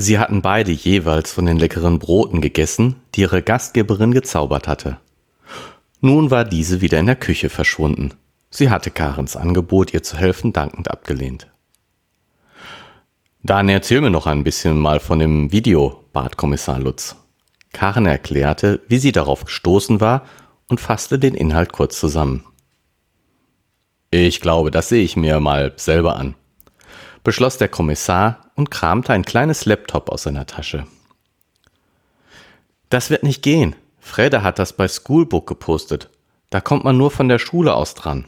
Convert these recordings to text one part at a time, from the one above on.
Sie hatten beide jeweils von den leckeren Broten gegessen, die ihre Gastgeberin gezaubert hatte. Nun war diese wieder in der Küche verschwunden. Sie hatte Karens Angebot, ihr zu helfen, dankend abgelehnt. Dann erzähl mir noch ein bisschen mal von dem Video, bat Kommissar Lutz. Karen erklärte, wie sie darauf gestoßen war und fasste den Inhalt kurz zusammen. Ich glaube, das sehe ich mir mal selber an, beschloss der Kommissar und kramte ein kleines Laptop aus seiner Tasche. Das wird nicht gehen. Freda hat das bei Schoolbook gepostet. Da kommt man nur von der Schule aus dran.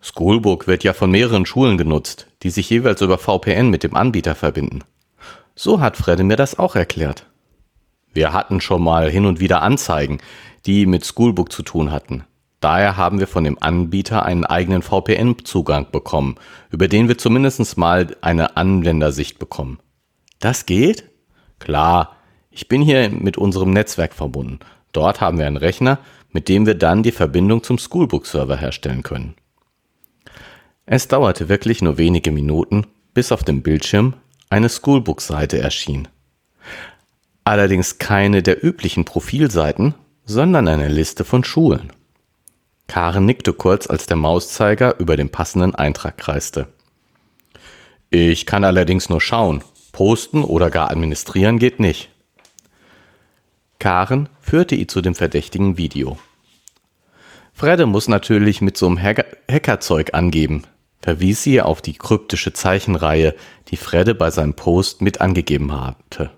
Schoolbook wird ja von mehreren Schulen genutzt, die sich jeweils über VPN mit dem Anbieter verbinden. So hat Fredde mir das auch erklärt. Wir hatten schon mal hin und wieder Anzeigen, die mit Schoolbook zu tun hatten. Daher haben wir von dem Anbieter einen eigenen VPN-Zugang bekommen, über den wir zumindest mal eine Anwendersicht bekommen. Das geht? Klar, ich bin hier mit unserem Netzwerk verbunden. Dort haben wir einen Rechner, mit dem wir dann die Verbindung zum Schoolbook-Server herstellen können. Es dauerte wirklich nur wenige Minuten, bis auf dem Bildschirm eine Schoolbook-Seite erschien. Allerdings keine der üblichen Profilseiten, sondern eine Liste von Schulen. Karen nickte kurz, als der Mauszeiger über den passenden Eintrag kreiste. Ich kann allerdings nur schauen. Posten oder gar administrieren geht nicht. Karen führte ihn zu dem verdächtigen Video. Fredde muss natürlich mit so einem Hackerzeug angeben, verwies sie auf die kryptische Zeichenreihe, die Fredde bei seinem Post mit angegeben hatte.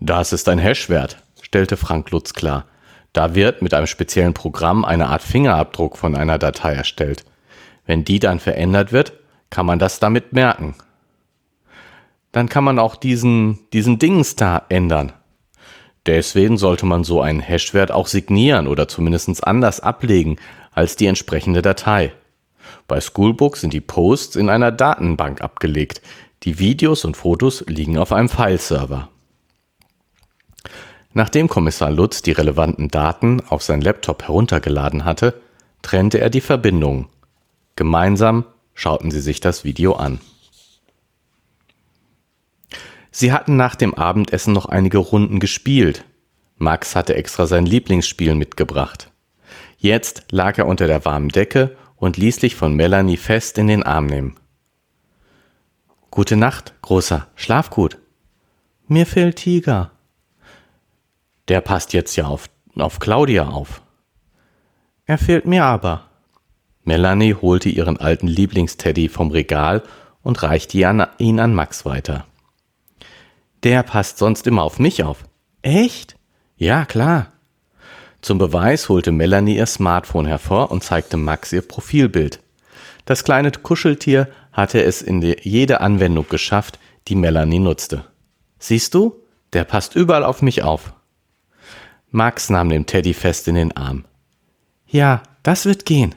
Das ist ein Hashwert, stellte Frank Lutz klar. Da wird mit einem speziellen Programm eine Art Fingerabdruck von einer Datei erstellt. Wenn die dann verändert wird, kann man das damit merken. Dann kann man auch diesen, diesen Dings da ändern. Deswegen sollte man so einen Hashwert auch signieren oder zumindest anders ablegen als die entsprechende Datei. Bei Schoolbook sind die Posts in einer Datenbank abgelegt. Die Videos und Fotos liegen auf einem Fileserver. Nachdem Kommissar Lutz die relevanten Daten auf sein Laptop heruntergeladen hatte, trennte er die Verbindungen. Gemeinsam schauten sie sich das Video an. Sie hatten nach dem Abendessen noch einige Runden gespielt. Max hatte extra sein Lieblingsspiel mitgebracht. Jetzt lag er unter der warmen Decke und ließ sich von Melanie fest in den Arm nehmen. Gute Nacht, Großer, schlaf gut. Mir fehlt Tiger. Der passt jetzt ja auf, auf Claudia auf. Er fehlt mir aber. Melanie holte ihren alten Lieblingsteddy vom Regal und reichte ihn an Max weiter. Der passt sonst immer auf mich auf. Echt? Ja, klar. Zum Beweis holte Melanie ihr Smartphone hervor und zeigte Max ihr Profilbild. Das kleine Kuscheltier hatte es in jede Anwendung geschafft, die Melanie nutzte. Siehst du? Der passt überall auf mich auf. Max nahm den Teddy fest in den Arm. Ja, das wird gehen.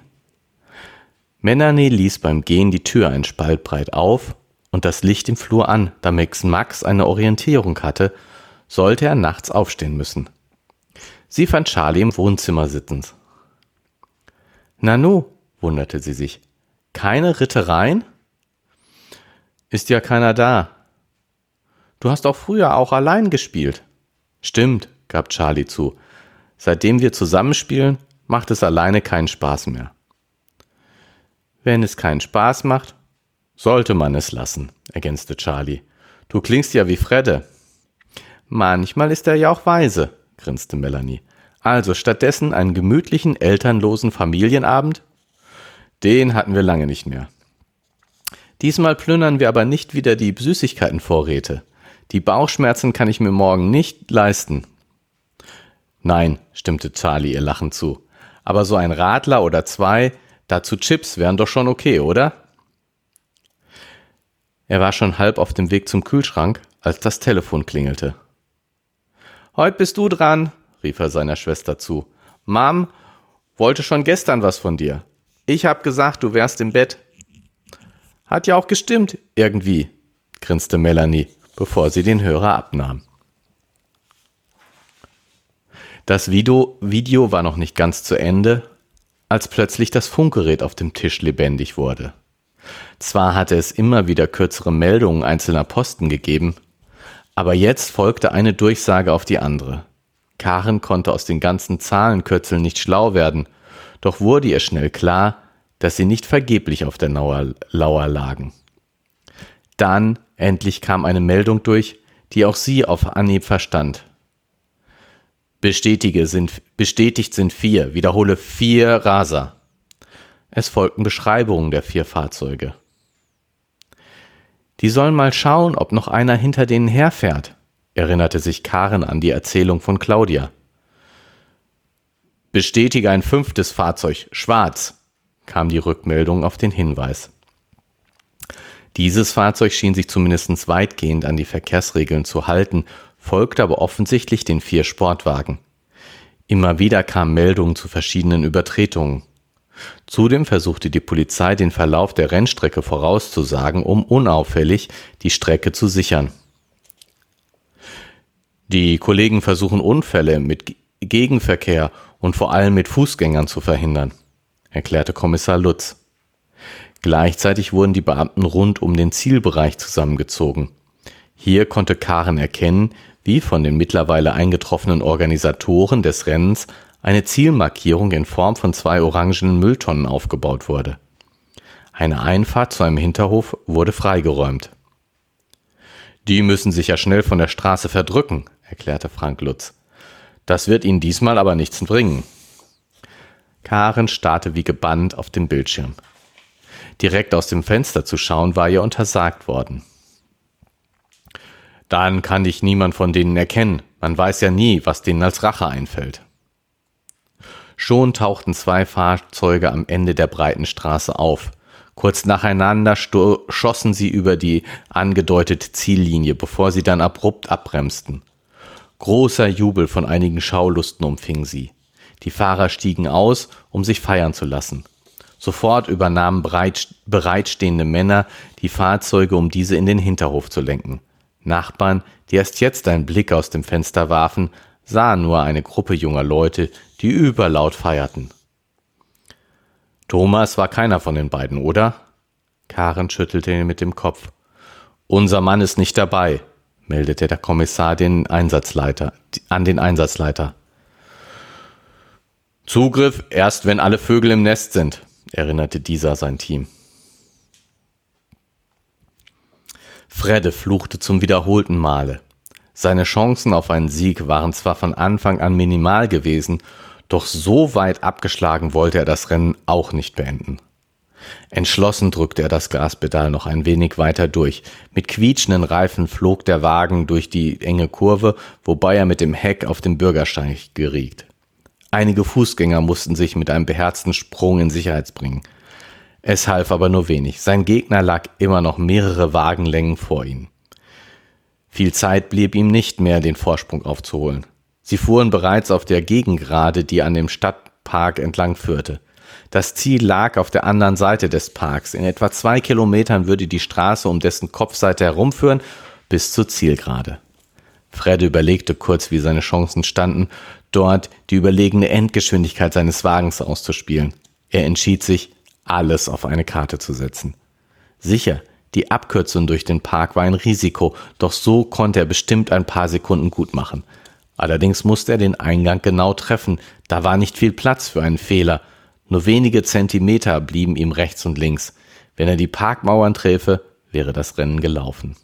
Melanie ließ beim Gehen die Tür einen Spalt breit auf und das Licht im Flur an, damit Max eine Orientierung hatte, sollte er nachts aufstehen müssen. Sie fand Charlie im Wohnzimmer sitzend. Nanu, wunderte sie sich. Keine Rittereien? Ist ja keiner da. Du hast auch früher auch allein gespielt. Stimmt, gab Charlie zu. Seitdem wir zusammenspielen, macht es alleine keinen Spaß mehr. Wenn es keinen Spaß macht, sollte man es lassen, ergänzte Charlie. Du klingst ja wie Fredde. Manchmal ist er ja auch weise, grinste Melanie. Also stattdessen einen gemütlichen, elternlosen Familienabend? Den hatten wir lange nicht mehr. Diesmal plündern wir aber nicht wieder die Süßigkeitenvorräte. Die Bauchschmerzen kann ich mir morgen nicht leisten. Nein, stimmte Charlie ihr lachend zu. Aber so ein Radler oder zwei, dazu Chips wären doch schon okay, oder? Er war schon halb auf dem Weg zum Kühlschrank, als das Telefon klingelte. Heut bist du dran, rief er seiner Schwester zu. Mom wollte schon gestern was von dir. Ich hab gesagt, du wärst im Bett. Hat ja auch gestimmt, irgendwie, grinste Melanie, bevor sie den Hörer abnahm. Das Video, Video war noch nicht ganz zu Ende, als plötzlich das Funkgerät auf dem Tisch lebendig wurde. Zwar hatte es immer wieder kürzere Meldungen einzelner Posten gegeben, aber jetzt folgte eine Durchsage auf die andere. Karen konnte aus den ganzen Zahlenkürzeln nicht schlau werden, doch wurde ihr schnell klar, dass sie nicht vergeblich auf der Lauer lagen. Dann endlich kam eine Meldung durch, die auch sie auf Anhieb verstand. Bestätige sind, bestätigt sind vier, wiederhole vier Raser. Es folgten Beschreibungen der vier Fahrzeuge. Die sollen mal schauen, ob noch einer hinter denen herfährt, erinnerte sich Karen an die Erzählung von Claudia. Bestätige ein fünftes Fahrzeug, schwarz, kam die Rückmeldung auf den Hinweis. Dieses Fahrzeug schien sich zumindest weitgehend an die Verkehrsregeln zu halten, folgte aber offensichtlich den vier Sportwagen. Immer wieder kamen Meldungen zu verschiedenen Übertretungen. Zudem versuchte die Polizei den Verlauf der Rennstrecke vorauszusagen, um unauffällig die Strecke zu sichern. Die Kollegen versuchen Unfälle mit Gegenverkehr und vor allem mit Fußgängern zu verhindern, erklärte Kommissar Lutz. Gleichzeitig wurden die Beamten rund um den Zielbereich zusammengezogen. Hier konnte Karen erkennen, wie von den mittlerweile eingetroffenen Organisatoren des Rennens eine Zielmarkierung in Form von zwei orangenen Mülltonnen aufgebaut wurde. Eine Einfahrt zu einem Hinterhof wurde freigeräumt. Die müssen sich ja schnell von der Straße verdrücken, erklärte Frank Lutz. Das wird Ihnen diesmal aber nichts bringen. Karen starrte wie gebannt auf den Bildschirm. Direkt aus dem Fenster zu schauen war ihr untersagt worden. Dann kann dich niemand von denen erkennen. Man weiß ja nie, was denen als Rache einfällt. Schon tauchten zwei Fahrzeuge am Ende der breiten Straße auf. Kurz nacheinander schossen sie über die angedeutete Ziellinie, bevor sie dann abrupt abbremsten. Großer Jubel von einigen Schaulusten umfing sie. Die Fahrer stiegen aus, um sich feiern zu lassen. Sofort übernahmen bereitstehende Männer die Fahrzeuge, um diese in den Hinterhof zu lenken. Nachbarn, die erst jetzt einen Blick aus dem Fenster warfen, sahen nur eine Gruppe junger Leute, die überlaut feierten. Thomas war keiner von den beiden, oder? Karen schüttelte mit dem Kopf. Unser Mann ist nicht dabei, meldete der Kommissar den Einsatzleiter, an den Einsatzleiter. Zugriff erst, wenn alle Vögel im Nest sind, erinnerte dieser sein Team. Fredde fluchte zum wiederholten Male. Seine Chancen auf einen Sieg waren zwar von Anfang an minimal gewesen, doch so weit abgeschlagen wollte er das Rennen auch nicht beenden. Entschlossen drückte er das Gaspedal noch ein wenig weiter durch. Mit quietschenden Reifen flog der Wagen durch die enge Kurve, wobei er mit dem Heck auf den Bürgersteig geriet. Einige Fußgänger mussten sich mit einem beherzten Sprung in Sicherheit bringen. Es half aber nur wenig. Sein Gegner lag immer noch mehrere Wagenlängen vor ihm. Viel Zeit blieb ihm nicht mehr, den Vorsprung aufzuholen. Sie fuhren bereits auf der Gegengrade, die an dem Stadtpark entlang führte. Das Ziel lag auf der anderen Seite des Parks. In etwa zwei Kilometern würde die Straße um dessen Kopfseite herumführen, bis zur Zielgerade. Fred überlegte kurz, wie seine Chancen standen, dort die überlegene Endgeschwindigkeit seines Wagens auszuspielen. Er entschied sich, alles auf eine Karte zu setzen. Sicher, die Abkürzung durch den Park war ein Risiko, doch so konnte er bestimmt ein paar Sekunden gut machen. Allerdings musste er den Eingang genau treffen, da war nicht viel Platz für einen Fehler. Nur wenige Zentimeter blieben ihm rechts und links. Wenn er die Parkmauern träfe, wäre das Rennen gelaufen.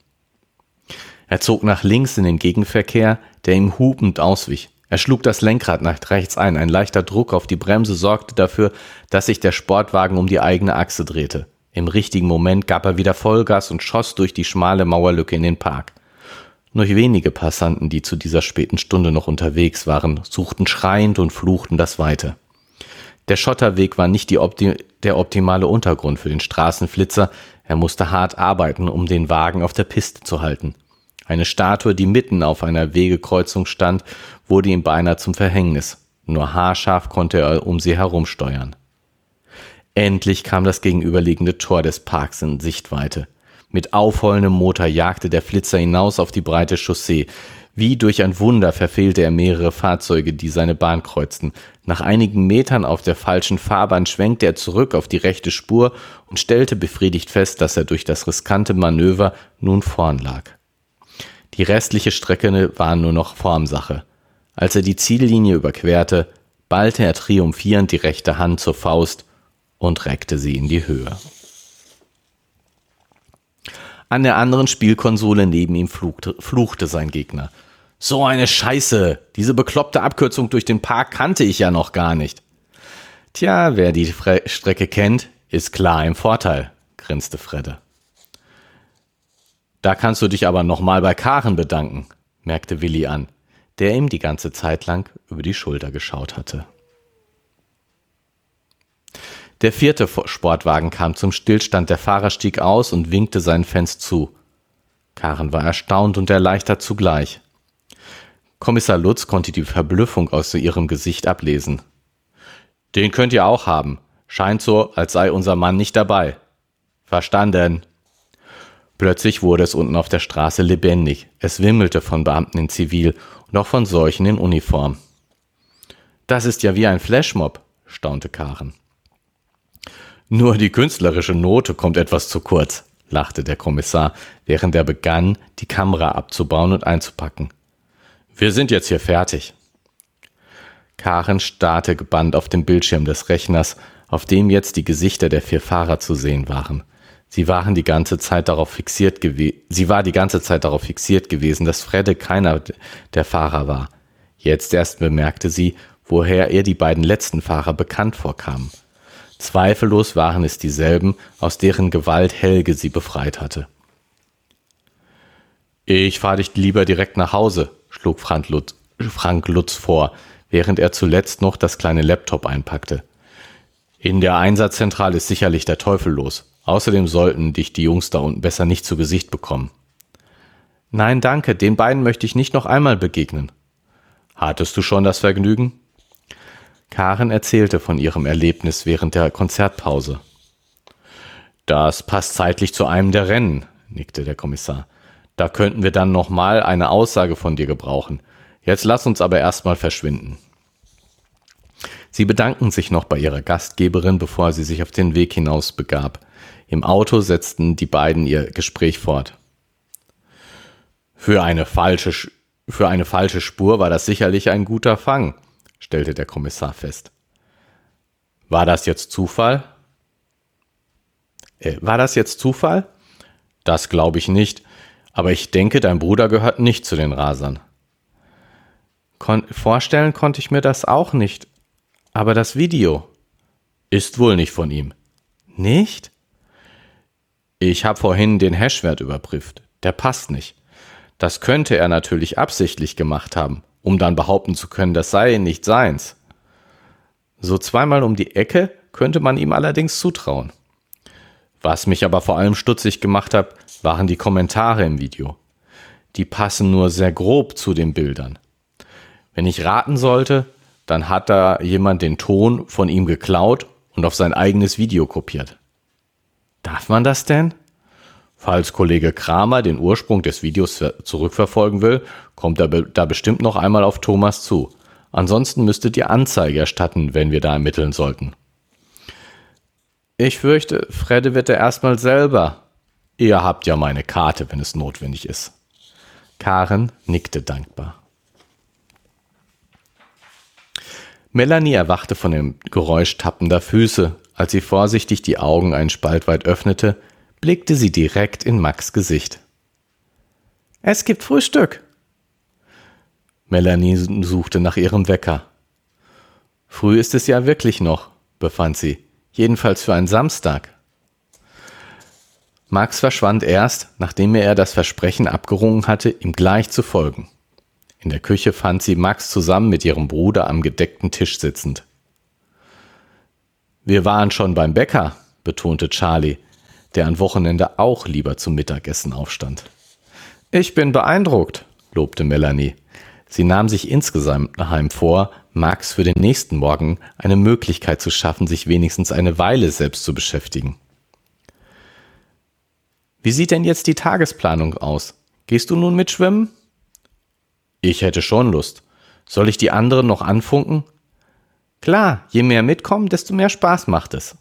Er zog nach links in den Gegenverkehr, der ihm hupend auswich. Er schlug das Lenkrad nach rechts ein. Ein leichter Druck auf die Bremse sorgte dafür, dass sich der Sportwagen um die eigene Achse drehte. Im richtigen Moment gab er wieder Vollgas und schoss durch die schmale Mauerlücke in den Park. Nur wenige Passanten, die zu dieser späten Stunde noch unterwegs waren, suchten schreiend und fluchten das Weite. Der Schotterweg war nicht Opti der optimale Untergrund für den Straßenflitzer, er musste hart arbeiten, um den Wagen auf der Piste zu halten. Eine Statue, die mitten auf einer Wegekreuzung stand, wurde ihm beinahe zum Verhängnis. Nur haarscharf konnte er um sie herumsteuern. Endlich kam das gegenüberliegende Tor des Parks in Sichtweite. Mit aufheulendem Motor jagte der Flitzer hinaus auf die breite Chaussee. Wie durch ein Wunder verfehlte er mehrere Fahrzeuge, die seine Bahn kreuzten. Nach einigen Metern auf der falschen Fahrbahn schwenkte er zurück auf die rechte Spur und stellte befriedigt fest, dass er durch das riskante Manöver nun vorn lag. Die restliche Strecke war nur noch Formsache. Als er die Ziellinie überquerte, ballte er triumphierend die rechte Hand zur Faust und reckte sie in die Höhe. An der anderen Spielkonsole neben ihm fluchte, fluchte sein Gegner. So eine Scheiße. Diese bekloppte Abkürzung durch den Park kannte ich ja noch gar nicht. Tja, wer die Fre Strecke kennt, ist klar im Vorteil, grinste Fredde. Da kannst du dich aber nochmal bei Karen bedanken, merkte Willi an, der ihm die ganze Zeit lang über die Schulter geschaut hatte. Der vierte Sportwagen kam zum Stillstand, der Fahrer stieg aus und winkte seinen Fans zu. Karen war erstaunt und erleichtert zugleich. Kommissar Lutz konnte die Verblüffung aus ihrem Gesicht ablesen. Den könnt ihr auch haben. Scheint so, als sei unser Mann nicht dabei. Verstanden. Plötzlich wurde es unten auf der Straße lebendig. Es wimmelte von Beamten in Zivil und auch von solchen in Uniform. Das ist ja wie ein Flashmob, staunte Karen. Nur die künstlerische Note kommt etwas zu kurz, lachte der Kommissar, während er begann, die Kamera abzubauen und einzupacken. Wir sind jetzt hier fertig. Karen starrte gebannt auf den Bildschirm des Rechners, auf dem jetzt die Gesichter der vier Fahrer zu sehen waren. Sie waren die ganze Zeit darauf fixiert gewesen, sie war die ganze Zeit darauf fixiert gewesen, dass Fredde keiner der Fahrer war. Jetzt erst bemerkte sie, woher ihr die beiden letzten Fahrer bekannt vorkamen. Zweifellos waren es dieselben, aus deren Gewalt Helge sie befreit hatte. Ich fahre dich lieber direkt nach Hause, schlug Frank Lutz, Frank Lutz vor, während er zuletzt noch das kleine Laptop einpackte. In der Einsatzzentrale ist sicherlich der Teufel los. Außerdem sollten dich die Jungs da unten besser nicht zu Gesicht bekommen. Nein, danke, den beiden möchte ich nicht noch einmal begegnen. Hattest du schon das Vergnügen? Karen erzählte von ihrem Erlebnis während der Konzertpause. Das passt zeitlich zu einem der Rennen, nickte der Kommissar. Da könnten wir dann nochmal eine Aussage von dir gebrauchen. Jetzt lass uns aber erstmal verschwinden. Sie bedankten sich noch bei ihrer Gastgeberin, bevor sie sich auf den Weg hinaus begab. Im Auto setzten die beiden ihr Gespräch fort. Für eine falsche, für eine falsche Spur war das sicherlich ein guter Fang, stellte der Kommissar fest. War das jetzt Zufall? Äh, war das jetzt Zufall? Das glaube ich nicht. Aber ich denke, dein Bruder gehört nicht zu den Rasern. Kon vorstellen konnte ich mir das auch nicht. Aber das Video ist wohl nicht von ihm. Nicht? Ich habe vorhin den Hashwert überprüft. Der passt nicht. Das könnte er natürlich absichtlich gemacht haben, um dann behaupten zu können, das sei nicht seins. So zweimal um die Ecke könnte man ihm allerdings zutrauen. Was mich aber vor allem stutzig gemacht hat, waren die Kommentare im Video. Die passen nur sehr grob zu den Bildern. Wenn ich raten sollte, dann hat da jemand den Ton von ihm geklaut und auf sein eigenes Video kopiert. Darf man das denn? Falls Kollege Kramer den Ursprung des Videos zurückverfolgen will, kommt er da bestimmt noch einmal auf Thomas zu. Ansonsten müsstet ihr Anzeige erstatten, wenn wir da ermitteln sollten. Ich fürchte, Fredde wird er erstmal selber. Ihr habt ja meine Karte, wenn es notwendig ist. Karen nickte dankbar. Melanie erwachte von dem Geräusch tappender Füße. Als sie vorsichtig die Augen einen Spalt weit öffnete, blickte sie direkt in Max Gesicht. Es gibt Frühstück. Melanie suchte nach ihrem Wecker. Früh ist es ja wirklich noch, befand sie jedenfalls für einen Samstag. Max verschwand erst, nachdem er das Versprechen abgerungen hatte, ihm gleich zu folgen. In der Küche fand sie Max zusammen mit ihrem Bruder am gedeckten Tisch sitzend. Wir waren schon beim Bäcker, betonte Charlie, der an Wochenende auch lieber zum Mittagessen aufstand. Ich bin beeindruckt, lobte Melanie. Sie nahm sich insgesamt daheim vor, Max für den nächsten Morgen eine Möglichkeit zu schaffen, sich wenigstens eine Weile selbst zu beschäftigen. Wie sieht denn jetzt die Tagesplanung aus? Gehst du nun mitschwimmen? Ich hätte schon Lust. Soll ich die anderen noch anfunken? Klar, je mehr mitkommen, desto mehr Spaß macht es.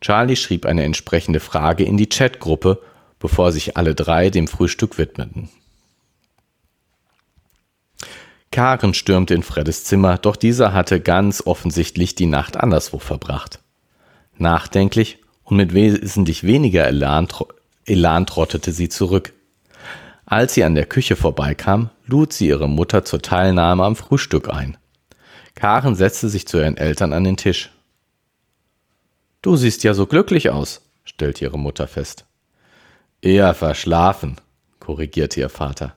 Charlie schrieb eine entsprechende Frage in die Chatgruppe, bevor sich alle drei dem Frühstück widmeten. Karen stürmte in Freddes Zimmer, doch dieser hatte ganz offensichtlich die Nacht anderswo verbracht. Nachdenklich und mit wesentlich weniger Elan, Elan trottete sie zurück. Als sie an der Küche vorbeikam, lud sie ihre Mutter zur Teilnahme am Frühstück ein. Karen setzte sich zu ihren Eltern an den Tisch. Du siehst ja so glücklich aus, stellte ihre Mutter fest. Eher verschlafen, korrigierte ihr Vater.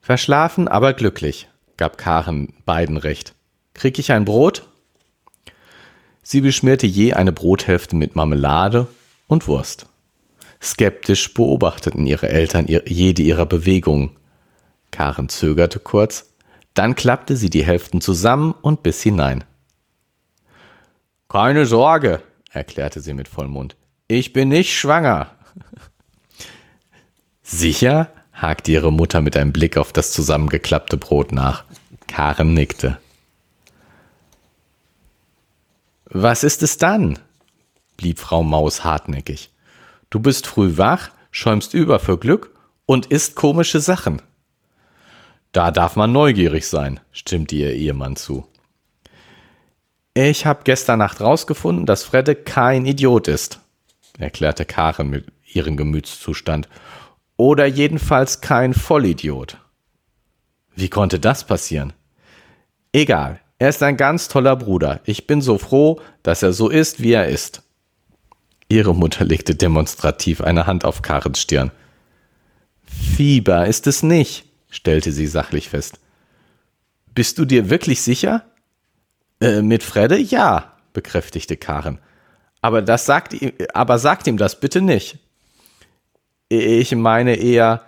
Verschlafen, aber glücklich, gab Karen beiden recht. Krieg ich ein Brot? Sie beschmierte je eine Brothälfte mit Marmelade und Wurst. Skeptisch beobachteten ihre Eltern jede ihrer Bewegungen. Karen zögerte kurz, dann klappte sie die Hälften zusammen und biss hinein. Keine Sorge, erklärte sie mit Vollmund. Ich bin nicht schwanger. Sicher? hakte ihre Mutter mit einem Blick auf das zusammengeklappte Brot nach. Karen nickte. Was ist es dann? blieb Frau Maus hartnäckig. Du bist früh wach, schäumst über für Glück und isst komische Sachen. Da darf man neugierig sein, stimmte ihr Ehemann zu. Ich habe gestern Nacht rausgefunden, dass Fredde kein Idiot ist, erklärte Karen mit ihrem Gemütszustand oder jedenfalls kein Vollidiot. Wie konnte das passieren? Egal, er ist ein ganz toller Bruder. Ich bin so froh, dass er so ist, wie er ist. Ihre Mutter legte demonstrativ eine Hand auf Karens Stirn. Fieber ist es nicht, stellte sie sachlich fest. Bist du dir wirklich sicher? Äh, mit Fredde? Ja, bekräftigte Karen. Aber das sagt ihm, aber sagt ihm das bitte nicht. Ich meine eher,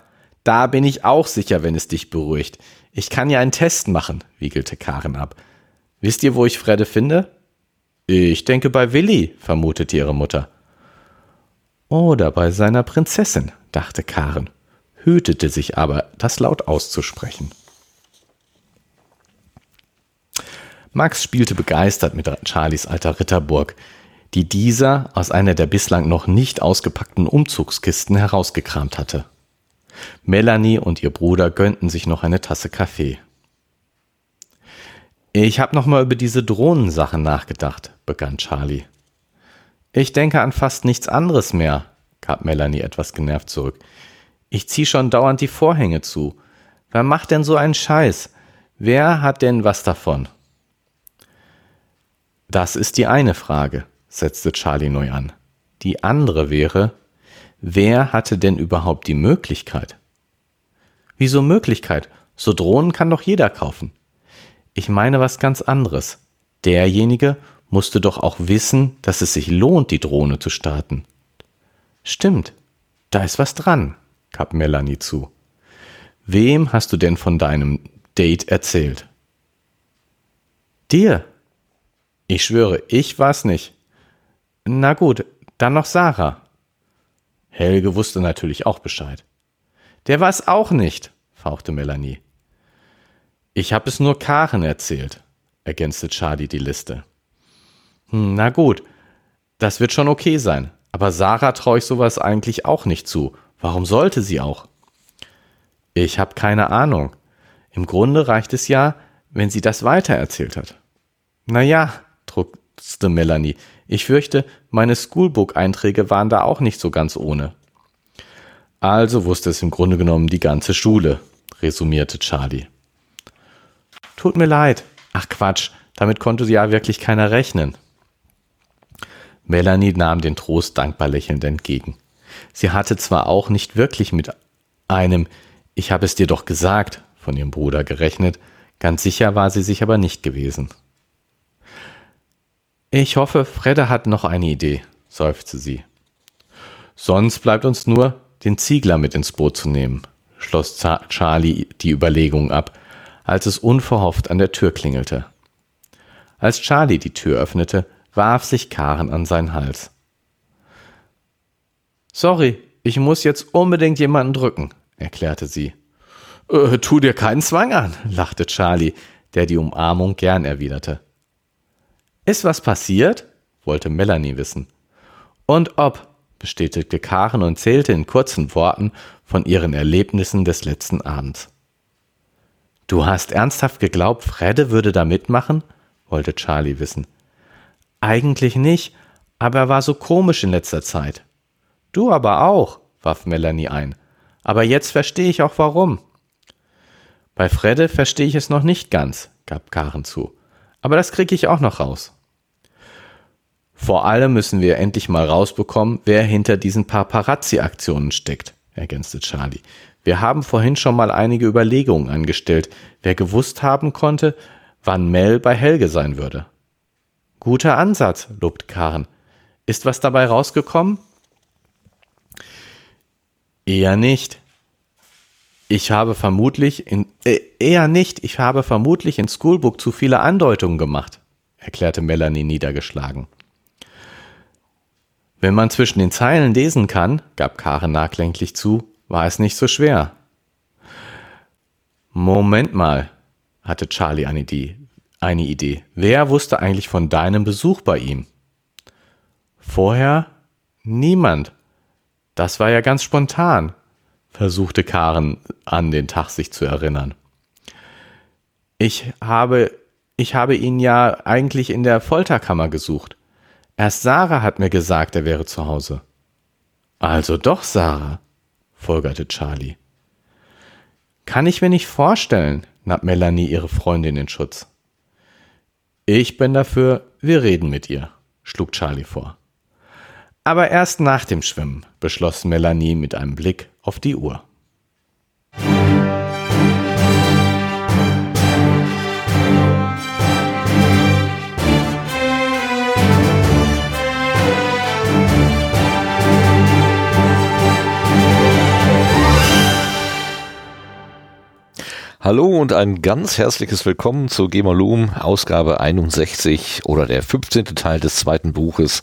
da bin ich auch sicher, wenn es dich beruhigt. Ich kann ja einen Test machen, wiegelte Karen ab. Wisst ihr, wo ich Fredde finde? Ich denke bei Willi, vermutete ihre Mutter. Oder bei seiner Prinzessin, dachte Karen, hütete sich aber, das laut auszusprechen. Max spielte begeistert mit Charlies alter Ritterburg, die dieser aus einer der bislang noch nicht ausgepackten Umzugskisten herausgekramt hatte. Melanie und ihr Bruder gönnten sich noch eine Tasse Kaffee. Ich habe noch mal über diese Drohnensache nachgedacht, begann Charlie. Ich denke an fast nichts anderes mehr, gab Melanie etwas genervt zurück. Ich zieh schon dauernd die Vorhänge zu. Wer macht denn so einen Scheiß? Wer hat denn was davon? Das ist die eine Frage setzte Charlie neu an. Die andere wäre, wer hatte denn überhaupt die Möglichkeit? Wieso Möglichkeit? So Drohnen kann doch jeder kaufen. Ich meine was ganz anderes. Derjenige musste doch auch wissen, dass es sich lohnt, die Drohne zu starten. Stimmt, da ist was dran, gab Melanie zu. Wem hast du denn von deinem Date erzählt? Dir. Ich schwöre, ich war's nicht. Na gut, dann noch Sarah. Helge wusste natürlich auch Bescheid. Der war es auch nicht, fauchte Melanie. Ich habe es nur Karen erzählt, ergänzte Charlie die Liste. Hm, na gut, das wird schon okay sein, aber Sarah traue ich sowas eigentlich auch nicht zu. Warum sollte sie auch? Ich habe keine Ahnung. Im Grunde reicht es ja, wenn sie das weitererzählt hat. Na ja, druckste Melanie, ich fürchte, meine Schoolbook-Einträge waren da auch nicht so ganz ohne. Also wusste es im Grunde genommen die ganze Schule, resümierte Charlie. Tut mir leid. Ach Quatsch, damit konnte ja wirklich keiner rechnen. Melanie nahm den Trost dankbar lächelnd entgegen. Sie hatte zwar auch nicht wirklich mit einem Ich habe es dir doch gesagt von ihrem Bruder gerechnet, ganz sicher war sie sich aber nicht gewesen. Ich hoffe, Fredde hat noch eine Idee, seufzte sie. Sonst bleibt uns nur, den Ziegler mit ins Boot zu nehmen, schloss Charlie die Überlegung ab, als es unverhofft an der Tür klingelte. Als Charlie die Tür öffnete, warf sich Karen an seinen Hals. Sorry, ich muss jetzt unbedingt jemanden drücken, erklärte sie. Äh, tu dir keinen Zwang an, lachte Charlie, der die Umarmung gern erwiderte. Ist was passiert? wollte Melanie wissen. Und ob, bestätigte Karen und zählte in kurzen Worten von ihren Erlebnissen des letzten Abends. Du hast ernsthaft geglaubt, Fredde würde da mitmachen? wollte Charlie wissen. Eigentlich nicht, aber er war so komisch in letzter Zeit. Du aber auch, warf Melanie ein. Aber jetzt verstehe ich auch warum. Bei Fredde verstehe ich es noch nicht ganz, gab Karen zu. Aber das kriege ich auch noch raus. Vor allem müssen wir endlich mal rausbekommen, wer hinter diesen Paparazzi-Aktionen steckt, ergänzte Charlie. Wir haben vorhin schon mal einige Überlegungen angestellt, wer gewusst haben konnte, wann Mel bei Helge sein würde. Guter Ansatz, lobt Karen. Ist was dabei rausgekommen? Eher nicht. Ich habe vermutlich in äh, eher nicht, ich habe vermutlich in Schoolbook zu viele Andeutungen gemacht, erklärte Melanie niedergeschlagen. Wenn man zwischen den Zeilen lesen kann, gab Karen nachklänglich zu, war es nicht so schwer. Moment mal, hatte Charlie eine Idee. Eine Idee. Wer wusste eigentlich von deinem Besuch bei ihm? Vorher niemand. Das war ja ganz spontan, versuchte Karen an den Tag sich zu erinnern. Ich habe, ich habe ihn ja eigentlich in der Folterkammer gesucht. Erst Sarah hat mir gesagt, er wäre zu Hause. Also doch Sarah, folgerte Charlie. Kann ich mir nicht vorstellen, nahm Melanie ihre Freundin in Schutz. Ich bin dafür, wir reden mit ihr, schlug Charlie vor. Aber erst nach dem Schwimmen, beschloss Melanie mit einem Blick auf die Uhr. Hallo und ein ganz herzliches Willkommen zu Gemalum, Ausgabe 61 oder der 15. Teil des zweiten Buches.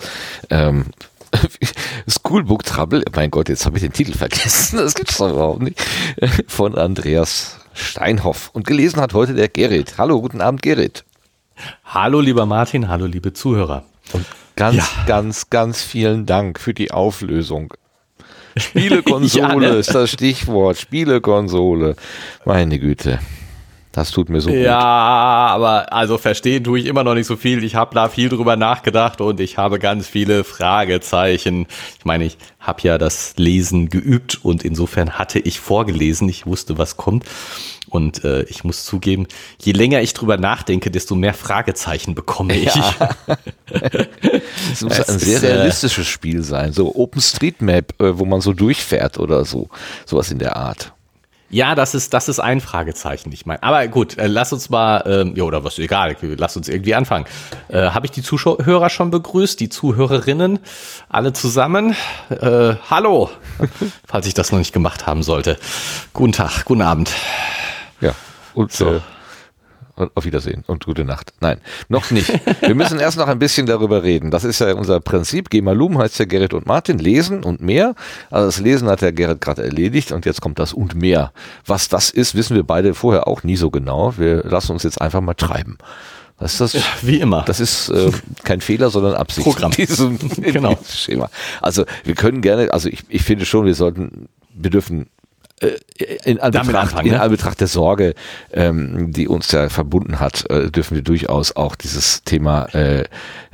Ähm, Schoolbook Trouble, mein Gott, jetzt habe ich den Titel vergessen, das gibt's doch überhaupt nicht, von Andreas Steinhoff. Und gelesen hat heute der Gerrit. Hallo, guten Abend, Gerrit. Hallo, lieber Martin, hallo, liebe Zuhörer. Und ganz, ja. ganz, ganz vielen Dank für die Auflösung. Spielekonsole ja, ne? ist das Stichwort. Spielekonsole. Meine Güte. Das tut mir so gut. Ja, aber also verstehen tue ich immer noch nicht so viel. Ich habe da viel drüber nachgedacht und ich habe ganz viele Fragezeichen. Ich meine, ich habe ja das Lesen geübt und insofern hatte ich vorgelesen. Ich wusste, was kommt. Und äh, ich muss zugeben, je länger ich drüber nachdenke, desto mehr Fragezeichen bekomme ich. Ja. es muss es ein sehr ist, äh, realistisches Spiel sein, so OpenStreetMap, äh, wo man so durchfährt oder so, sowas in der Art. Ja, das ist, das ist ein Fragezeichen, ich meine. Aber gut, äh, lass uns mal, ähm, ja, oder was, egal, lass uns irgendwie anfangen. Äh, Habe ich die Zuhörer schon begrüßt, die Zuhörerinnen, alle zusammen? Äh, hallo, falls ich das noch nicht gemacht haben sollte. Guten Tag, guten Abend. Ja, und so. Äh, auf Wiedersehen und gute Nacht. Nein, noch nicht. Wir müssen erst noch ein bisschen darüber reden. Das ist ja unser Prinzip. Gemalum heißt ja Gerrit und Martin. Lesen und mehr. Also das Lesen hat der Gerrit gerade erledigt und jetzt kommt das und mehr. Was das ist, wissen wir beide vorher auch nie so genau. Wir lassen uns jetzt einfach mal treiben. Das ist das, ja, wie immer. Das ist äh, kein Fehler, sondern Absicht. Programm. In diesem, in genau. Diesem Schema. Also wir können gerne, also ich, ich finde schon, wir sollten, wir dürfen in Anbetracht, in ne? Anbetracht der Sorge, ähm, die uns ja verbunden hat, äh, dürfen wir durchaus auch dieses Thema äh,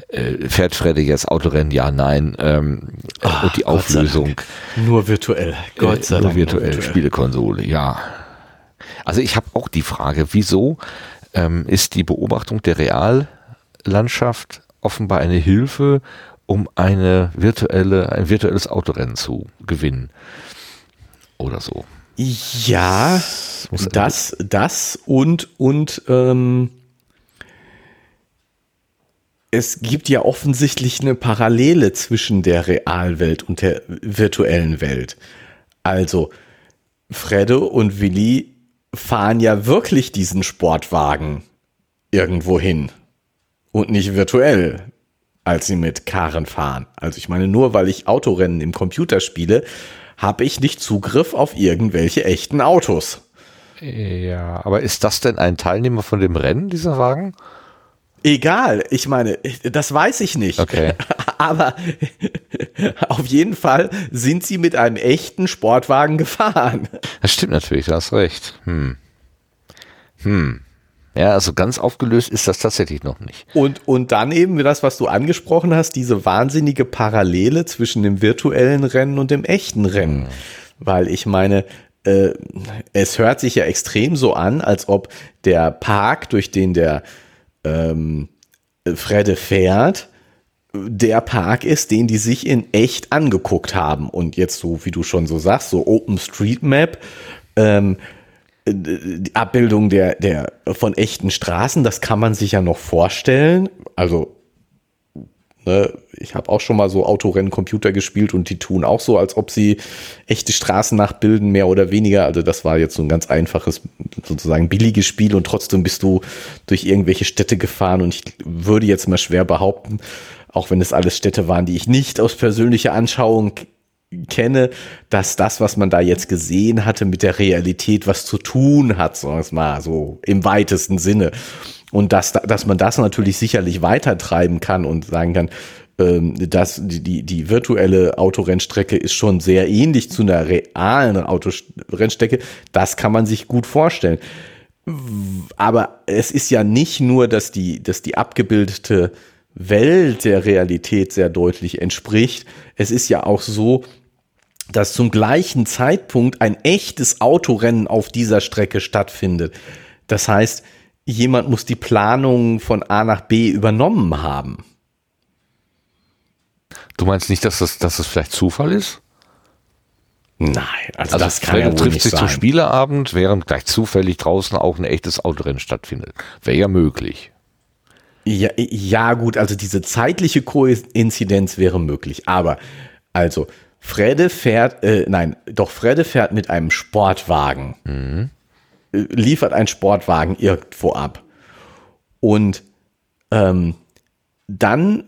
äh, fährt Freddy jetzt Autorennen, ja, nein, ähm, Ach, und die Auflösung. Nur virtuell, Gott sei Dank. Nur virtuell, virtuell. Spielekonsole, ja. Also ich habe auch die Frage, wieso ähm, ist die Beobachtung der Reallandschaft offenbar eine Hilfe, um eine virtuelle, ein virtuelles Autorennen zu gewinnen? Oder so. Ja, das, das und, und ähm, es gibt ja offensichtlich eine Parallele zwischen der Realwelt und der virtuellen Welt. Also, Fredde und Willi fahren ja wirklich diesen Sportwagen irgendwo hin. Und nicht virtuell, als sie mit Karen fahren. Also ich meine, nur weil ich Autorennen im Computer spiele, habe ich nicht Zugriff auf irgendwelche echten Autos. Ja, aber ist das denn ein Teilnehmer von dem Rennen, dieser Wagen? Egal, ich meine, das weiß ich nicht. Okay. Aber auf jeden Fall sind sie mit einem echten Sportwagen gefahren. Das stimmt natürlich, du hast recht. Hm. Hm. Ja, also ganz aufgelöst ist das tatsächlich noch nicht. Und, und dann eben das, was du angesprochen hast, diese wahnsinnige Parallele zwischen dem virtuellen Rennen und dem echten Rennen. Mhm. Weil ich meine, äh, es hört sich ja extrem so an, als ob der Park, durch den der ähm, Fredde fährt, der Park ist, den die sich in echt angeguckt haben. Und jetzt so, wie du schon so sagst, so OpenStreetMap, ähm, die Abbildung der, der von echten Straßen, das kann man sich ja noch vorstellen. Also, ne, ich habe auch schon mal so Autorennen Computer gespielt und die tun auch so, als ob sie echte Straßen nachbilden, mehr oder weniger. Also das war jetzt so ein ganz einfaches, sozusagen billiges Spiel und trotzdem bist du durch irgendwelche Städte gefahren und ich würde jetzt mal schwer behaupten, auch wenn es alles Städte waren, die ich nicht aus persönlicher Anschauung kenne, dass das, was man da jetzt gesehen hatte, mit der Realität was zu tun hat, sagen wir mal so im weitesten Sinne. Und dass, dass man das natürlich sicherlich weitertreiben kann und sagen kann, ähm, dass die, die, die virtuelle Autorennstrecke ist schon sehr ähnlich zu einer realen Autorennstrecke. Das kann man sich gut vorstellen. Aber es ist ja nicht nur, dass die, dass die abgebildete Welt der Realität sehr deutlich entspricht. Es ist ja auch so, dass zum gleichen Zeitpunkt ein echtes Autorennen auf dieser Strecke stattfindet. Das heißt, jemand muss die Planung von A nach B übernommen haben. Du meinst nicht, dass das, dass das vielleicht Zufall ist? Nein, also, also das kann ja wohl trifft sich sein. zum Spieleabend, während gleich zufällig draußen auch ein echtes Autorennen stattfindet. Wäre ja möglich. Ja, ja, gut, also diese zeitliche Koinzidenz wäre möglich. Aber, also, Fredde fährt, äh, nein, doch Fredde fährt mit einem Sportwagen. Mhm. Liefert einen Sportwagen irgendwo ab. Und ähm, dann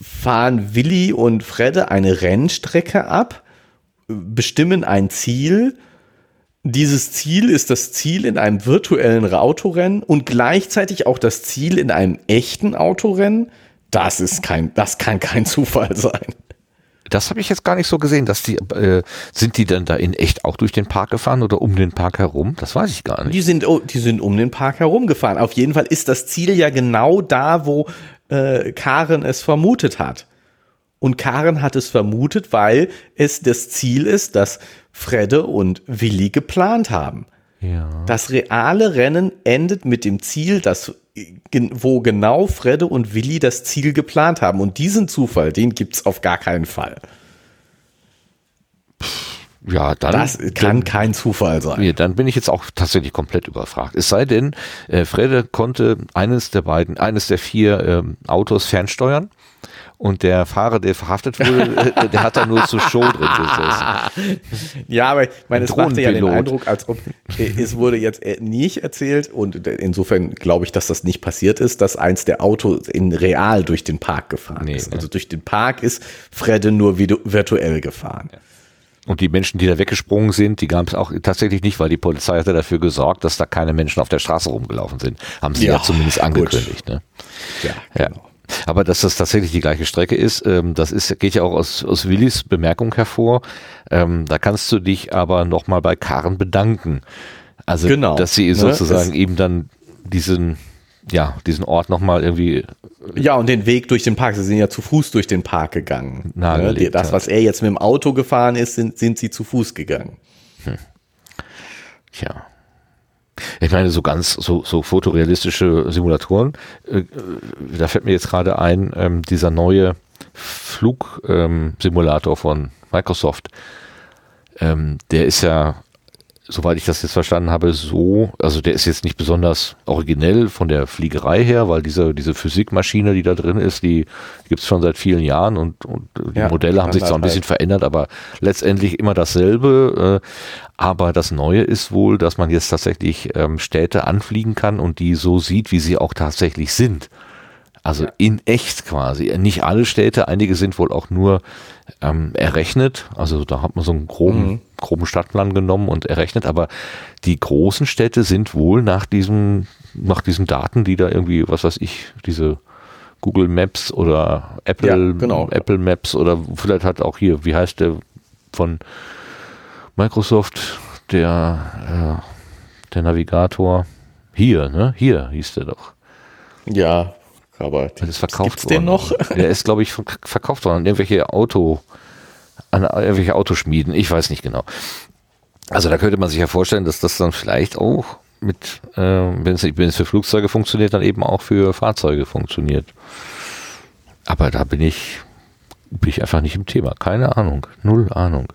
fahren Willi und Fredde eine Rennstrecke ab, bestimmen ein Ziel dieses Ziel ist das Ziel in einem virtuellen Autorennen und gleichzeitig auch das Ziel in einem echten Autorennen. Das ist kein, das kann kein Zufall sein. Das habe ich jetzt gar nicht so gesehen, dass die äh, sind die denn da in echt auch durch den Park gefahren oder um den Park herum? Das weiß ich gar nicht. Die sind, die sind um den Park herum gefahren. Auf jeden Fall ist das Ziel ja genau da, wo äh, Karen es vermutet hat. Und Karen hat es vermutet, weil es das Ziel ist, dass Fredde und Willi geplant haben. Ja. Das reale Rennen endet mit dem Ziel, dass, wo genau Fredde und Willi das Ziel geplant haben. Und diesen Zufall, den gibt es auf gar keinen Fall. Ja, dann. Das kann dann, kein Zufall sein. Ja, dann bin ich jetzt auch tatsächlich komplett überfragt. Es sei denn, äh, Fredde konnte eines der beiden, eines der vier ähm, Autos fernsteuern und der Fahrer, der verhaftet wurde, äh, der hat da nur zur Show drin gesessen. Ja, aber ich meine, es machte ja den Eindruck, als ob äh, es wurde jetzt äh, nicht erzählt und insofern glaube ich, dass das nicht passiert ist, dass eins der Autos in real durch den Park gefahren nee, ist. Also durch den Park ist Fredde nur virtuell gefahren. Ja. Und die Menschen, die da weggesprungen sind, die gab es auch tatsächlich nicht, weil die Polizei hatte dafür gesorgt, dass da keine Menschen auf der Straße rumgelaufen sind. Haben sie ja, ja zumindest angekündigt. Ne? Ja, genau. Ja. Aber dass das tatsächlich die gleiche Strecke ist, ähm, das ist, geht ja auch aus, aus Willis Bemerkung hervor. Ähm, da kannst du dich aber nochmal bei Karen bedanken. Also, genau, dass sie ne? sozusagen ne? eben dann diesen, ja, diesen Ort nochmal irgendwie. Ja, und den Weg durch den Park. Sie sind ja zu Fuß durch den Park gegangen. Ne? Das, was er jetzt mit dem Auto gefahren ist, sind, sind sie zu Fuß gegangen. Hm. Tja. Ich meine, so ganz, so, so fotorealistische Simulatoren, äh, da fällt mir jetzt gerade ein, ähm, dieser neue Flugsimulator ähm, von Microsoft, ähm, der ist ja soweit ich das jetzt verstanden habe, so, also der ist jetzt nicht besonders originell von der Fliegerei her, weil diese, diese Physikmaschine, die da drin ist, die gibt es schon seit vielen Jahren und, und die ja, Modelle haben sich zwar ein bisschen halt. verändert, aber letztendlich immer dasselbe. Äh, aber das Neue ist wohl, dass man jetzt tatsächlich ähm, Städte anfliegen kann und die so sieht, wie sie auch tatsächlich sind. Also in echt quasi. Nicht alle Städte, einige sind wohl auch nur ähm, errechnet. Also da hat man so einen groben, Mhm. groben Stadtplan genommen und errechnet. Aber die großen Städte sind wohl nach diesem, nach diesen Daten, die da irgendwie, was weiß ich, diese Google Maps oder Apple, Ja, genau. Apple Maps oder vielleicht hat auch hier, wie heißt der von Microsoft, der, äh, der Navigator. Hier, ne? Hier hieß der doch. Ja, aber Das ist verkauft gibt's den worden. noch? Der ist, glaube ich, ver- verkauft worden an irgendwelche Auto, an irgendwelche Autoschmieden. Ich weiß nicht genau. Also da könnte man sich ja vorstellen, dass das dann vielleicht auch mit, äh, wenn es, wenn es für Flugzeuge funktioniert, dann eben auch für Fahrzeuge funktioniert. Aber da bin ich, bin ich einfach nicht im Thema. Keine Ahnung. Null Ahnung.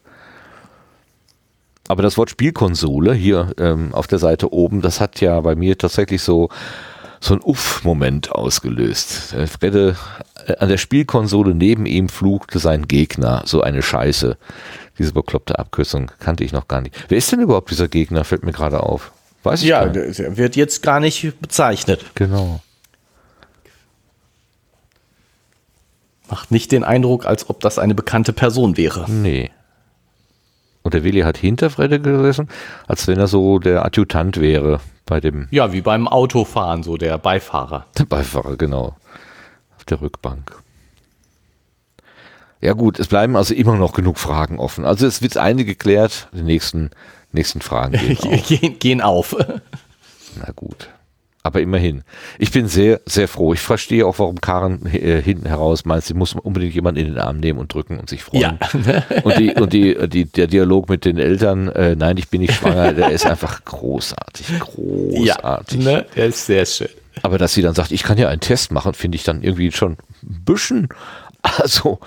Aber das Wort Spielkonsole hier ähm, auf der Seite oben, das hat ja bei mir tatsächlich so, so ein Uff-Moment ausgelöst. Fredde, äh, an der Spielkonsole neben ihm flugte sein Gegner. So eine Scheiße. Diese bekloppte Abkürzung kannte ich noch gar nicht. Wer ist denn überhaupt dieser Gegner? Fällt mir gerade auf. Weiß ich Ja, gar nicht. der wird jetzt gar nicht bezeichnet. Genau. Macht nicht den Eindruck, als ob das eine bekannte Person wäre. Nee. Und der Willi hat hinter Fredde gesessen, als wenn er so der Adjutant wäre bei dem Ja, wie beim Autofahren, so der Beifahrer. Der Beifahrer, genau. Auf der Rückbank. Ja gut, es bleiben also immer noch genug Fragen offen. Also es wird eine geklärt, die nächsten, nächsten Fragen gehen auf. gehen, gehen auf. Na gut. Aber immerhin. Ich bin sehr, sehr froh. Ich verstehe auch, warum Karen äh, hinten heraus meint, sie muss unbedingt jemanden in den Arm nehmen und drücken und sich freuen. Ja. Und, die, und die, die, der Dialog mit den Eltern, äh, nein, ich bin nicht schwanger, der ist einfach großartig. Großartig. Ja, ne? Der ist sehr schön. Aber dass sie dann sagt, ich kann ja einen Test machen, finde ich dann irgendwie schon ein bisschen, also,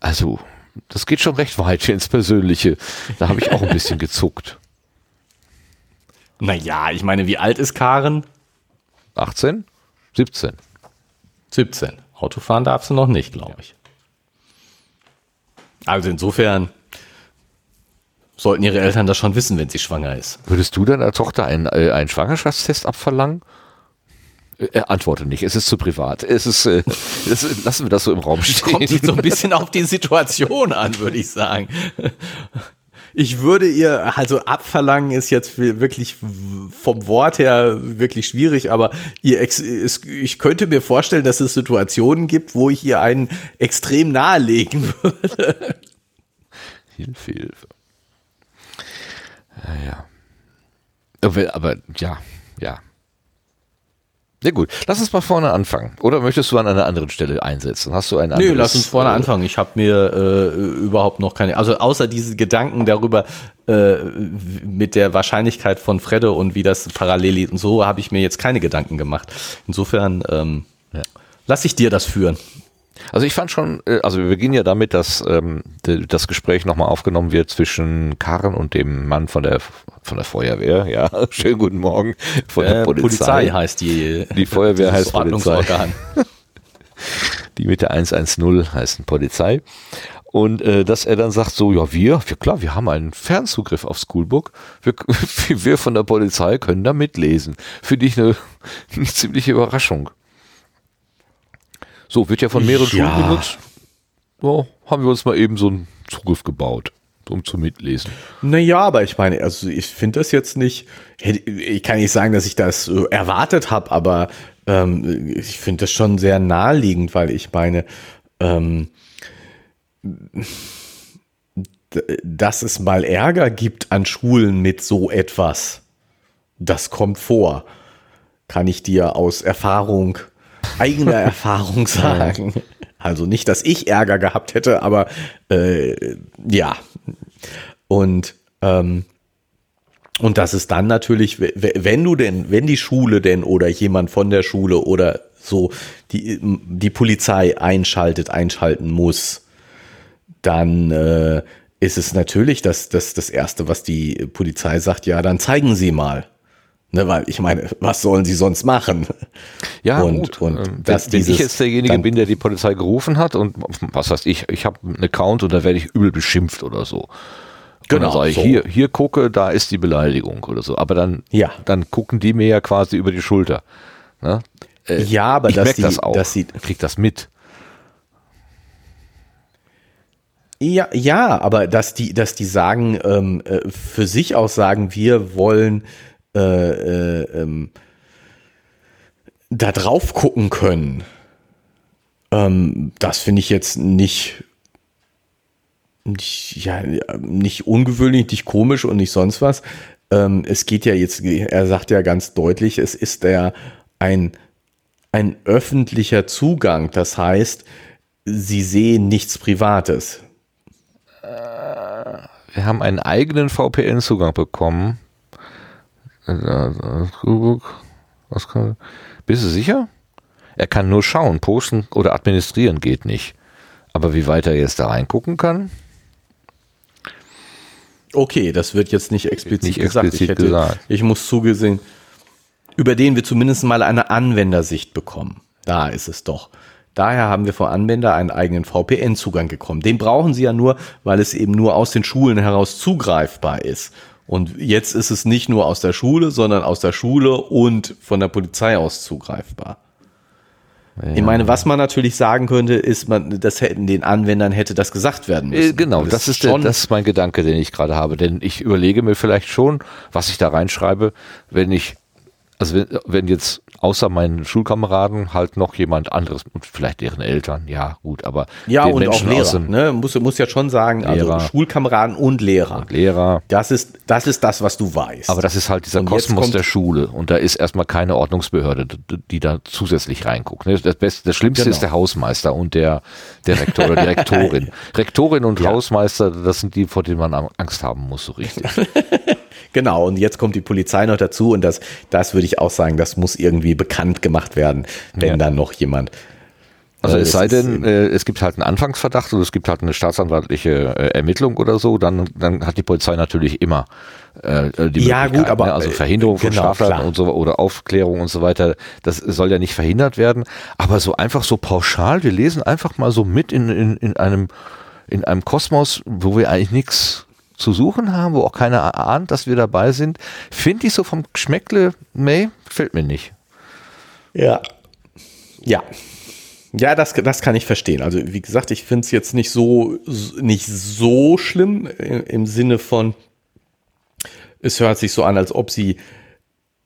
also, das geht schon recht weit ins Persönliche. Da habe ich auch ein bisschen gezuckt. Naja, ich meine, wie alt ist Karen? 18? 17. 17. Autofahren darf sie noch nicht, glaube ich. Also insofern sollten ihre Eltern das schon wissen, wenn sie schwanger ist. Würdest du deiner Tochter einen, äh, einen Schwangerschaftstest abverlangen? Äh, antworte nicht, es ist zu privat. Es ist, äh, das, lassen wir das so im Raum stehen. Kommt sich so ein bisschen auf die Situation an, würde ich sagen. Ich würde ihr, also abverlangen ist jetzt wirklich vom Wort her wirklich schwierig, aber ihr, ex- ich könnte mir vorstellen, dass es Situationen gibt, wo ich ihr einen extrem nahelegen würde. Hilfe, Hilfe. Ja, ja. Aber, aber ja, ja. Ja gut, lass uns mal vorne anfangen. Oder möchtest du an einer anderen Stelle einsetzen? Hast du ein Nö, anderes? lass uns vorne äh, anfangen. Ich habe mir äh, überhaupt noch keine, also außer diese Gedanken darüber äh, mit der Wahrscheinlichkeit von Fredde und wie das parallel ist und so, habe ich mir jetzt keine Gedanken gemacht. Insofern ähm, Ja. lass ich dir das führen. Also ich fand schon, äh, also wir beginnen ja damit, dass ähm, das Gespräch nochmal aufgenommen wird zwischen Karen und dem Mann von der von der Feuerwehr. Ja, schönen guten Morgen. Von der Äh, Polizei. heißt die. Die Feuerwehr heißt Polizei. Die mit der 110 heißen Polizei. Und äh, dass er dann sagt, so, ja, wir, ja klar, wir haben einen Fernzugriff auf Schoolbook. Wir, wir von der Polizei können da mitlesen. Finde ich eine, eine ziemliche Überraschung. So, wird ja von mehreren Ja. Schulen benutzt. So, haben wir uns mal eben so einen Zugriff gebaut, um zu mitlesen. Naja, aber ich meine, also ich finde das jetzt nicht, ich kann nicht sagen, dass ich das erwartet habe, aber ähm, ich finde das schon sehr naheliegend, weil ich meine, ähm, dass es mal Ärger gibt an Schulen mit so etwas, das kommt vor. Kann ich dir aus Erfahrung, eigener Erfahrung sagen. Also nicht, dass ich Ärger gehabt hätte, aber äh, ja. Und ähm, und das ist dann natürlich, wenn du denn, wenn die Schule denn oder jemand von der Schule oder so die, die Polizei einschaltet, einschalten muss, dann äh, ist es natürlich das, das, das Erste, was die Polizei sagt, ja, dann zeigen Sie mal. Ne, weil ich meine, was sollen sie sonst machen? Ja, Und- gut. und Ähm, dass wenn, wenn ich jetzt derjenige bin, der die Polizei gerufen hat und was heißt ich, ich habe einen Account und da werde ich übel beschimpft oder so. Genau, Und dann sage ich, so. hier, hier gucke, da ist die Beleidigung oder so. Aber dann, Ja. dann gucken die mir ja quasi über die Schulter. Ne? Äh, ja, aber ich dass die, das auch. dass sie, krieg das mit. ja, ja, aber dass die, dass die sagen, ähm, äh, für sich auch sagen, wir wollen äh, äh, ähm, da drauf gucken können. Ähm, das finde ich jetzt nicht, nicht, ja, nicht ungewöhnlich, nicht komisch und nicht sonst was. Ähm, es geht ja jetzt, er sagt ja ganz deutlich, es ist ja ein, ein öffentlicher Zugang. Das heißt, sie sehen nichts Privates. Wir haben einen eigenen VPN-Zugang bekommen. Äh, äh, Was kann, bist du sicher? Er kann nur schauen, posten oder administrieren geht nicht. Aber wie weit er jetzt da reingucken kann? Okay, das wird jetzt nicht explizit Nicht gesagt. explizit ich, hätte, gesagt. ich muss zugesehen, über den wir zumindest mal eine Anwendersicht bekommen. Da ist es doch. Daher haben wir vor Anwender einen eigenen VPN-Zugang bekommen. Den brauchen sie ja nur, weil es eben nur aus den Schulen heraus zugreifbar ist. Und jetzt ist es nicht nur aus der Schule, sondern aus der Schule und von der Polizei aus zugreifbar. Ich meine, was man natürlich sagen könnte, ist, man, das hätten den Anwendern hätte das gesagt werden Äh, müssen. genau, das es ist, der, schon das ist mein Gedanke, den ich gerade habe. Denn ich überlege mir vielleicht schon, was ich da reinschreibe, wenn ich, also wenn, wenn jetzt außer meinen Schulkameraden halt noch jemand anderes und vielleicht deren Eltern, ja gut, aber Ja, den und Menschen auch Lehrer. Ne? Muss, muss ja schon sagen, Lehrer. also Schulkameraden und Lehrer. Lehrer, Das ist, das ist das, was du weißt. aber das ist halt dieser Und Kosmos der Schule und da ist erstmal keine Ordnungsbehörde, die da zusätzlich reinguckt. ne? Das, Beste, das Schlimmste Genau. ist der Hausmeister und der, der Rektor oder die Rektorin. Rektorin und Ja. Hausmeister, das sind die, vor denen man Angst haben muss, so richtig. Genau, und jetzt kommt die Polizei noch dazu und das, das würde ich auch sagen, das muss irgendwie bekannt gemacht werden, wenn Ja. dann noch jemand. Also Äh, es sei denn, eben- äh, es gibt halt einen Anfangsverdacht oder es gibt halt eine staatsanwaltliche äh, Ermittlung oder so, dann, dann hat die Polizei natürlich immer äh, die Ja, Möglichkeit, gut, aber, ne? also äh, Verhinderung von genau, Straftaten klar. und so oder Aufklärung und so weiter, das soll ja nicht verhindert werden. Aber so einfach so pauschal, wir lesen einfach mal so mit in, in, in einem in einem Kosmos, wo wir eigentlich nichts zu suchen haben, wo auch keiner ahnt, dass wir dabei sind, finde ich so vom Geschmäckle, nee, fällt mir nicht. Ja. Ja. Ja, das, das kann ich verstehen. Also, wie gesagt, ich finde es jetzt nicht so, nicht so schlimm im, Sinne von, es hört sich so an, als ob sie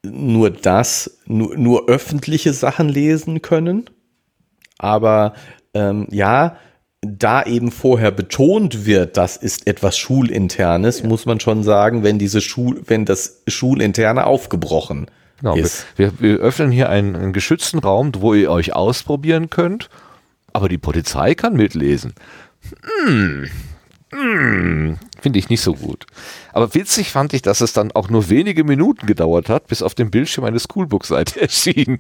nur das, nur, nur öffentliche Sachen lesen können. Aber ähm, ja, da eben vorher betont wird, das ist etwas Schulinternes, muss man schon sagen, wenn diese Schul, wenn das Schulinterne aufgebrochen Genau, ist. wir, wir öffnen hier einen, einen geschützten Raum, wo ihr euch ausprobieren könnt, aber die Polizei kann mitlesen. Hm. Hm. Finde ich nicht so gut. Aber witzig fand ich, dass es dann auch nur wenige Minuten gedauert hat, bis auf dem Bildschirm eine Schoolbook-Seite erschien.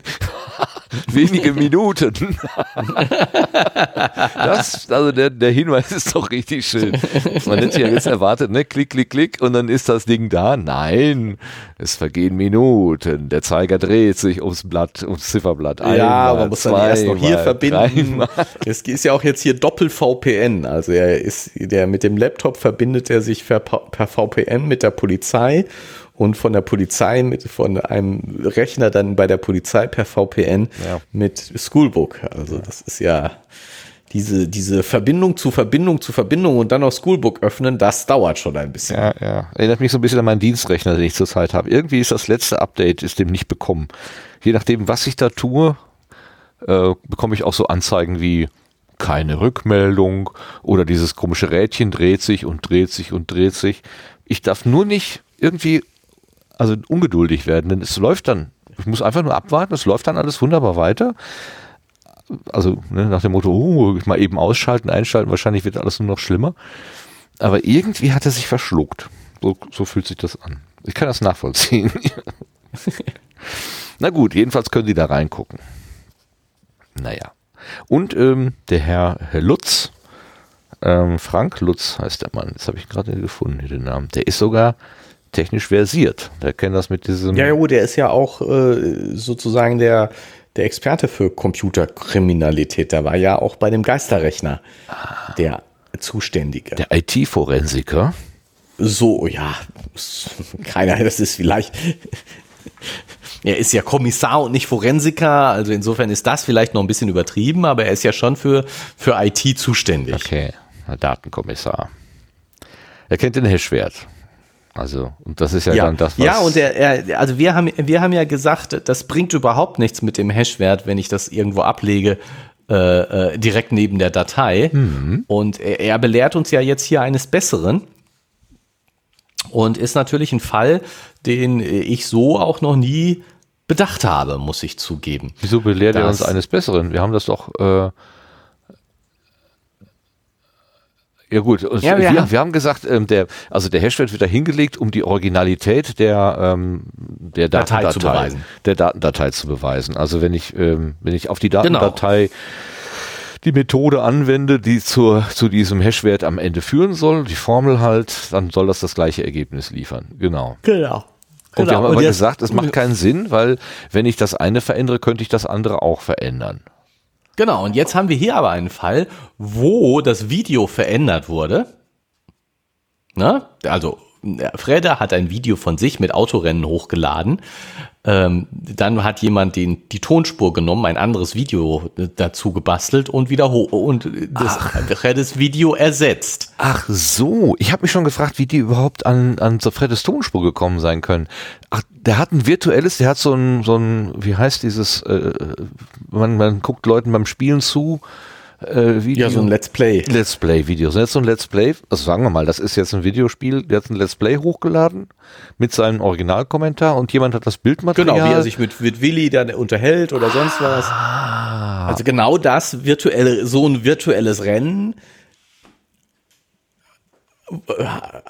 wenige Minuten. das, also der, der Hinweis ist doch richtig schön. Man hätte ja jetzt erwartet, ne, klick, klick, klick und dann ist das Ding da. Nein, es vergehen Minuten. Der Zeiger dreht sich ums Blatt, ums Zifferblatt. ja, Einmal, man muss dann erst noch hier zweimal, verbinden. dreimal. Es ist ja auch jetzt hier Doppel-VPN. Also er ist, der mit dem Laptop verbindet er sich per, per VPN mit der Polizei und von der Polizei mit von einem Rechner dann bei der Polizei per VPN Ja. mit Schoolbook. Also das ist ja diese, diese Verbindung zu Verbindung zu Verbindung und dann noch Schoolbook öffnen, das dauert schon ein bisschen. Ja, ja. Erinnert mich so ein bisschen an meinen Dienstrechner, den ich zurzeit habe. Irgendwie ist das letzte Update, ist dem nicht bekommen. Je nachdem, was ich da tue, äh, bekomme ich auch so Anzeigen wie keine Rückmeldung oder dieses komische Rädchen dreht sich und dreht sich und dreht sich. Ich darf nur nicht irgendwie, also ungeduldig werden, denn es läuft dann. Ich muss einfach nur abwarten, es läuft dann alles wunderbar weiter. Also ne, nach dem Motto, oh, mal eben ausschalten, einschalten, wahrscheinlich wird alles nur noch schlimmer. Aber irgendwie hat er sich verschluckt. So, so fühlt sich das an. Ich kann das nachvollziehen. Na gut, jedenfalls können Sie da reingucken. Naja. Und ähm, der Herr, Herr Lutz, ähm, Frank Lutz heißt der Mann, jetzt habe ich gerade gefunden, den Namen. Der ist sogar technisch versiert. Der kennt das mit diesem. Ja, jo, der ist ja auch äh, sozusagen der, der Experte für Computerkriminalität. Der war ja auch bei dem Geisterrechner der Zuständige. der IT-Forensiker. So, ja, keiner, das ist vielleicht, er ist ja Kommissar und nicht Forensiker, also insofern ist das vielleicht noch ein bisschen übertrieben, aber er ist ja schon für, für IT zuständig. Okay, Datenkommissar. Er kennt den Hashwert. Also, und das ist ja, ja. dann das, was. Ja, und er, er, also wir haben, wir haben ja gesagt, das bringt überhaupt nichts mit dem Hashwert, wenn ich das irgendwo ablege, äh, äh, direkt neben der Datei. Mhm. Und er, er belehrt uns ja jetzt hier eines Besseren. Und ist natürlich ein Fall, den ich so auch noch nie bedacht habe, muss ich zugeben. Wieso belehrt er uns eines Besseren? Wir haben das doch. Äh ja gut, ja, wir, wir, haben, wir, haben, gesagt, ähm, der, also der Hashwert wird da hingelegt, um die Originalität der, ähm, der Datei, Datei, zu beweisen. Der Datendatei zu beweisen. Also wenn ich, ähm, wenn ich auf die genau. Datendatei genau die Methode anwende, die zur, zu diesem Hashwert am Ende führen soll, die Formel halt, dann soll das das gleiche Ergebnis liefern. Genau. Genau. Und genau. wir haben aber gesagt, es macht keinen Sinn, weil wenn ich das eine verändere, könnte ich das andere auch verändern. Genau, und jetzt haben wir hier aber einen Fall, wo das Video verändert wurde. Ne? Also Freda hat ein Video von sich mit Autorennen hochgeladen. Ähm, dann hat jemand den, die Tonspur genommen, ein anderes Video dazu gebastelt und wieder hoch und das Fredes Video ersetzt. Ach so, ich habe mich schon gefragt, wie die überhaupt an, an so Fredes Tonspur gekommen sein können. Ach, der hat ein virtuelles, der hat so ein, so ein wie heißt dieses, äh, man, man guckt Leuten beim Spielen zu, äh, Video. Ja, so ein Let's Play. Let's Play-Video. So jetzt so ein Let's Play, also sagen wir mal, das ist jetzt ein Videospiel, der hat ein Let's Play hochgeladen mit seinem Originalkommentar und jemand hat das Bildmaterial. Genau, wie er sich mit, mit Willi dann unterhält oder sonst was. Ah. Also genau das virtuelle, so ein virtuelles Rennen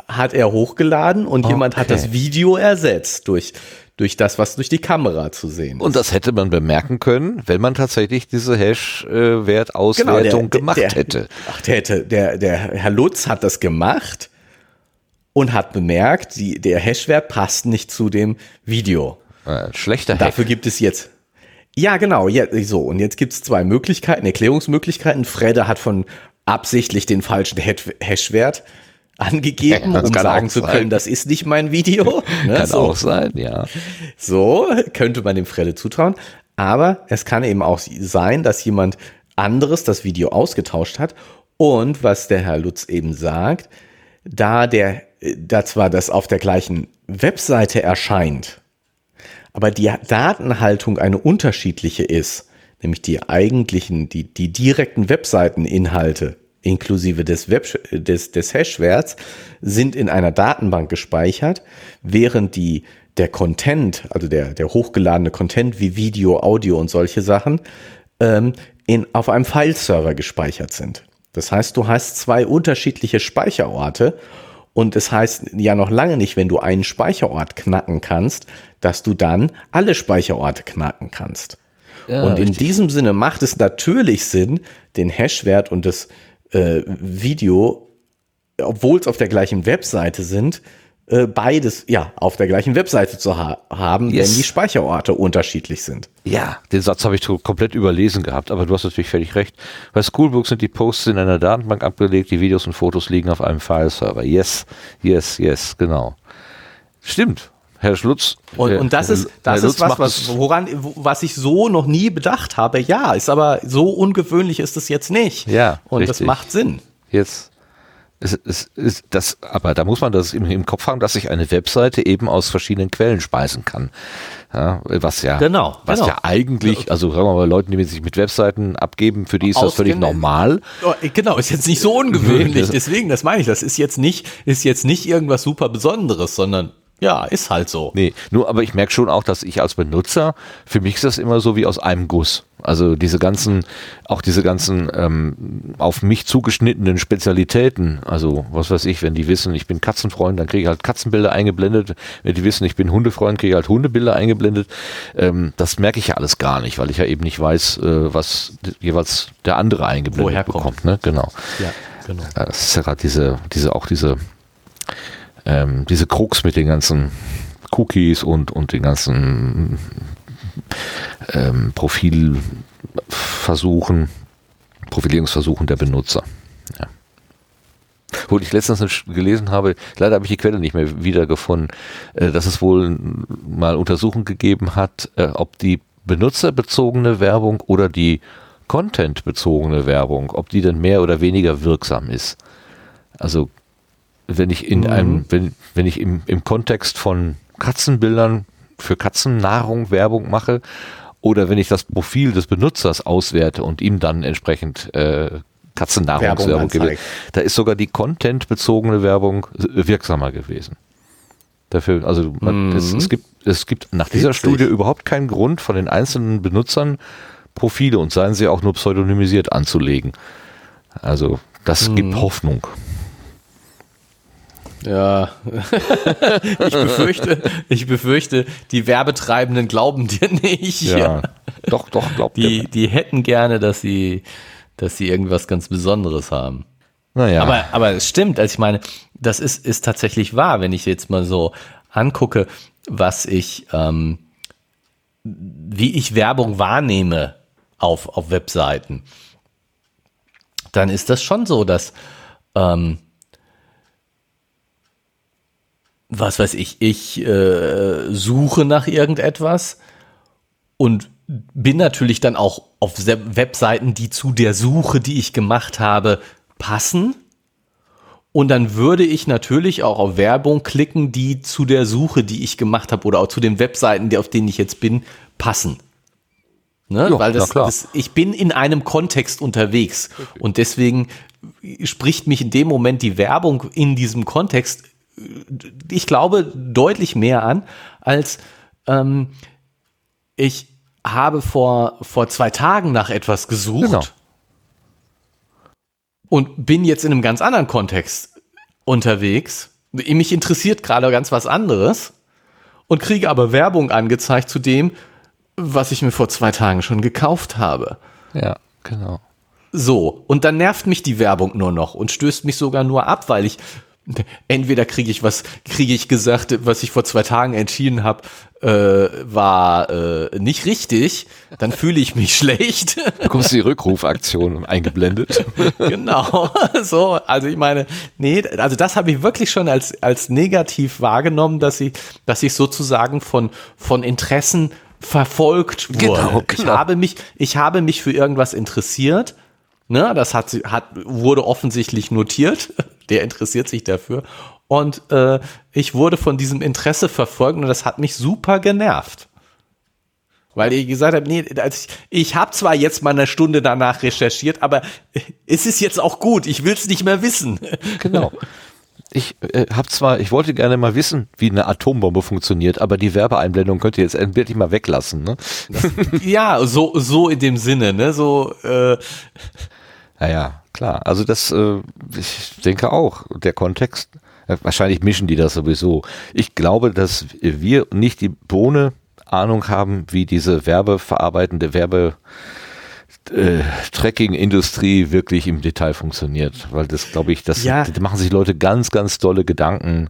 hat er hochgeladen und okay. jemand hat das Video ersetzt durch durch das, was durch die Kamera zu sehen ist. Und das hätte man bemerken können, wenn man tatsächlich diese Hash-Wertauswertung genau, gemacht der, hätte. Ach, der hätte, der, der Herr Lutz hat das gemacht und hat bemerkt, die, der Hash-Wert passt nicht zu dem Video. Schlechter Hack. Dafür gibt es jetzt ja, genau. Ja, so, und jetzt gibt es zwei Möglichkeiten, Erklärungsmöglichkeiten. Fredde hat von absichtlich den falschen Hashwert angegeben, ja, um sagen zu können, sein. das ist nicht mein Video. Ne? Kann so. auch sein, ja. So könnte man dem Frelle zutrauen. Aber es kann eben auch sein, dass jemand anderes das Video ausgetauscht hat. Und was der Herr Lutz eben sagt, da der, da zwar das auf der gleichen Webseite erscheint, aber die Datenhaltung eine unterschiedliche ist, nämlich die eigentlichen, die, die direkten Webseiteninhalte inklusive des, Web des, des Hashwerts sind in einer Datenbank gespeichert, während die, der Content, also der, der hochgeladene Content wie Video, Audio und solche Sachen, ähm, in, auf einem Fileserver gespeichert sind. Das heißt, du hast zwei unterschiedliche Speicherorte und es heißt ja noch lange nicht, wenn du einen Speicherort knacken kannst, dass du dann alle Speicherorte knacken kannst. Ja, und in richtig. diesem Sinne macht es natürlich Sinn, den Hashwert und das äh, Video, obwohl es auf der gleichen Webseite sind, äh, beides ja auf der gleichen Webseite zu ha haben, yes. wenn die Speicherorte unterschiedlich sind. Ja, den Satz habe ich komplett überlesen gehabt, aber du hast natürlich völlig recht. Bei Schoolbooks sind die Posts in einer Datenbank abgelegt, die Videos und Fotos liegen auf einem Fileserver. Yes, yes, yes, genau. Stimmt. Herr Schlutz. Und, und das ist, das ist was, was, woran, was ich so noch nie bedacht habe. Ja, ist aber so ungewöhnlich ist es jetzt nicht. Ja. Und richtig. das macht Sinn. Jetzt. Es, es, es, das, aber da muss man das im, im Kopf haben, dass sich eine Webseite eben aus verschiedenen Quellen speisen kann. Ja, was ja, genau, was genau. ja eigentlich, also sagen wir mal, Leuten, die sich mit Webseiten abgeben, für die ist das völlig normal. Oh, genau, ist jetzt nicht so ungewöhnlich. Deswegen, das meine ich, das ist jetzt nicht, ist jetzt nicht irgendwas super Besonderes, sondern ja, ist halt so. Nee, nur, aber ich merke schon auch, dass ich als Benutzer, für mich ist das immer so wie aus einem Guss. Also diese ganzen, auch diese ganzen ähm, auf mich zugeschnittenen Spezialitäten. Also was weiß ich, wenn die wissen, ich bin Katzenfreund, dann kriege ich halt Katzenbilder eingeblendet. Wenn die wissen, ich bin Hundefreund, kriege ich halt Hundebilder eingeblendet. Ähm, das merke ich ja alles gar nicht, weil ich ja eben nicht weiß, äh, was jeweils der andere eingeblendet Woher bekommt. Kommt. Ne? Genau. Ja, genau. Das ist ja gerade diese, diese, auch diese ähm, diese Krux mit den ganzen Cookies und, und den ganzen ähm, Profilversuchen, Profilierungsversuchen der Benutzer. Ja. Obwohl ich letztens gelesen habe, leider habe ich die Quelle nicht mehr wiedergefunden, äh, dass es wohl mal Untersuchungen gegeben hat, äh, ob die benutzerbezogene Werbung oder die contentbezogene Werbung, ob die denn mehr oder weniger wirksam ist. Also wenn ich in mhm. einem, wenn, wenn ich im, im Kontext von Katzenbildern für Katzennahrung Werbung mache oder wenn ich das Profil des Benutzers auswerte und ihm dann entsprechend äh, Katzennahrungswerbung gebe, da ist sogar die contentbezogene Werbung wirksamer gewesen. Dafür, also man, mhm. es, es, gibt, es gibt nach dieser Witzig. Studie überhaupt keinen Grund von den einzelnen Benutzern Profile und seien sie auch nur pseudonymisiert anzulegen. Also das mhm. gibt Hoffnung. Ja, ich befürchte, ich befürchte, die Werbetreibenden glauben dir nicht. Ja, doch, doch, glaubt die, die hätten gerne, dass sie, dass sie irgendwas ganz Besonderes haben. Naja. Aber, aber es stimmt, also ich meine, das ist, ist tatsächlich wahr, wenn ich jetzt mal so angucke, was ich, ähm, wie ich Werbung wahrnehme auf, auf Webseiten, dann ist das schon so, dass ähm, was weiß ich, ich äh, suche nach irgendetwas und bin natürlich dann auch auf Webseiten, die zu der Suche, die ich gemacht habe, passen. Und dann würde ich natürlich auch auf Werbung klicken, die zu der Suche, die ich gemacht habe, oder auch zu den Webseiten, die, auf denen ich jetzt bin, passen. Ne? Ja, Weil das, das, ich bin in einem Kontext unterwegs. Und deswegen spricht mich in dem Moment die Werbung in diesem Kontext ich glaube, deutlich mehr an, als ähm, ich habe vor, vor zwei Tagen nach etwas gesucht genau. und bin jetzt in einem ganz anderen Kontext unterwegs. Mich interessiert gerade ganz was anderes und kriege aber Werbung angezeigt zu dem, was ich mir vor zwei Tagen schon gekauft habe. Ja, genau. So, und dann nervt mich die Werbung nur noch und stößt mich sogar nur ab, weil ich entweder kriege ich was, kriege ich gesagt, was ich vor zwei Tagen entschieden habe, äh, war äh, nicht richtig, dann fühle ich mich schlecht. Da kommst du die Rückrufaktion eingeblendet. genau. So, also ich meine, nee, also das habe ich wirklich schon als als negativ wahrgenommen, dass ich, dass ich sozusagen von von Interessen verfolgt wurde. Genau, genau. Ich habe mich, ich habe mich für irgendwas interessiert. Ne, das hat, hat, wurde offensichtlich notiert der interessiert sich dafür. Und äh, ich wurde von diesem Interesse verfolgt und das hat mich super genervt. Weil ich gesagt habe, nee, ich, ich habe zwar jetzt mal eine Stunde danach recherchiert, aber es ist jetzt auch gut, ich will es nicht mehr wissen. Genau. Ich äh, habe zwar, ich wollte gerne mal wissen, wie eine Atombombe funktioniert, aber die Werbeeinblendung könnt ihr jetzt endlich mal weglassen, ne? Ja, so so in dem Sinne, ne? So äh, naja, klar. Also das, äh, ich denke auch, der Kontext, äh, wahrscheinlich mischen die das sowieso. Ich glaube, dass wir nicht die Bohne Ahnung haben, wie diese werbeverarbeitende Werbe äh, Tracking-Industrie wirklich im Detail funktioniert, weil das glaube ich, das ja. da machen sich Leute ganz, ganz dolle Gedanken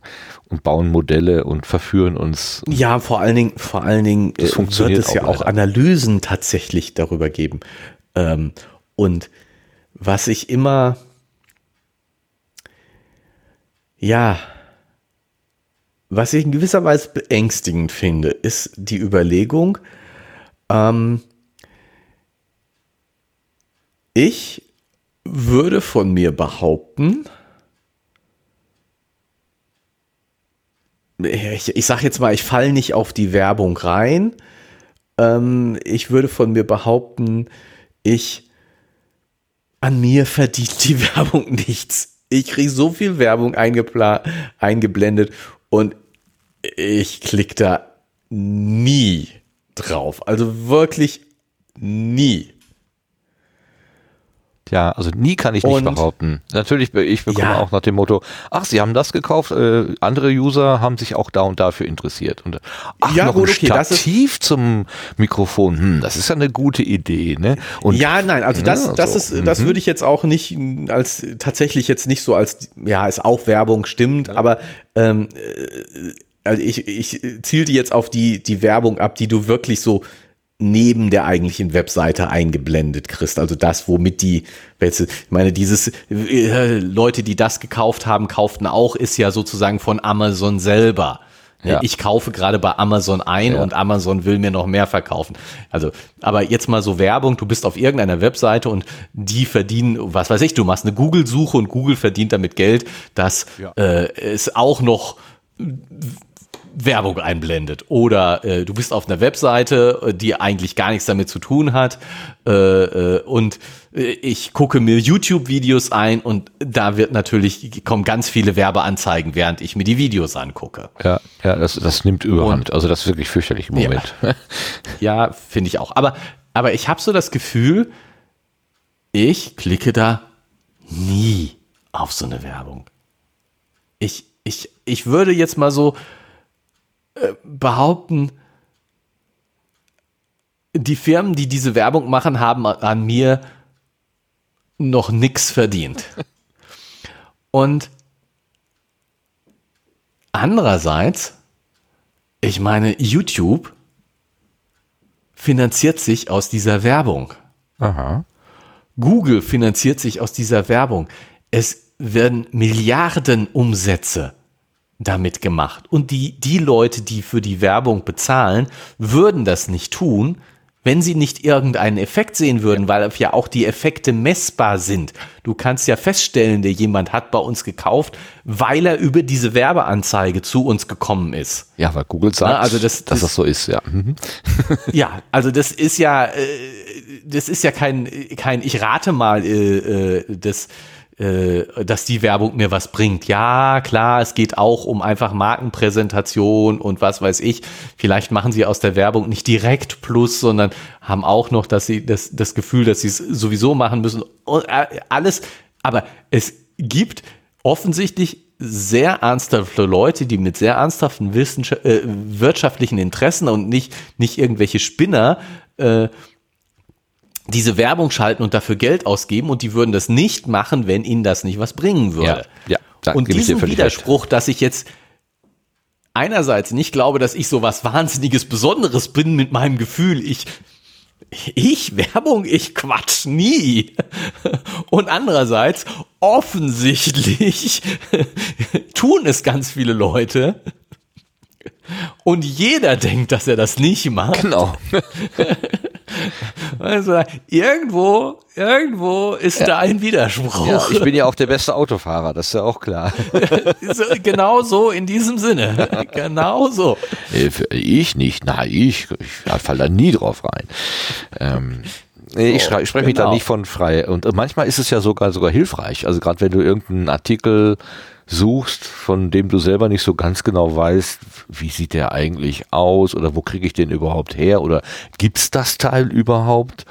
und bauen Modelle und verführen uns. Ja, vor allen Dingen, vor allen Dingen das äh, wird es ja auch Analysen tatsächlich darüber geben. Ähm, und was ich immer, ja, was ich in gewisser Weise beängstigend finde, ist die Überlegung, ähm, ich würde von mir behaupten, ich, ich sage jetzt mal, ich falle nicht auf die Werbung rein. Ähm, ich würde von mir behaupten, ich an mir verdient die Werbung nichts. Ich kriege so viel Werbung eingeblendet und ich klicke da nie drauf. Also wirklich nie. Ja, also nie kann ich nicht und, behaupten. Natürlich, ich bekomme ja. auch nach dem Motto, ach, Sie haben das gekauft, äh, andere User haben sich auch da und dafür interessiert. Und ach, ja, noch gut, ein okay, Stativ zum Mikrofon, hm, das ist ja eine gute Idee, ne? Und, ja, nein, also das, ja, das so. ist, das mhm. würde ich jetzt auch nicht als tatsächlich jetzt nicht so als, ja, ist auch Werbung, stimmt, ja. aber ähm, äh, also ich, ich zielte jetzt auf die, die Werbung ab, die du wirklich so neben der eigentlichen Webseite eingeblendet kriegst. Also das, womit die, ich meine, dieses äh, Leute, die das gekauft haben, kauften auch, ist ja sozusagen von Amazon selber. Ja. Ich kaufe gerade bei Amazon ein ja. und Amazon will mir noch mehr verkaufen. Also, aber jetzt mal so Werbung, du bist auf irgendeiner Webseite und die verdienen, was weiß ich, du machst eine Google-Suche und Google verdient damit Geld, dass ja. äh, es auch noch Werbung einblendet. Oder äh, du bist auf einer Webseite, äh, die eigentlich gar nichts damit zu tun hat. Äh, äh, und äh, ich gucke mir YouTube-Videos ein und da wird natürlich, kommen ganz viele Werbeanzeigen, während ich mir die Videos angucke. Ja, ja, das, das nimmt überhand. Und, also das ist wirklich fürchterlich im Moment. Ja, ja finde ich auch. Aber, aber ich habe so das Gefühl, ich klicke da nie auf so eine Werbung. Ich, ich, ich würde jetzt mal so äh, behaupten, die Firmen, die diese Werbung machen, haben an mir noch nichts verdient. Und andererseits, ich meine, YouTube finanziert sich aus dieser Werbung. Aha. Google finanziert sich aus dieser Werbung. Es werden Milliarden Umsätze damit gemacht. Und die, die Leute, die für die Werbung bezahlen, würden das nicht tun, wenn sie nicht irgendeinen Effekt sehen würden, weil ja auch die Effekte messbar sind. Du kannst ja feststellen, der jemand hat bei uns gekauft, weil er über diese Werbeanzeige zu uns gekommen ist. Ja, weil Google sagt, also das, dass das so ist, ja. Mhm. ja, also das ist ja, äh, das ist ja kein, kein, ich rate mal, äh, äh das äh, dass die Werbung mir was bringt. Ja, klar, es geht auch um einfach Markenpräsentation und was weiß ich. Vielleicht machen sie aus der Werbung nicht direkt Plus, sondern haben auch noch dass sie das, das Gefühl, dass sie es sowieso machen müssen. Äh, alles, aber es gibt offensichtlich sehr ernsthafte Leute, die mit sehr ernsthaften Wissenschaft, äh, wirtschaftlichen Interessen und nicht, nicht irgendwelche Spinner äh, diese Werbung schalten und dafür Geld ausgeben und die würden das nicht machen, wenn ihnen das nicht was bringen würde. Ja, ja und diesen Widerspruch, dass ich jetzt einerseits nicht glaube, dass ich so was wahnsinniges Besonderes bin mit meinem Gefühl, ich ich Werbung, ich quatsch nie. Und andererseits offensichtlich tun es ganz viele Leute. Und jeder denkt, dass er das nicht macht. Genau. Also irgendwo, irgendwo ist ja. da ein Widerspruch. Ja, ich bin ja auch der beste Autofahrer, das ist ja auch klar. genau so in diesem Sinne. Genau so. Ich nicht, nein, ich, ich falle da nie drauf rein. Ähm, ich, ich spreche mich da genau. nicht von frei. Und manchmal ist es ja sogar sogar hilfreich. Also gerade wenn du irgendeinen Artikel suchst, von dem du selber nicht so ganz genau weißt, wie sieht der eigentlich aus oder wo kriege ich den überhaupt her oder gibt's das Teil überhaupt?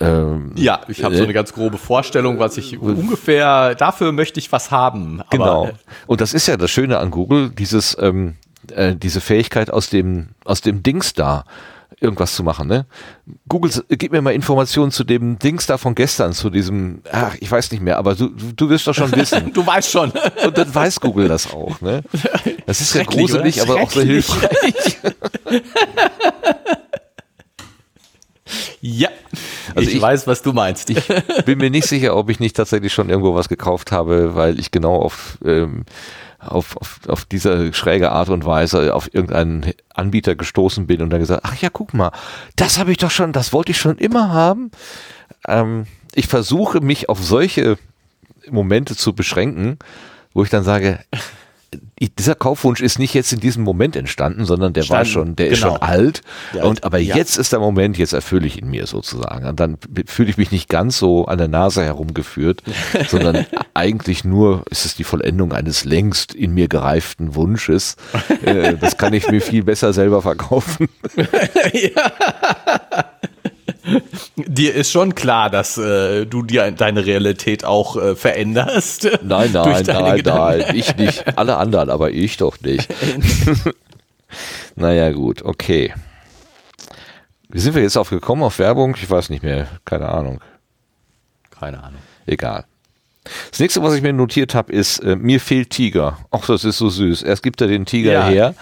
Ähm, ja, ich habe äh, so eine ganz grobe Vorstellung, was ich ungefähr, dafür möchte ich was haben. Aber, genau. Und das ist ja das Schöne an Google, dieses, ähm, äh, diese Fähigkeit aus dem, aus dem Dings da irgendwas zu machen. Ne? Google, gib mir mal Informationen zu dem Dings da von gestern, zu diesem, ach, ich weiß nicht mehr, aber du, du wirst doch schon wissen. du weißt schon. Und dann weiß Google das auch. Ne? Das ist ja gruselig, aber auch sehr hilfreich. ja, also ich, ich, weiß, was du meinst. Ich bin mir nicht sicher, ob ich nicht tatsächlich schon irgendwo was gekauft habe, weil ich genau auf ähm, auf, auf, auf diese schräge Art und Weise auf irgendeinen Anbieter gestoßen bin und dann gesagt, ach ja, guck mal, das habe ich doch schon, das wollte ich schon immer haben. Ähm, ich versuche mich auf solche Momente zu beschränken, wo ich dann sage, dieser Kaufwunsch ist nicht jetzt in diesem Moment entstanden, sondern der Stand, war schon, der genau. ist schon alt. Ja, und aber ja. jetzt ist der Moment, jetzt erfülle ich ihn mir sozusagen. Und dann fühle ich mich nicht ganz so an der Nase herumgeführt, sondern eigentlich nur ist es die Vollendung eines längst in mir gereiften Wunsches. Äh, das kann ich mir viel besser selber verkaufen. ja. Dir ist schon klar, dass äh, du dir deine Realität auch äh, veränderst. Nein, nein, nein, nein, ich nicht. Alle anderen, aber ich doch nicht. naja, gut, okay. Wie sind wir jetzt aufgekommen auf Werbung? Ich weiß nicht mehr. Keine Ahnung. Keine Ahnung. Egal. Das nächste, was ich mir notiert habe, ist, äh, mir fehlt Tiger. Ach, das ist so süß. Erst gibt er den Tiger ja. her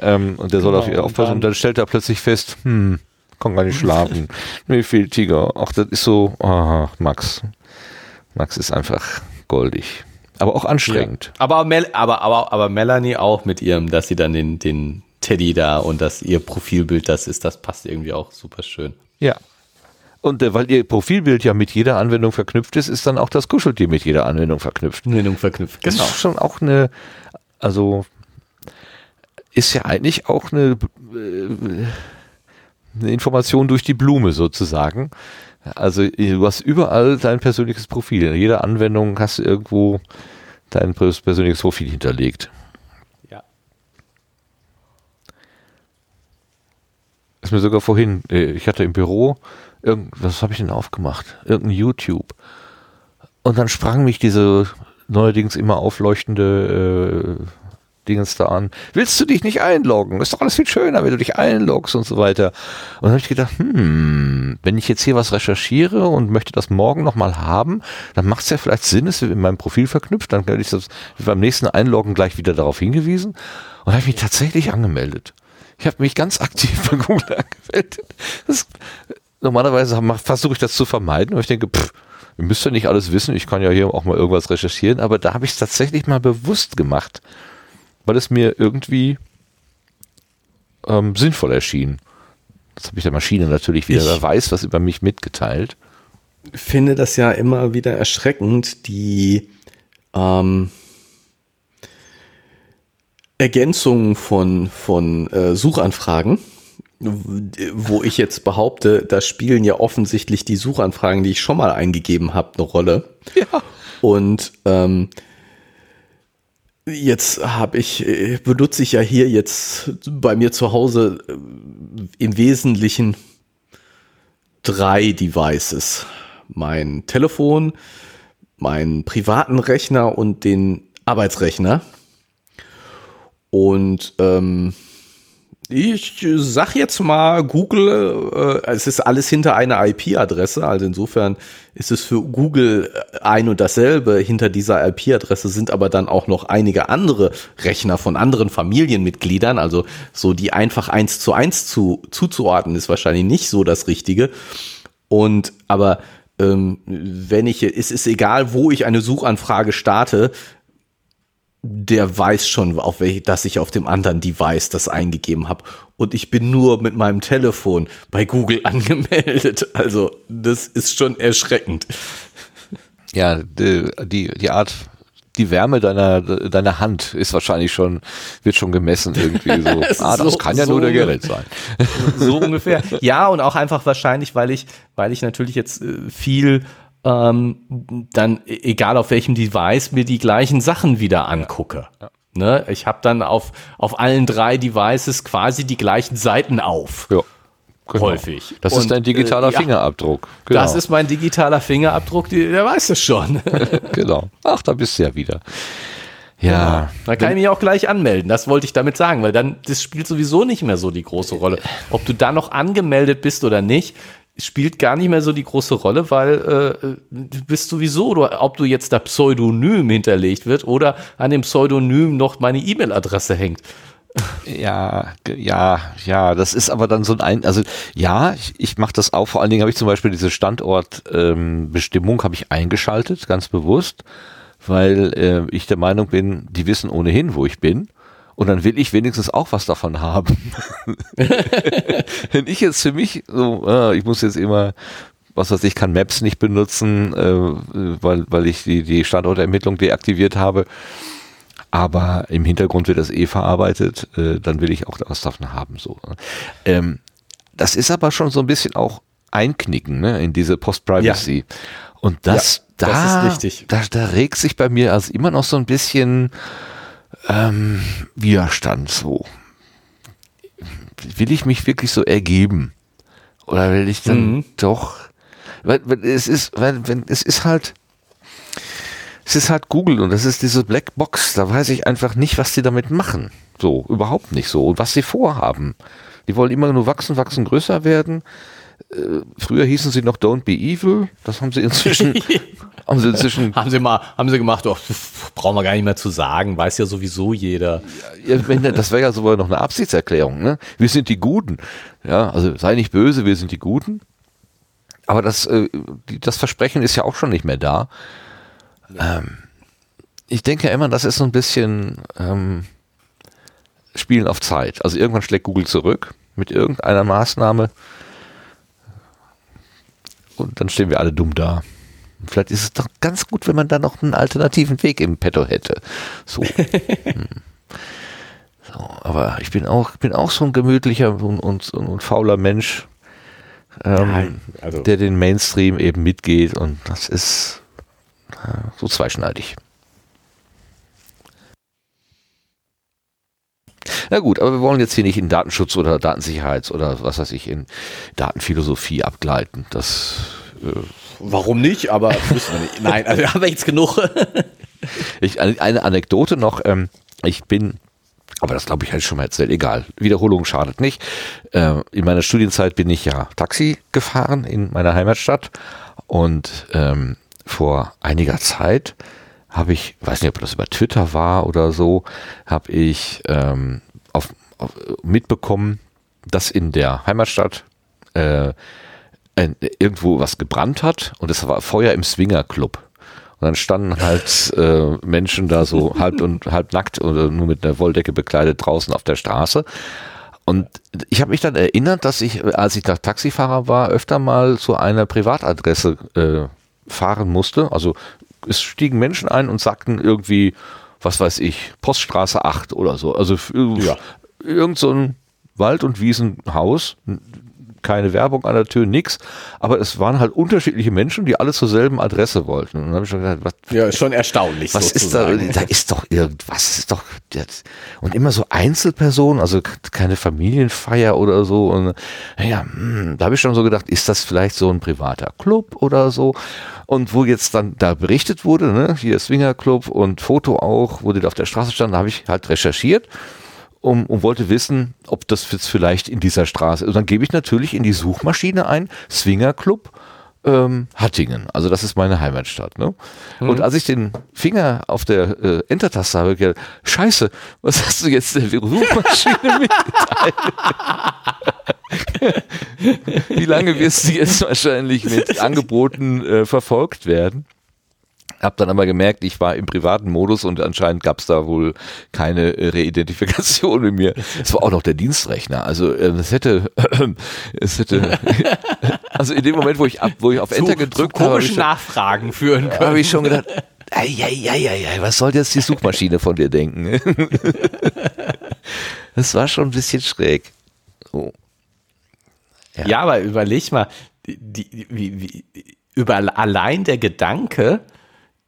ähm, und der soll genau, auf ihr aufpassen und dann stellt er plötzlich fest, hm, kann gar nicht schlafen. Mir fehlt Tiger. Ach, das ist so, ah, Max. Max ist einfach goldig. Aber auch anstrengend. Ja. Aber, Mel aber, aber, aber Melanie auch mit ihrem, dass sie dann den, den Teddy da und dass ihr Profilbild das ist, das passt irgendwie auch super schön. Ja. Und äh, weil ihr Profilbild ja mit jeder Anwendung verknüpft ist, ist dann auch das Kuscheltier mit jeder Anwendung verknüpft. Anwendung verknüpft, genau. Das ist schon auch eine, also ist ja eigentlich auch eine, äh, eine Information durch die Blume sozusagen. Also du hast überall dein persönliches Profil. In jeder Anwendung hast du irgendwo dein persönliches Profil hinterlegt. Ja. Ist mir sogar vorhin, äh, ich hatte im Büro, was habe ich denn aufgemacht? Irgendein YouTube. Und dann sprang mich diese neuerdings immer aufleuchtende äh, Dingens da an. Willst du dich nicht einloggen? Ist doch alles viel schöner, wenn du dich einloggst und so weiter. Und dann habe ich gedacht, hm, wenn ich jetzt hier was recherchiere und möchte das morgen nochmal haben, dann macht es ja vielleicht Sinn, es in meinem Profil verknüpft, dann werde ich das beim nächsten Einloggen gleich wieder darauf hingewiesen. Und habe ich mich tatsächlich angemeldet. Ich habe mich ganz aktiv bei Google angemeldet. Das, normalerweise versuche ich das zu vermeiden, aber ich denke, pff, ihr müsst ja nicht alles wissen, ich kann ja hier auch mal irgendwas recherchieren, aber da habe ich es tatsächlich mal bewusst gemacht weil es mir irgendwie ähm, sinnvoll erschien. Das habe ich der Maschine natürlich wieder, wer weiß, was über mich mitgeteilt. finde das ja immer wieder erschreckend, die ähm, Ergänzungen von, von äh, Suchanfragen, wo ich jetzt behaupte, da spielen ja offensichtlich die Suchanfragen, die ich schon mal eingegeben habe, eine Rolle. Ja. Und ähm, Jetzt habe ich, äh, benutze ich ja hier jetzt bei mir zu Hause äh, im Wesentlichen drei Devices. Mein Telefon, meinen privaten Rechner und den Arbeitsrechner. Und ähm, ich sag jetzt mal, Google, äh, es ist alles hinter einer IP-Adresse, also insofern ist es für Google ein und dasselbe. Hinter dieser IP-Adresse sind aber dann auch noch einige andere Rechner von anderen Familienmitgliedern, also so die einfach eins zu eins zu, zuzuordnen ist wahrscheinlich nicht so das Richtige. Und aber ähm, wenn ich, es ist egal, wo ich eine Suchanfrage starte, der weiß schon, auf welch, dass ich auf dem anderen Device das eingegeben habe. Und ich bin nur mit meinem Telefon bei Google angemeldet. Also, das ist schon erschreckend. Ja, die, die, die Art, die Wärme deiner, deiner Hand ist wahrscheinlich schon, wird schon gemessen irgendwie so. ah, das so, kann ja so nur der Gerät sein. So ungefähr. Ja, und auch einfach wahrscheinlich, weil ich, weil ich natürlich jetzt äh, viel ähm, dann e-, egal auf welchem Device mir die gleichen Sachen wieder angucke. Ja. Ne? Ich habe dann auf, auf allen drei Devices quasi die gleichen Seiten auf. Ja. Genau. Häufig. Das Und, ist dein digitaler äh, Fingerabdruck. Genau. Das ist mein digitaler Fingerabdruck, die, der weiß es schon. genau. Ach, da bist du ja wieder. Ja. ja. Da kann ich mich auch gleich anmelden. Das wollte ich damit sagen, weil dann, das spielt sowieso nicht mehr so die große Rolle. Ob du da noch angemeldet bist oder nicht, spielt gar nicht mehr so die große Rolle, weil äh, du bist sowieso, oder ob du jetzt da Pseudonym hinterlegt wird oder an dem Pseudonym noch meine E-Mail-Adresse hängt. Ja, ja, ja, das ist aber dann so ein, also ja, ich, ich mache das auch, vor allen Dingen habe ich zum Beispiel diese Standortbestimmung ähm, habe ich eingeschaltet, ganz bewusst, weil äh, ich der Meinung bin, die wissen ohnehin, wo ich bin. Und dann will ich wenigstens auch was davon haben. Wenn ich jetzt für mich so, äh, ich muss jetzt immer, was weiß ich, kann Maps nicht benutzen, äh, weil, weil ich die, die Standortermittlung deaktiviert habe. Aber im Hintergrund wird das eh verarbeitet, äh, dann will ich auch was davon haben. So. Ähm, das ist aber schon so ein bisschen auch Einknicken ne, in diese Post-Privacy. Ja. Und das, ja, da, das da, da regt sich bei mir also immer noch so ein bisschen ähm, Widerstand so. Will ich mich wirklich so ergeben? Oder will ich dann mhm. doch, weil, weil es ist, weil, wenn, es ist halt, es ist halt Google und das ist diese Blackbox, da weiß ich einfach nicht, was die damit machen. So, überhaupt nicht so. Und was sie vorhaben. Die wollen immer nur wachsen, wachsen, größer werden. Äh, früher hießen sie noch Don't Be Evil. Das haben sie inzwischen. haben sie inzwischen. haben sie mal, haben sie gemacht, oh, brauchen wir gar nicht mehr zu sagen, weiß ja sowieso jeder. Ja, das wäre ja sogar noch eine Absichtserklärung, ne? Wir sind die Guten. Ja, also sei nicht böse, wir sind die Guten. Aber das, äh, das Versprechen ist ja auch schon nicht mehr da. Ähm, ich denke immer, das ist so ein bisschen ähm, Spielen auf Zeit. Also irgendwann schlägt Google zurück mit irgendeiner Maßnahme und dann stehen wir alle dumm da. Vielleicht ist es doch ganz gut, wenn man da noch einen alternativen Weg im Petto hätte. So. hm. so aber ich bin auch, bin auch so ein gemütlicher und, und, und fauler Mensch, ähm, Nein, also. der den Mainstream eben mitgeht und das ist äh, so zweischneidig. Na gut, aber wir wollen jetzt hier nicht in Datenschutz oder Datensicherheits oder was weiß ich, in Datenphilosophie abgleiten. Das äh Warum nicht? Aber müssen wir nicht. Nein, also haben wir jetzt genug. ich, eine Anekdote noch. Ähm, ich bin aber das glaube ich halt schon mal erzählt. Egal. Wiederholung schadet nicht. Äh, in meiner Studienzeit bin ich ja Taxi gefahren in meiner Heimatstadt und ähm, vor einiger Zeit habe ich, weiß nicht, ob das über Twitter war oder so, habe ich ähm, auf, auf, mitbekommen, dass in der Heimatstadt äh, irgendwo was gebrannt hat und es war Feuer im Swingerclub. Und dann standen halt äh, Menschen da so halb und halb nackt oder nur mit einer Wolldecke bekleidet draußen auf der Straße. Und ich habe mich dann erinnert, dass ich, als ich da Taxifahrer war, öfter mal zu einer Privatadresse äh, fahren musste. Also es stiegen Menschen ein und sagten irgendwie, was weiß ich, Poststraße 8 oder so. Also ja. irgend so ein Wald- und Wiesenhaus, keine Werbung an der Tür, nix. Aber es waren halt unterschiedliche Menschen, die alle zur selben Adresse wollten. Und dann habe ich schon gedacht, was, ja, ist schon erstaunlich. Was sozusagen. ist da? Da ist doch irgendwas, ist doch, und immer so Einzelpersonen, also keine Familienfeier oder so. Und ja, hm, da habe ich schon so gedacht, ist das vielleicht so ein privater Club oder so? Und wo jetzt dann da berichtet wurde, ne, hier Swinger Club und Foto auch, wo die da auf der Straße standen, habe ich halt recherchiert um, und wollte wissen, ob das jetzt vielleicht in dieser Straße ist. Und dann gebe ich natürlich in die Suchmaschine ein, Swinger Club ähm, Hattingen. Also das ist meine Heimatstadt. Ne? Mhm. Und als ich den Finger auf der äh, Enter-Taste habe, gedacht, scheiße, was hast du jetzt der Suchmaschine mitgeteilt? Wie lange wirst du jetzt wahrscheinlich mit Angeboten äh, verfolgt werden? Hab dann aber gemerkt, ich war im privaten Modus und anscheinend gab es da wohl keine Reidentifikation in mir. Es war auch noch der Dienstrechner. Also äh, es hätte, äh, es hätte, also in dem Moment, wo ich ab, wo ich auf Enter zu, gedrückt zu habe, komischen Nachfragen führen können. Habe ich schon gedacht, Eieieiei, was soll jetzt die Suchmaschine von dir denken? das war schon ein bisschen schräg. Oh. Ja. ja. aber überleg mal, die, die, wie, wie, über allein der Gedanke,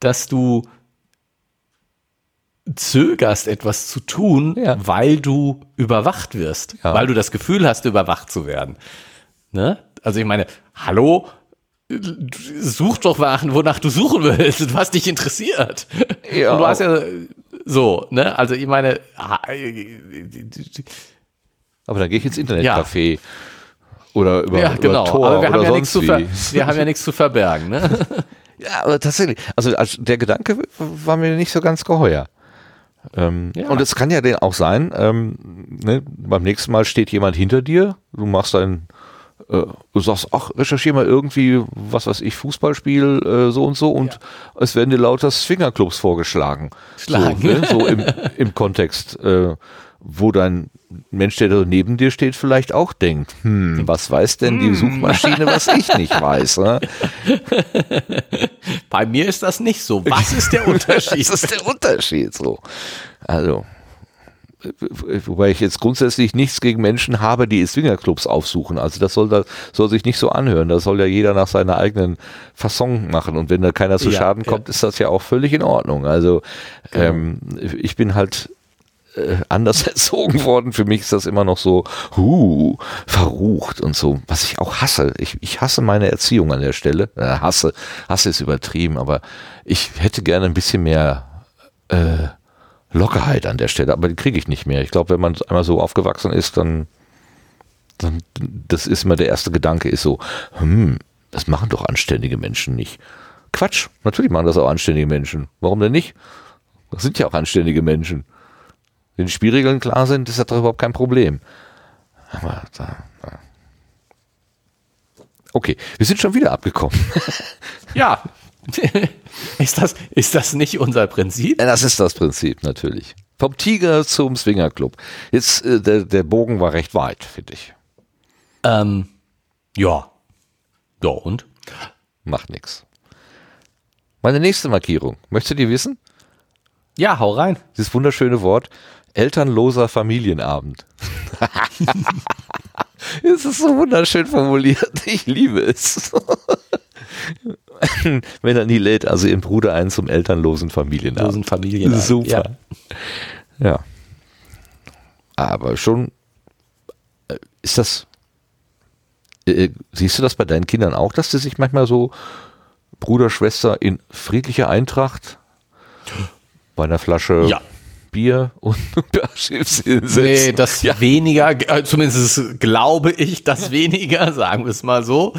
dass du zögerst, etwas zu tun, ja. weil du überwacht wirst, ja. weil du das Gefühl hast, überwacht zu werden. Ne? Also ich meine, hallo, such doch nach, wonach du suchen willst, was dich interessiert. Ja. Und du hast ja so, ne? Also ich meine, aber dann gehe ich ins Internetcafé. Ja. Oder über, ja, genau. über Tor aber wir haben, ja nichts zu wir haben ja nichts zu verbergen. Ne? Ja, aber tatsächlich. Also, also der Gedanke war mir nicht so ganz geheuer. Ähm, ja. Und es kann ja auch sein, ähm, ne, beim nächsten Mal steht jemand hinter dir, du machst ein, äh, du sagst, ach, recherchier mal irgendwie, was weiß ich, Fußballspiel, äh, so und so, und ja. es werden dir lauter Swingerclubs vorgeschlagen. Schlagen. So, ne, so im, im Kontext, äh, wo dein Mensch, der da neben dir steht, vielleicht auch denkt, hm, was weiß denn die hm. Suchmaschine, was ich nicht weiß? Ne? Bei mir ist das nicht so. Was ist der Unterschied? was ist der Unterschied so? Also, wobei ich jetzt grundsätzlich nichts gegen Menschen habe, die Swingerclubs aufsuchen. Also das soll, da, soll sich nicht so anhören. Das soll ja jeder nach seiner eigenen Fasson machen. Und wenn da keiner zu ja, Schaden kommt, ja. ist das ja auch völlig in Ordnung. Also genau. ähm, ich bin halt äh, anders erzogen worden. Für mich ist das immer noch so, huh, verrucht und so, was ich auch hasse. Ich, ich hasse meine Erziehung an der Stelle. Äh, hasse, hasse ist übertrieben, aber ich hätte gerne ein bisschen mehr äh, Lockerheit an der Stelle, aber die kriege ich nicht mehr. Ich glaube, wenn man einmal so aufgewachsen ist, dann dann, das ist immer der erste Gedanke, ist so, hm, das machen doch anständige Menschen nicht. Quatsch, natürlich machen das auch anständige Menschen. Warum denn nicht? Das sind ja auch anständige Menschen. Wenn die Spielregeln klar sind, ist das doch überhaupt kein Problem. Aber da, da. Okay, wir sind schon wieder abgekommen. Ja. ist, das, ist das nicht unser Prinzip? Das ist das Prinzip, natürlich. Vom Tiger zum Swingerclub. Jetzt, äh, der, der Bogen war recht weit, finde ich. Ähm, ja. Ja, und? Macht nix. Meine nächste Markierung. Möchtest du die wissen? Ja, hau rein. Dieses wunderschöne Wort. Elternloser Familienabend. es ist so wunderschön formuliert. Ich liebe es. Melanie lädt also ihren Bruder ein zum elternlosen Familienabend. Losen Familien. Super. Ja. Aber schon äh, ist das. Äh, siehst du das bei deinen Kindern auch, dass sie sich manchmal so Bruder, Schwester in friedlicher Eintracht bei einer Flasche Ja. Bier und Chips Nee, das weniger, äh, zumindest glaube ich, das weniger, sagen wir es mal so,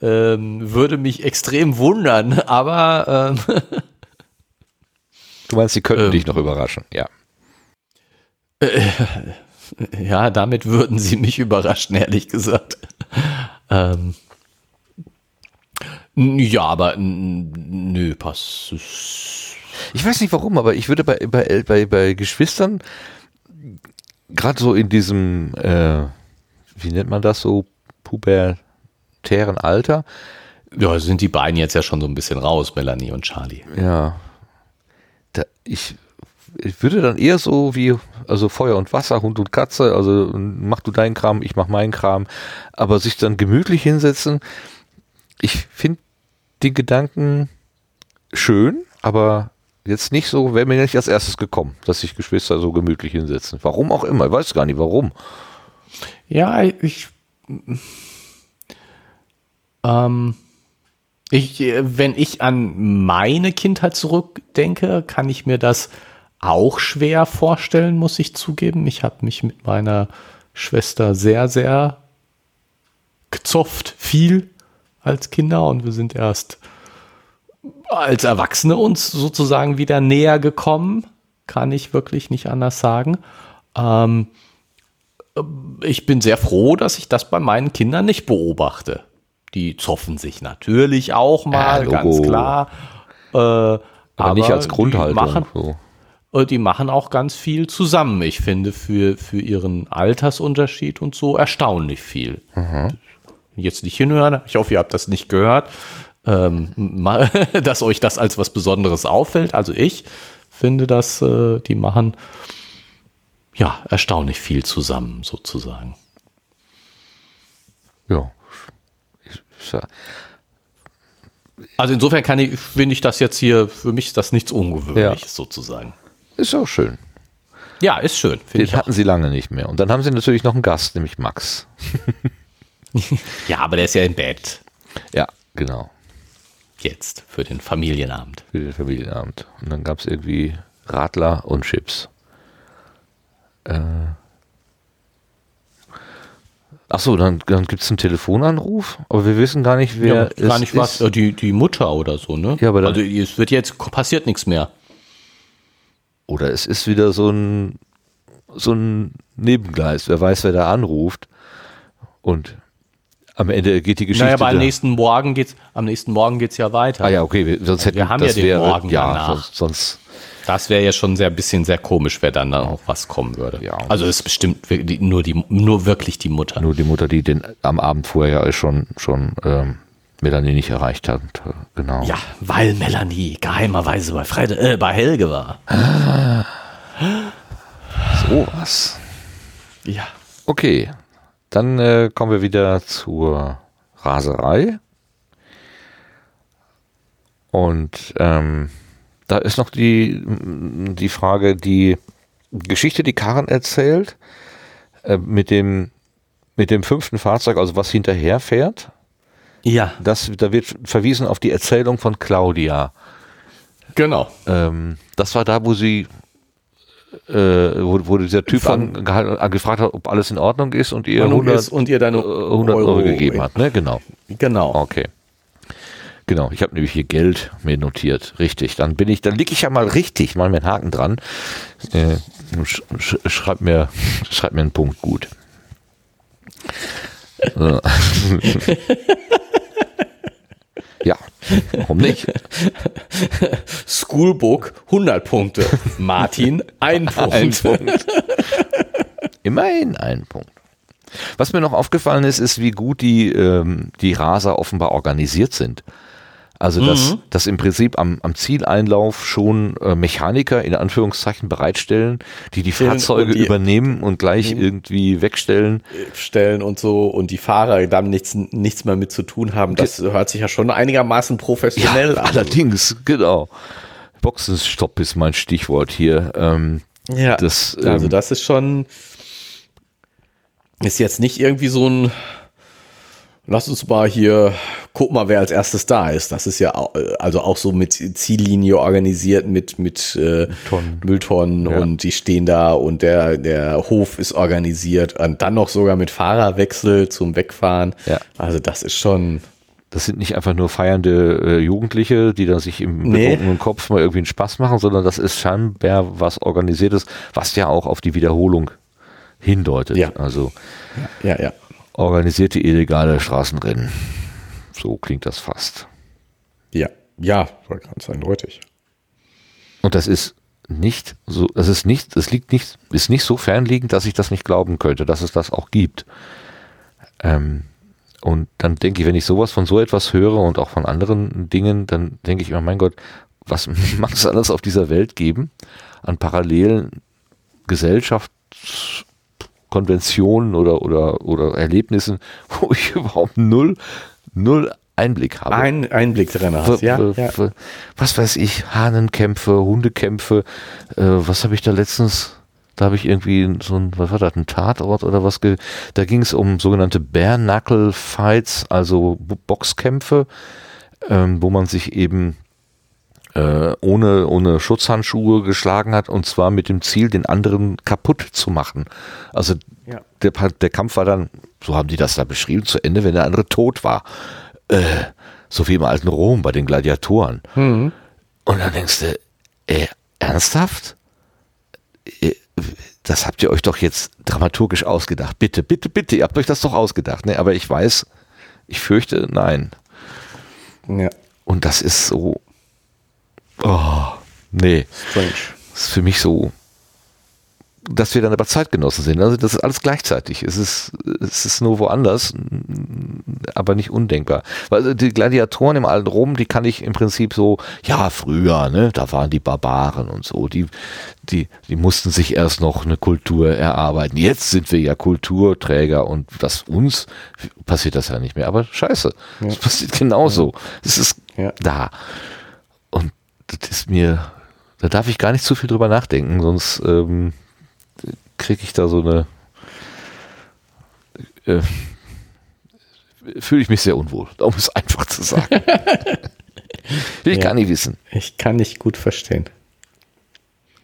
ähm, würde mich extrem wundern, aber ähm, Du meinst, sie könnten Ähm. dich noch überraschen, ja. ja, damit würden sie mich überraschen, ehrlich gesagt. Ähm, ja, aber nö, pass. Ich weiß nicht warum, aber ich würde bei, bei, bei, bei Geschwistern gerade so in diesem, äh, wie nennt man das so, pubertären Alter, Ja, sind die beiden jetzt ja schon so ein bisschen raus, Melanie und Charlie. ja, da, ich, ich würde dann eher so wie, also Feuer und Wasser, Hund und Katze, also mach du deinen Kram, ich mach meinen Kram, aber sich dann gemütlich hinsetzen, ich finde den Gedanken schön, aber jetzt nicht so, wäre mir nicht als erstes gekommen, dass sich Geschwister so gemütlich hinsetzen. Warum auch immer, ich weiß gar nicht warum. Ja, ich. Ähm, ich, wenn ich an meine Kindheit zurückdenke, kann ich mir das auch schwer vorstellen, muss ich zugeben. Ich habe mich mit meiner Schwester sehr, sehr gezofft, viel als Kinder und wir sind erst als Erwachsene uns sozusagen wieder näher gekommen, kann ich wirklich nicht anders sagen. Ähm, ich bin sehr froh, dass ich das bei meinen Kindern nicht beobachte. Die zoffen sich natürlich auch mal, Ja, ganz klar. Äh, aber, Aber, nicht als Grundhaltung. Die machen, so. äh, die machen auch ganz viel zusammen. Ich finde für, für ihren Altersunterschied und so erstaunlich viel. Jetzt nicht hinhören. Ich hoffe, ihr habt das nicht gehört. Ähm, dass euch das als was Besonderes auffällt. Also ich finde, dass äh, die machen ja erstaunlich viel zusammen sozusagen. Ja. Ich, Also insofern kann ich, finde ich das jetzt hier, für mich ist das nichts Ungewöhnliches sozusagen. ist auch schön. Ja, ist schön. Den ich auch. hatten sie lange nicht mehr. Und dann haben sie natürlich noch einen Gast, nämlich Max. Ja, aber der ist ja im Bett Ja, genau. Jetzt für den Familienabend. Für den Familienabend. Und dann gab es irgendwie Radler und Chips. Äh. Ach so, dann, dann gibt es einen Telefonanruf, aber wir wissen gar nicht, wer Ja, gar es nicht was, ist. äh, die, die Mutter oder so, ne? Ja, aber also es wird jetzt, passiert nichts mehr. Oder es ist wieder so ein, so ein Nebengleis. Wer weiß, wer da anruft. Und am Ende geht die Geschichte. Naja, aber am nächsten Morgen geht's, am nächsten Morgen geht's ja weiter. Ah ja, okay, wir, sonst hätten Wir haben das ja den wäre, Morgen ja, danach. sonst, Das wäre ja schon sehr bisschen sehr komisch, wer dann da noch was kommen würde. Ja. Also es ist bestimmt nur die, nur wirklich die Mutter. nur die Mutter, die den am Abend vorher ja schon, schon ähm, Melanie nicht erreicht hat. Genau. Ja, weil Melanie geheimerweise bei Freitag, äh, bei Helge war. Sowas. Ja. Okay, dann äh, kommen wir wieder zur Raserei. Und ähm, da ist noch die, die Frage, die Geschichte, die Karen erzählt, äh, mit dem, mit dem fünften Fahrzeug, also was hinterher fährt. Ja, Das, da wird verwiesen auf die Erzählung von Claudia. genau. Ähm, das war da, wo sie äh, wo, wo dieser Typ an, gefragt hat, ob alles in Ordnung ist und ihr Ordnung 100, ist und ihr deine äh, 100 Euro, Euro gegeben hat. Ne? Genau. Genau. Okay. Genau, ich habe nämlich hier Geld mir notiert. Richtig. Dann bin ich, dann liege ich ja mal richtig, mal mir einen Haken dran. Äh, sch, sch, schreib mir, schreib mir einen Punkt gut. So. ja, warum nicht? Schoolbook 100 Punkte. Martin ein Punkt. Ein Punkt. Immerhin ein Punkt. Was mir noch aufgefallen ist, ist, wie gut die, ähm, die Raser offenbar organisiert sind. Also, dass, dass im Prinzip am, am Zieleinlauf schon äh, Mechaniker in Anführungszeichen bereitstellen, die die Fahrzeuge und die- übernehmen und gleich irgendwie wegstellen. Stellen und so und die Fahrer damit nichts, nichts mehr mit zu tun haben. Das hört sich ja schon einigermaßen professionell an. allerdings, genau. Boxenstopp ist mein Stichwort hier. Ähm, Ja, Das, also ähm, das ist schon, ist jetzt nicht irgendwie so ein, lass uns mal hier, guck mal, wer als erstes da ist. Das ist ja au- also auch so mit Ziellinie organisiert, mit, mit äh, Tonnen. Mülltonnen Ja. und die stehen da und der, der Hof ist organisiert und dann noch sogar mit Fahrerwechsel zum Wegfahren. Ja. Also das ist schon, Das sind nicht einfach nur feiernde äh, Jugendliche, die da sich im Nee. betrunkenen Kopf mal irgendwie einen Spaß machen, sondern das ist scheinbar was Organisiertes, was ja auch auf die Wiederholung hindeutet. Ja. Also ja, ja. Organisierte illegale Straßenrennen. So klingt das fast. Ja, ja, ganz eindeutig. Und das ist nicht so, das ist nicht, das liegt nicht, ist nicht so fernliegend, dass ich das nicht glauben könnte, dass es das auch gibt. Ähm, und dann denke ich, wenn ich sowas von so etwas höre und auch von anderen Dingen, dann denke ich immer, mein Gott, was mag es alles auf dieser Welt geben an parallelen Gesellschaftskonventionen oder, oder, oder Erlebnissen, wo ich überhaupt null, null Einblick habe. Ein Einblick drin hast, ja, ja. Was weiß ich, Hahnenkämpfe, Hundekämpfe, äh, was habe ich da letztens, da habe ich irgendwie so ein, was war das, ein Tatort oder was, ge da ging es um sogenannte Bare-Knuckle-Fights, also Boxkämpfe, ähm, wo man sich eben äh, ohne, ohne Schutzhandschuhe geschlagen hat und zwar mit dem Ziel, den anderen kaputt zu machen. Also Ja. der, der Kampf war dann, so haben die das da beschrieben, zu Ende, wenn der andere tot war. Äh, so wie im alten Rom bei den Gladiatoren. Mhm. Und dann denkst du, äh, ernsthaft? Äh, Das habt ihr euch doch jetzt dramaturgisch ausgedacht. Bitte, bitte, bitte, ihr habt euch das doch ausgedacht. Ne? Aber ich weiß, ich fürchte, nein. ja. Und das ist so, oh, nee, Strange. das ist für mich so, dass wir dann aber Zeitgenossen sind. Also das ist alles gleichzeitig. Es ist, es ist nur woanders, aber nicht undenkbar. Weil die Gladiatoren im alten Rom, die kann ich im Prinzip so, ja, früher, ne, da waren die Barbaren und so, die, die, die mussten sich erst noch eine Kultur erarbeiten. Jetzt sind wir ja Kulturträger und das uns passiert das ja nicht mehr. Aber scheiße, es passiert genauso. Es ist Ja. da. Und das ist mir, da darf ich gar nicht zu viel drüber nachdenken, sonst ähm, kriege ich da so eine, äh, fühle ich mich sehr unwohl, um es einfach zu sagen. Will ich Ja. gar nicht wissen. Ich kann nicht gut verstehen.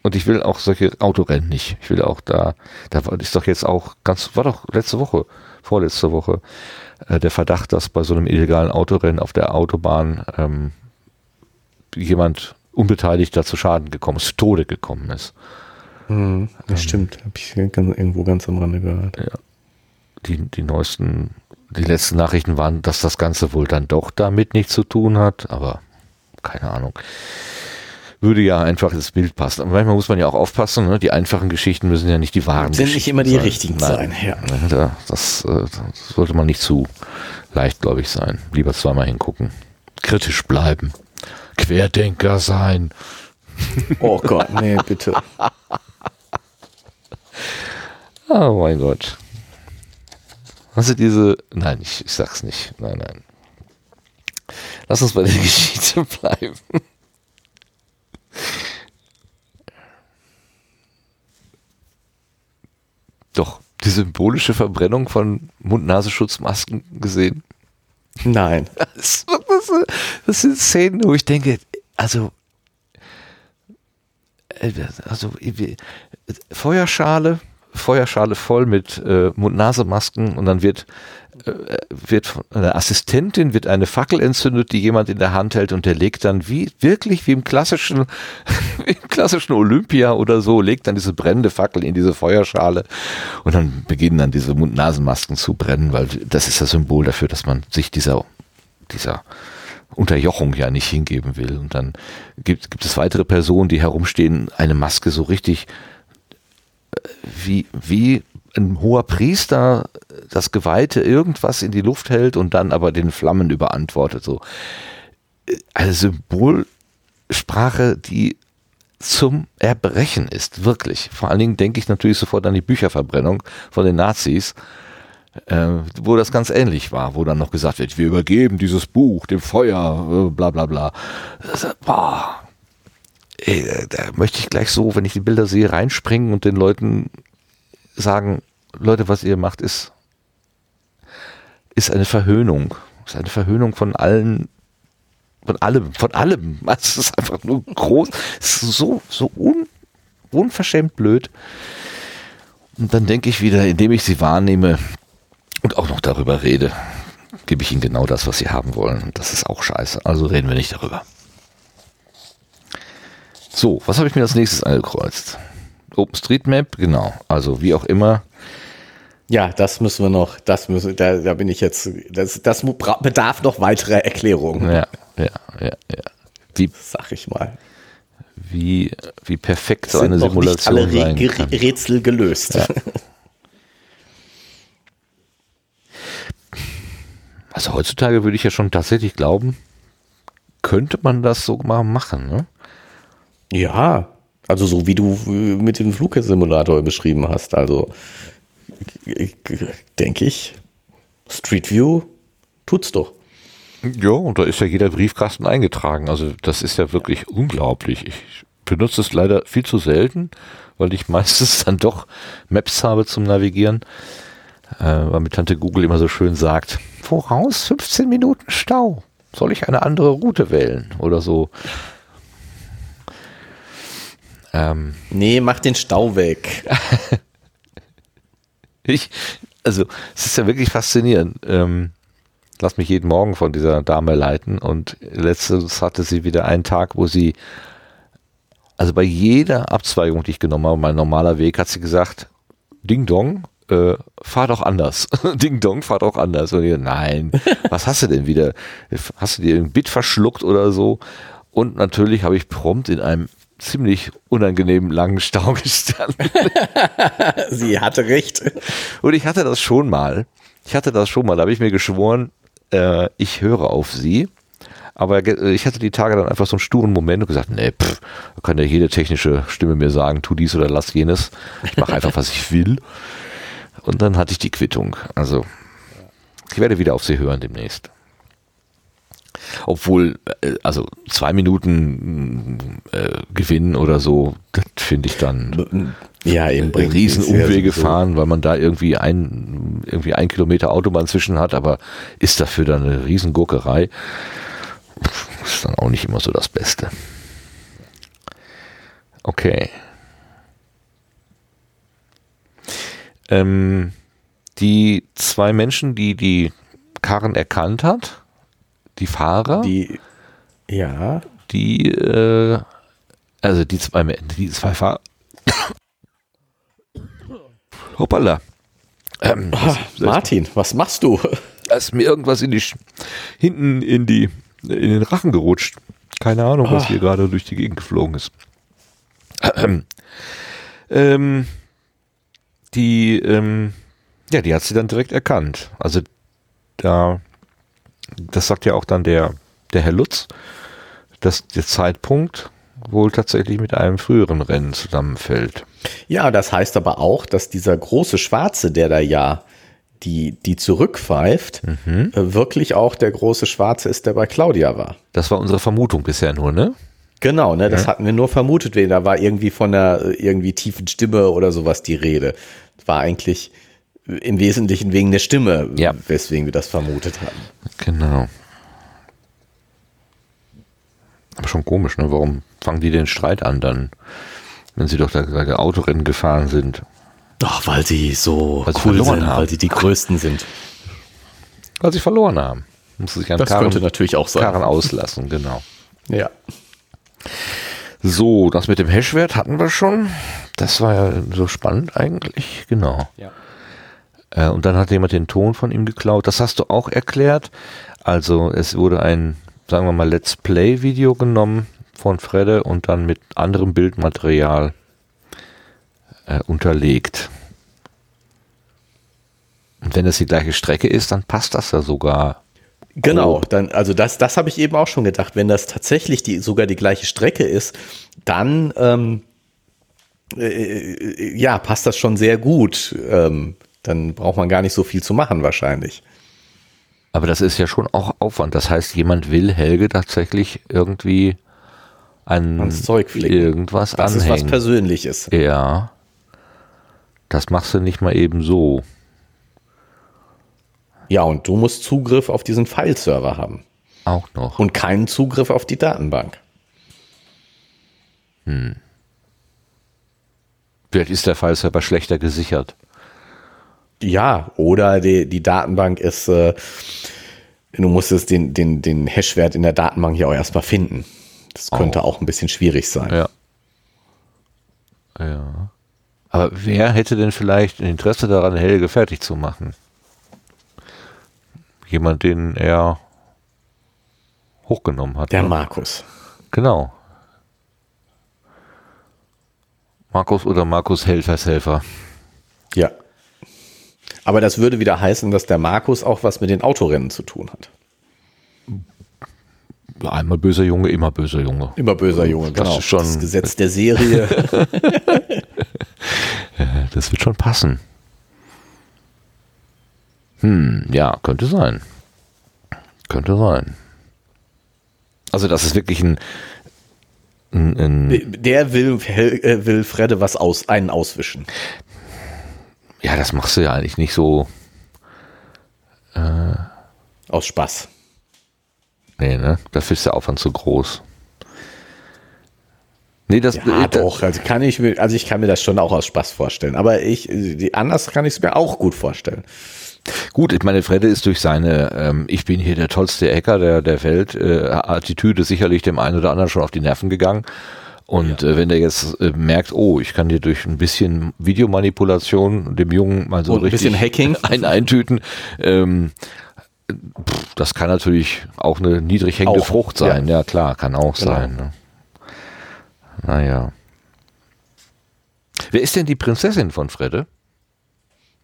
Und ich will auch solche Autorennen nicht. Ich will auch da, da war- ist doch jetzt auch ganz, war doch letzte Woche, vorletzte Woche, äh, der Verdacht, dass bei so einem illegalen Autorennen auf der Autobahn ähm, jemand unbeteiligter zu Schaden gekommen ist, zu Tode gekommen ist. Mhm. Das stimmt. Habe ich ganz, irgendwo ganz am Rande gehört. die, die neuesten, die letzten Nachrichten waren, dass das Ganze wohl dann doch damit nichts zu tun hat, aber keine Ahnung. Würde ja einfach ins Bild passen. Aber manchmal muss man ja auch aufpassen, ne? die einfachen Geschichten müssen ja nicht die wahren Sind nicht immer die sein. richtigen Nein. sein, ja. Ne, Da, das, äh, das sollte man nicht zu leichtgläubig sein. Lieber zweimal hingucken. Kritisch bleiben. Querdenker sein. Oh Gott, nee, bitte. Oh mein Gott. Hast du diese. Nein, ich, ich sag's nicht. Nein, nein. Lass uns bei der Geschichte bleiben. Doch, die symbolische Verbrennung von Mund-Nasenschutzmasken gesehen. Nein. Das, das, das sind Szenen, wo ich denke, also äh, also Feuerschale, Feuerschale voll mit äh, Mund-Nase-Masken und dann wird äh, wird von einer Assistentin wird eine Fackel entzündet, die jemand in der Hand hält und der legt dann wie wirklich wie im klassischen im klassischen Olympia oder so legt dann diese brennende Fackel in diese Feuerschale und dann beginnen dann diese Mund-Nasen-Masken zu brennen, weil das ist das Symbol dafür, dass man sich dieser dieser Unterjochung ja nicht hingeben will. Und dann gibt, gibt es weitere Personen, die herumstehen, eine Maske so richtig äh, wie, wie ein hoher Priester das Geweihte irgendwas in die Luft hält und dann aber den Flammen überantwortet. So eine Symbolsprache, die zum Erbrechen ist, wirklich. Vor allen Dingen denke ich natürlich sofort an die Bücherverbrennung von den Nazis, äh, wo das ganz ähnlich war, wo dann noch gesagt wird, wir übergeben dieses Buch dem Feuer, äh, bla bla bla. Das, boah, ey, da möchte ich gleich so, wenn ich die Bilder sehe, reinspringen und den Leuten sagen, Leute, was ihr macht, ist, ist eine Verhöhnung. Ist eine Verhöhnung von allen, von allem, von allem. Es ist einfach nur groß, es ist so, so un, unverschämt blöd. Und dann denke ich wieder, indem ich sie wahrnehme und auch noch darüber rede, gebe ich ihnen genau das, was sie haben wollen. Das ist auch scheiße. Also reden wir nicht darüber. So, was habe ich mir als nächstes angekreuzt? OpenStreetMap, genau. Also wie auch immer. Ja, das müssen wir noch, das müssen, da, da bin ich jetzt, das, das bedarf noch weiterer Erklärungen. Ja, ja, ja, ja. Wie, sag ich mal. Wie, wie perfekt so eine Simulation alle sein kann. Rätsel gelöst. Ja. Also heutzutage würde ich ja schon tatsächlich glauben, könnte man das so mal machen, ne? Ja, also so wie du mit dem Flugsimulator beschrieben hast. Also denke ich, Street View tut's doch. Ja, und da ist ja jeder Briefkasten eingetragen. Also das ist ja wirklich unglaublich. Ich benutze es leider viel zu selten, weil ich meistens dann doch Maps habe zum Navigieren. Äh, weil mir Tante Google immer so schön sagt, voraus 15 Minuten Stau. Soll ich eine andere Route wählen oder so? Ähm, nee, mach den Stau weg. ich, also, es ist ja wirklich faszinierend. Ähm, lass mich jeden Morgen von dieser Dame leiten und letztes hatte sie wieder einen Tag, wo sie, also bei jeder Abzweigung, die ich genommen habe, mein normaler Weg, hat sie gesagt, Ding Dong, äh, fahr doch anders. Ding Dong, fahr doch anders. Und ich, nein, was hast du denn wieder? Hast du dir ein Bit verschluckt oder so? Und natürlich habe ich prompt in einem ziemlich unangenehmen langen Stau gestanden. Sie hatte recht. Und ich hatte das schon mal. Ich hatte das schon mal. Da habe ich mir geschworen, äh, ich höre auf sie. Aber ich hatte die Tage dann einfach so einen sturen Moment und gesagt, nee, pff, kann ja jede technische Stimme mir sagen, tu dies oder lass jenes. Ich mache einfach, was ich will. Und dann hatte ich die Quittung. Also, ich werde wieder auf sie hören demnächst. Obwohl, äh, also zwei Minuten äh, Gewinn oder so, das finde ich dann ja, eben bringt Riesenumwege fahren, weil man da irgendwie ein, irgendwie ein Kilometer Autobahn zwischen hat, aber ist dafür dann eine Riesengurkerei. Ist dann auch nicht immer so das Beste. Okay. Ähm, die zwei Menschen, die die Karren erkannt hat, die Fahrer, die, ja, die, äh, also die zwei, die zwei Fahrer, hoppala. Ähm, ah, Martin, was machst du? Da ist mir irgendwas in die, hinten in die, in den Rachen gerutscht. Keine Ahnung, was ah. hier gerade durch die Gegend geflogen ist. Ähm, ähm, die, ähm, ja, die hat sie dann direkt erkannt. Also da das sagt ja auch dann der, der Herr Lutz, dass der Zeitpunkt wohl tatsächlich mit einem früheren Rennen zusammenfällt. Ja, das heißt aber auch, dass dieser große Schwarze, der da ja die, die zurückpfeift, mhm. Äh, wirklich auch der große Schwarze ist, der bei Claudia war. Das war unsere Vermutung bisher nur, ne? Genau, ne, das ja. hatten wir nur vermutet, da war irgendwie von einer irgendwie tiefen Stimme oder sowas die Rede. War eigentlich im Wesentlichen wegen der Stimme, ja. weswegen wir das vermutet haben. Genau. Aber schon komisch, ne? Warum fangen die den Streit an dann? Wenn sie doch da gerade Autorennen gefahren sind. Ach, weil sie so Weil cool verloren sind, haben. weil sie die Größten sind. Weil sie verloren haben. Muss sich an Das Karren, könnte natürlich auch sein. Karren auslassen, genau. Ja. So, das mit dem Hashwert hatten wir schon. Das war ja so spannend eigentlich, genau. ja. Äh, und dann hat jemand den Ton von ihm geklaut. Das hast du auch erklärt. Also es wurde ein, sagen wir mal, Let's Play-Video genommen von Fredde und dann mit anderem Bildmaterial äh, unterlegt. Und wenn es die gleiche Strecke ist, dann passt das ja sogar. Genau, Grob. dann, also das, das habe ich eben auch schon gedacht. Wenn das tatsächlich die, sogar die gleiche Strecke ist, dann ähm, äh, äh, ja, passt das schon sehr gut. Ähm, dann braucht man gar nicht so viel zu machen wahrscheinlich. Aber das ist ja schon auch Aufwand. Das heißt, jemand will Helge tatsächlich irgendwie an Ans Zeug flicken. irgendwas Das ist was anhängen. Persönliches. Ja. Das machst du nicht mal eben so. Ja, und du musst Zugriff auf diesen File-Server haben Auch noch. und keinen Zugriff auf die Datenbank. Vielleicht ist der File-Server schlechter gesichert. Ja, oder die, die Datenbank ist, äh, du musstest den, den, den Hashwert in der Datenbank ja auch erstmal finden. Das könnte auch ein bisschen schwierig sein. Ja. Ja. Aber wer hätte denn vielleicht ein Interesse daran, Helge fertig zu machen? Jemand, den er hochgenommen hat. Der ne? Markus. Genau. Markus oder Markus Helfershelfer. Ja. Aber das würde wieder heißen, dass der Markus auch was mit den Autorennen zu tun hat. Einmal böser Junge, immer böser Junge. Immer böser Junge, Das genau. ist schon- das Gesetz der Serie. Das wird schon passen. Hm, ja, könnte sein. Könnte sein. Also das ist wirklich ein, ein, ein der will, äh, will Fredde was aus, einen auswischen. ja, das machst du ja eigentlich nicht so, Aus Spaß. nee, ne? Dafür ist der Aufwand zu groß. Nee, das, Ja, äh, da- doch. Also kann ich mir, also ich kann mir das schon auch aus Spaß vorstellen. Aber ich, äh, anders kann ich es mir auch gut vorstellen. Gut, ich meine, Fredde ist durch seine ähm, Ich bin hier der tollste Hacker der, der Welt äh, Attitüde sicherlich dem einen oder anderen schon auf die Nerven gegangen. Und äh, wenn der jetzt äh, merkt, oh, ich kann dir durch ein bisschen Videomanipulation dem Jungen mal so Und ein richtig bisschen Hacking. ein eintüten, ähm, pff, das kann natürlich auch eine niedrig hängende Auch, Frucht sein. Ja. klar, kann auch Genau. sein. Ne? Naja. Wer ist denn die Prinzessin von Fredde?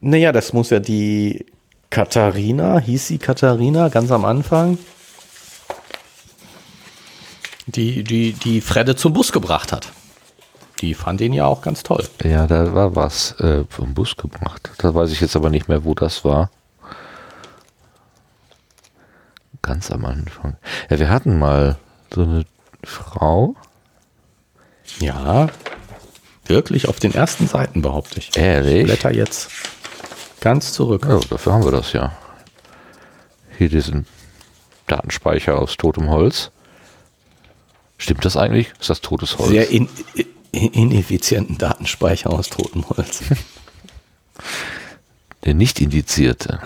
Naja, das muss ja die Katharina, hieß sie Katharina ganz am Anfang, die, die, die Fredde zum Bus gebracht hat. Die fand ihn ja auch ganz toll. Ja, da war was äh, vom Bus gebracht. Da weiß ich jetzt aber nicht mehr, wo das war. Ganz am Anfang. Ja, wir hatten mal so eine Frau. Ja, wirklich auf den ersten Seiten behaupte ich. Ehrlich? Blätter jetzt ganz zurück. Ja, dafür haben wir das ja. Hier diesen Datenspeicher aus totem Holz. Stimmt das eigentlich? Ist das totes Holz? Sehr in, in, ineffizienten Datenspeicher aus totem Holz. Der nicht indizierte.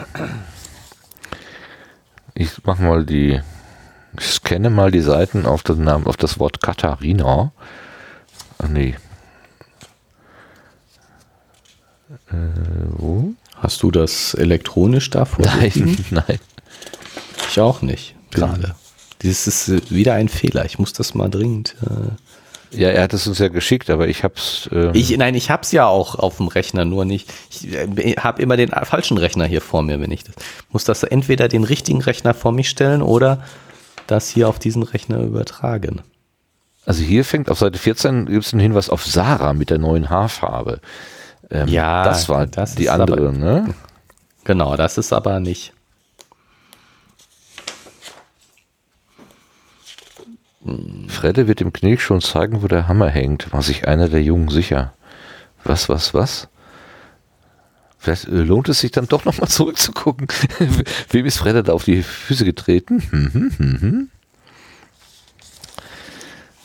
Ich mach mal die. Ich scanne mal die Seiten auf den Namen, auf das Wort Katharina. Ach nee. Äh, wo? Hast du das elektronisch da vor? dir liegen? Nein, nein. Ich auch nicht, gerade. Das ist äh, wieder ein Fehler. Ich muss das mal dringend. Äh Ja, er hat es uns ja geschickt, aber ich hab's. Ähm, ich, nein, ich hab's ja auch auf dem Rechner, nur nicht. Ich äh, habe immer den falschen Rechner hier vor mir, wenn ich das. Muss das entweder den richtigen Rechner vor mich stellen oder das hier auf diesen Rechner übertragen. also hier fängt auf Seite 14 gibt es einen Hinweis auf Sarah mit der neuen Haarfarbe. Ähm, Ja, das war das die andere, aber- ne? Genau, das ist aber nicht. Fredde wird dem Knick schon zeigen, wo der Hammer hängt, war sich einer der Jungen sicher. Was, was, was? Vielleicht äh, lohnt es sich dann doch nochmal zurückzugucken. Wem ist Fredde da auf die Füße getreten?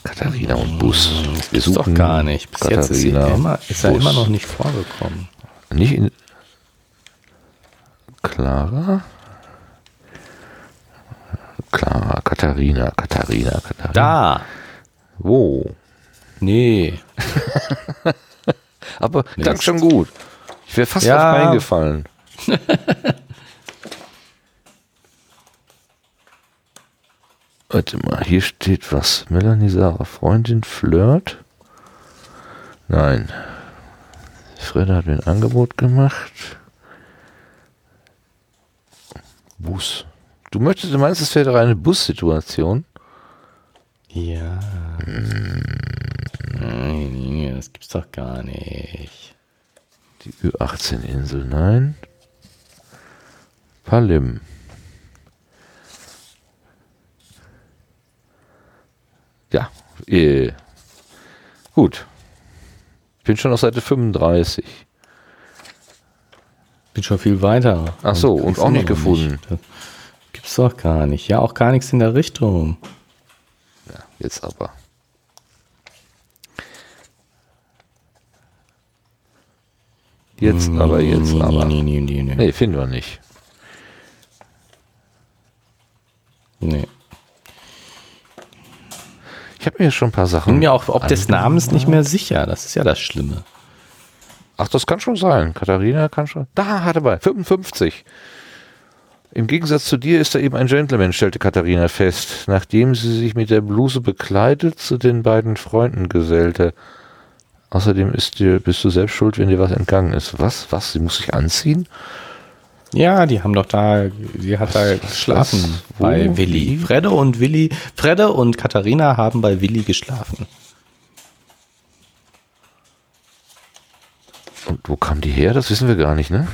Katharina und Bus. Wir suchen doch gar nicht. Bis Katharina, jetzt ist, immer, ist er immer noch nicht vorgekommen. Nicht in Clara? Clara, Katharina, Katharina, Katharina. Da. Wo? Nee. Aber nee, klang schon gut. Ich wäre fast ja. auf eingefallen. Warte mal, hier steht was. Melanie Sarah, Freundin, Flirt? Nein. Fredda hat mir ein Angebot gemacht. Bus. Du möchtest, du meinst, es wäre eine Bussituation? Ja. Nein, das gibt's doch gar nicht. Die Ü18-Insel, nein. Palim. Ja, äh, gut. Ich bin schon auf Seite 35. Bin schon viel weiter. Ach so, und, und auch nicht gefunden. Nicht. Gibt's doch gar nicht. Ja, auch gar nichts in der Richtung. Ja, jetzt aber. Jetzt nee, aber, jetzt nee, aber. Nee, nee, nee, nee. Nee, finden wir nicht. Nee. Ich habe mir schon ein paar Sachen. Ich bin mir auch ob des Namens nicht mehr sicher. Das ist ja das Schlimme. Ach, das kann schon sein. Katharina kann schon. Da, hatte bei 55. Im Gegensatz zu dir ist er eben ein Gentleman, stellte Katharina fest, nachdem sie sich mit der Bluse bekleidet zu den beiden Freunden gesellte. Außerdem ist dir, bist du selbst schuld, wenn dir was entgangen ist. Was? Was? Sie muss sich anziehen? Ja, die haben doch da, sie hat da geschlafen bei Willi. Fredde und Willi, Fredde und Katharina haben bei Willi geschlafen. Und wo kam die her? Das wissen wir gar nicht, ne?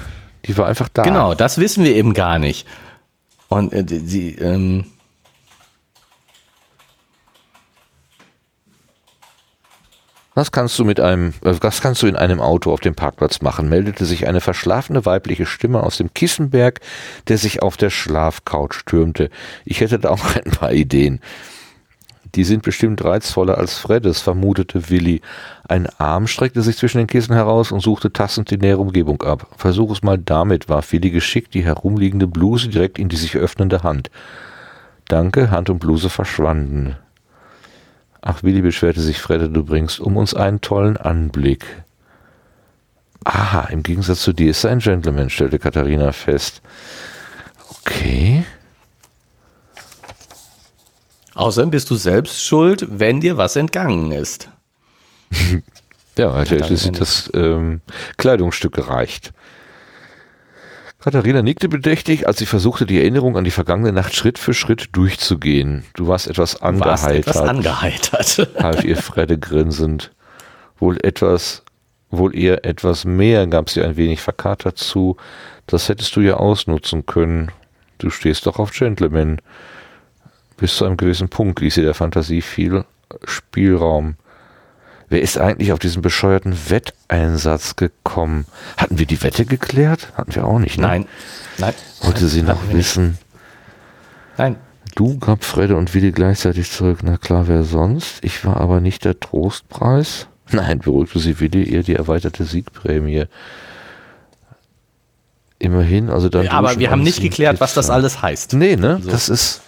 Die war einfach da. Genau, das wissen wir eben gar nicht. Und äh, sie, ähm, Was kannst du mit einem, äh, was kannst du in einem Auto auf dem Parkplatz machen? meldete sich eine verschlafene weibliche Stimme aus dem Kissenberg, der sich auf der Schlafcouch türmte. Ich hätte da auch ein paar Ideen. Die sind bestimmt reizvoller als Freddes, vermutete Willi. Ein Arm streckte sich zwischen den Kissen heraus und suchte tastend die nähere Umgebung ab. Versuch es mal damit, warf Willi geschickt die herumliegende Bluse direkt in die sich öffnende Hand. Danke, Hand und Bluse verschwanden. Ach, Willi beschwerte sich, Fredde, du bringst um uns einen tollen Anblick. Aha, im Gegensatz zu dir ist er ein Gentleman, stellte Katharina fest. Okay. Außerdem bist du selbst schuld, wenn dir was entgangen ist. ja, hat ja das, das ähm, Kleidungsstück gereicht. Katharina nickte bedächtig, als sie versuchte, die Erinnerung an die vergangene Nacht Schritt für Schritt durchzugehen. Du warst etwas angeheitert. Warst etwas angeheitert. half ihr Fredde grinsend. Wohl etwas, wohl eher etwas mehr, gab sie ein wenig verkatert zu. Das hättest du ja ausnutzen können. Du stehst doch auf Gentlemen. Bis zu einem gewissen Punkt ließ sie der Fantasie viel Spielraum. Wer ist eigentlich auf diesen bescheuerten Wetteinsatz gekommen? Hatten wir die Wette geklärt? Hatten wir auch nicht, ne? Nein. Nein. Wollte sie noch wissen? Nein. Du gab Fredde und Willi gleichzeitig zurück. Na klar, wer sonst? Ich war aber nicht der Trostpreis. Nein, beruhigte sie Willi, eher die erweiterte Siegprämie. Immerhin, also dann. Ja, aber wir haben nicht geklärt, was das alles heißt. Nee, ne? So. Das ist.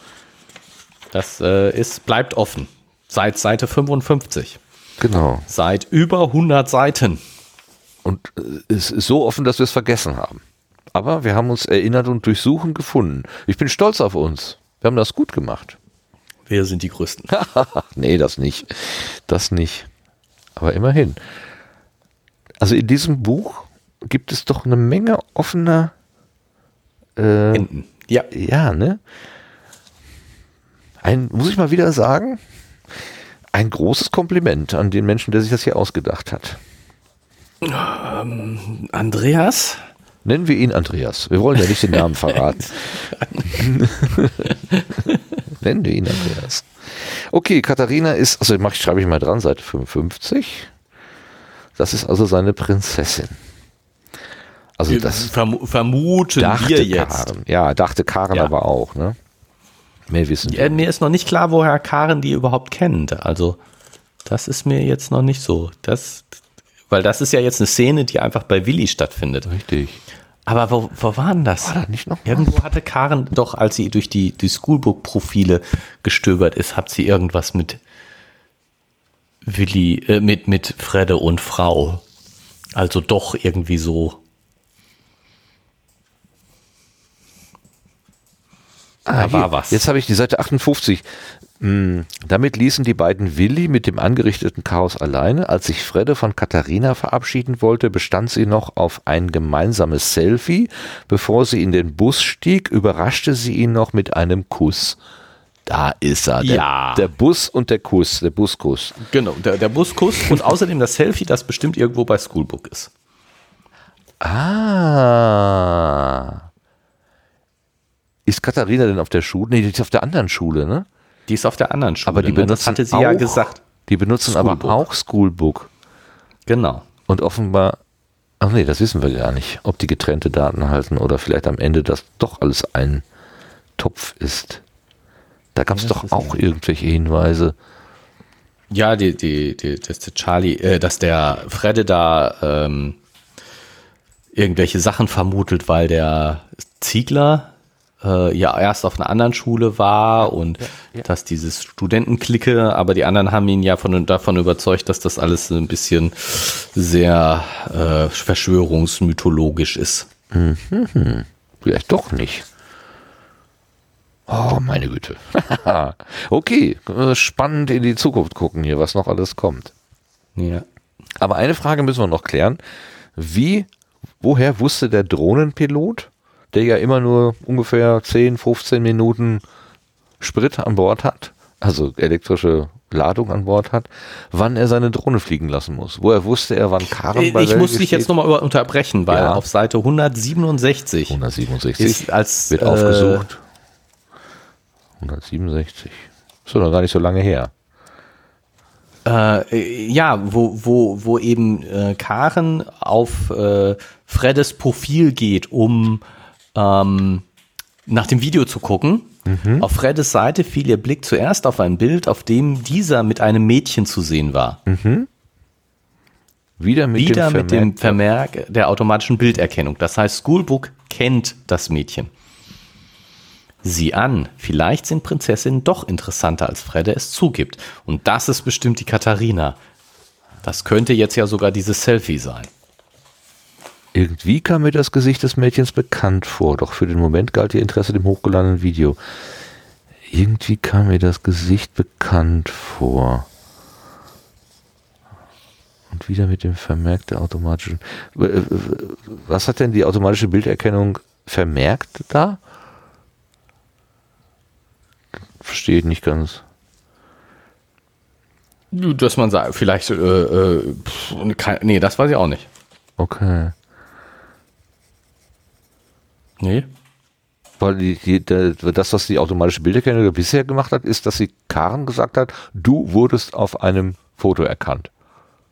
Das äh, ist, bleibt offen. Seit Seite 55. Genau. Seit über 100 Seiten. Und äh, es ist so offen, dass wir es vergessen haben. Aber wir haben uns erinnert und durchsuchen gefunden. Ich bin stolz auf uns. Wir haben das gut gemacht. Wir sind die Größten. nee, das nicht. Das nicht. Aber immerhin. Also in diesem Buch gibt es doch eine Menge offener äh, Enden. Ja. Ja, ne? Ein, muss ich mal wieder sagen, ein großes Kompliment an den Menschen, der sich das hier ausgedacht hat. Ähm, Andreas? Nennen wir ihn Andreas. Wir wollen ja nicht den Namen verraten. Nennen wir ihn Andreas. Okay, Katharina ist, also mach, schreibe ich mal dran, Seite 55. Das ist also seine Prinzessin. Also das Verm vermuten wir jetzt. Karen. Ja, dachte Karen ja. aber auch. Ne? Mehr wissen wir. Mir ist noch nicht klar, woher Karen die überhaupt kennt. Also, das ist mir jetzt noch nicht so. Das, weil das ist ja jetzt eine Szene, die einfach bei Willi stattfindet. Richtig. Aber wo, wo war denn das? War da nicht noch? Irgendwo hatte Karen doch, als sie durch die, die Schoolbook-Profile gestöbert ist, hat sie irgendwas mit Willi, äh, mit, mit Fredde und Frau. Also doch irgendwie so. Ah, Da war hier. was. Jetzt habe ich die Seite 58. Hm, Damit ließen die beiden Willi mit dem angerichteten Chaos alleine. Als sich Fredde von Katharina verabschieden wollte, bestand sie noch auf ein gemeinsames Selfie. Bevor sie in den Bus stieg, überraschte sie ihn noch mit einem Kuss. Da ist er. Der, Ja. der Bus und der Kuss, der Buskuss. Genau, der, der Buskuss und außerdem das Selfie, das bestimmt irgendwo bei Schoolbook ist. Ah. Ist Katharina denn auf der Schule? Nee, die ist auf der anderen Schule, ne? Die ist auf der anderen Schule. Aber die ne? benutzen das hatte sie ja auch- gesagt. Die benutzen Schoolbook. aber auch Schoolbook. Genau. Und offenbar, ach nee, das wissen wir gar nicht, ob die getrennte Daten halten oder vielleicht am Ende das doch alles ein Topf ist. Da gab es Das doch auch irgendwelche Hinweise. Ja, die, die, die, dass der Charlie, äh, dass der Fredde da ähm, irgendwelche Sachen vermutet, weil der Ziegler äh, ja erst auf einer anderen Schule war und dass dieses Studentenklicke, aber die anderen haben ihn ja von, davon überzeugt, dass das alles ein bisschen sehr äh, verschwörungsmythologisch ist. Vielleicht doch nicht. Oh, meine Güte. okay, äh, spannend in die Zukunft gucken hier, was noch alles kommt. Ja. Aber eine Frage müssen wir noch klären. Wie, woher wusste der Drohnenpilot, der ja immer nur ungefähr 10, 15 Minuten Sprit an Bord hat, also elektrische Ladung an Bord hat, wann er seine Drohne fliegen lassen muss? Woher wusste er, wann Karen bei Ich muss dich jetzt steht? nochmal unterbrechen, weil Ja. auf Seite 167 167 ist als wird äh, aufgesucht. 167. Ist doch noch gar nicht so lange her. Äh, ja, wo, wo, wo eben äh, Karen auf äh, Freddes Profil geht, um ähm, nach dem Video zu gucken. Auf Freddes Seite fiel ihr Blick zuerst auf ein Bild, auf dem dieser mit einem Mädchen zu sehen war. Wieder mit Wieder dem mit dem Vermerk der automatischen Bilderkennung. Das heißt, Schoolbook kennt das Mädchen. Sieh an, vielleicht sind Prinzessinnen doch interessanter, als Fredde es zugibt. Und das ist bestimmt die Katharina. Das könnte jetzt ja sogar dieses Selfie sein. Irgendwie kam mir das Gesicht des Mädchens bekannt vor, doch für den Moment galt ihr Interesse dem hochgeladenen Video. Irgendwie kam mir das Gesicht bekannt vor. Und wieder mit dem Vermerk der automatischen. Was hat denn die automatische Bilderkennung vermerkt da? Verstehe ich nicht ganz. Dass man sagt, vielleicht, äh, äh, pff, kein, nee, das weiß ich auch nicht. Okay. Nee. Weil die, die, das, was die automatische Bilderkennung bisher gemacht hat, ist, dass sie Karen gesagt hat, du wurdest auf einem Foto erkannt.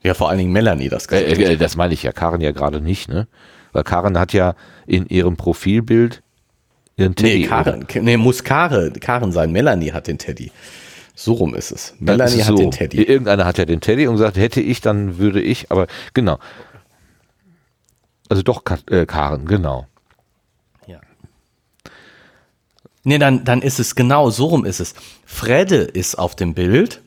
Ja, vor allen Dingen Melanie das Äh, gesagt. äh, das meine ich ja, Karen ja gerade nicht, ne? Weil Karen hat ja in ihrem Profilbild ihren Teddy. nee, Karen, nee, muss Karen, Karen sein. Melanie hat den Teddy. So rum ist es. Dann ist Melanie es hat so. den Teddy. Irgendeiner hat ja den Teddy und gesagt, hätte ich, dann würde ich, aber genau. Also doch äh, Karen, genau. Ja. Nee, dann, dann ist es genau, so rum ist es. Fredde ist auf dem Bild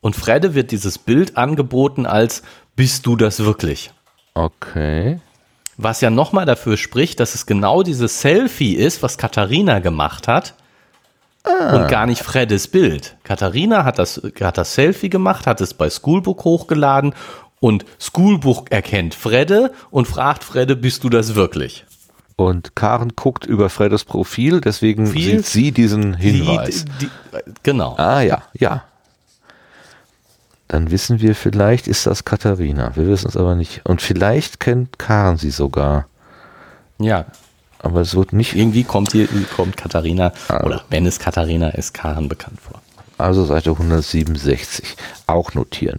und Fredde wird dieses Bild angeboten als bist du das wirklich? Okay. Was ja nochmal dafür spricht, dass es genau dieses Selfie ist, was Katharina gemacht hat und gar nicht Freddes Bild. Katharina hat das, hat das Selfie gemacht, hat es bei Schoolbook hochgeladen und Schoolbook erkennt Fredde und fragt Fredde, bist du das wirklich? Und Karen guckt über Freddes Profil, deswegen Viel- sieht sie diesen Hinweis. Die, die, genau. Ah ja, ja. Dann wissen wir vielleicht, ist das Katharina. Wir wissen es aber nicht. Und vielleicht kennt Karen sie sogar. Ja, Aber es wird nicht. irgendwie kommt hier kommt Katharina, Ah. oder wenn es Katharina ist, Karen bekannt vor. Also Seite 167. Auch notieren.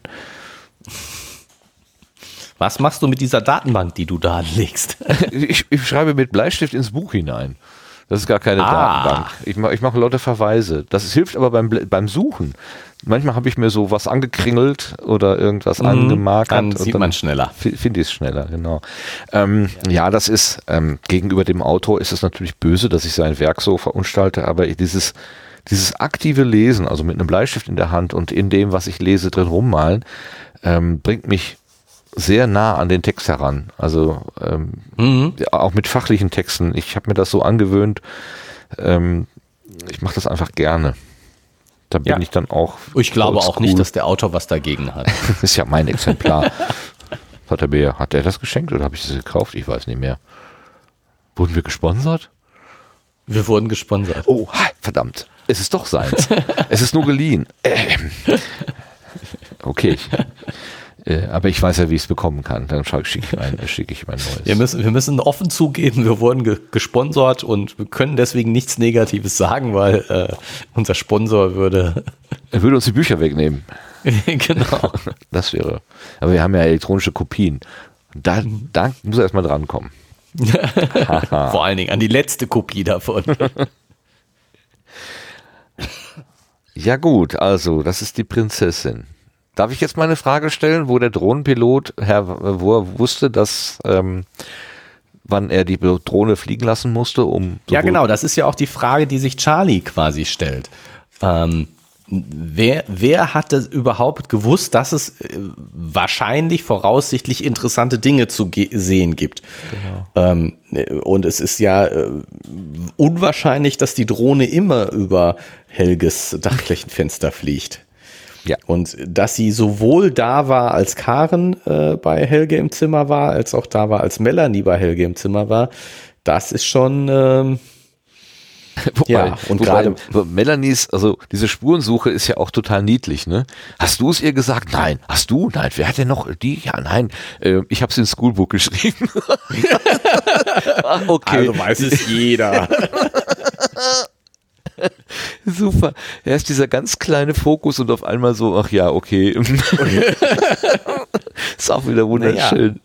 Was machst du mit dieser Datenbank, die du da anlegst? Ich, ich schreibe mit Bleistift ins Buch hinein. Das ist gar keine Ah. Datenbank. Ich mache ich mach lauter Verweise. Das hilft aber beim, beim Suchen. Manchmal habe ich mir so was angekringelt oder irgendwas angemarkert. Dann sieht man schneller. Fi- Finde ich es schneller, genau. Ähm, ja. das ist, ähm, gegenüber dem Autor ist es natürlich böse, dass ich sein Werk so verunstalte, aber dieses, dieses aktive Lesen, also mit einem Bleistift in der Hand und in dem, was ich lese, drin rummalen, ähm, bringt mich sehr nah an den Text heran. Also ähm, Mhm. auch mit fachlichen Texten. Ich habe mir das so angewöhnt. Ähm, ich mache das einfach gerne. Da bin Ja. ich dann auch. Ich glaube auch nicht, dass der Autor was dagegen hat. Das ist ja mein Exemplar. Hat er mir, hat er das geschenkt oder habe ich das gekauft? Ich weiß nicht mehr. Wurden wir gesponsert? Wir wurden gesponsert. Oh, verdammt. Es ist doch seins. es ist nur geliehen. Ähm. Okay. Äh, aber ich weiß ja, wie ich es bekommen kann. Dann schicke ich mein, schicke ich mein neues. Wir müssen, wir müssen offen zugeben, wir wurden ge gesponsert und wir können deswegen nichts Negatives sagen, weil äh, unser Sponsor würde. er würde uns die Bücher wegnehmen. genau. Das wäre. Aber wir haben ja elektronische Kopien. Da, da muss er erstmal drankommen. Vor allen Dingen an die letzte Kopie davon. Ja gut, also das ist die Prinzessin. Darf ich jetzt mal eine Frage stellen, wo der Drohnenpilot, Herr, wo er wusste, dass ähm, wann er die Drohne fliegen lassen musste, um Ja, genau, das ist ja auch die Frage, die sich Charlie quasi stellt. Ähm, wer, wer hat das überhaupt gewusst, dass es äh, wahrscheinlich voraussichtlich interessante Dinge zu sehen gibt? Ähm, äh, und es ist ja äh, unwahrscheinlich, dass die Drohne immer über Helges Dachflächenfenster fliegt. Ja. Und dass sie sowohl da war, als Karen äh, bei Helge im Zimmer war, als auch da war, als Melanie bei Helge im Zimmer war, das ist schon, ähm, Wobei, Ja, und gerade- Melanies, also diese Spurensuche ist ja auch total niedlich, ne? Hast du es ihr gesagt? Nein. Hast du? Nein. Wer hat denn noch die? Ja, nein. Äh, ich habe es ins Schoolbook geschrieben. Ach, okay. Also weiß es jeder. Super. Er ist dieser ganz kleine Fokus und auf einmal so, ach ja, okay. ist auch wieder wunderschön.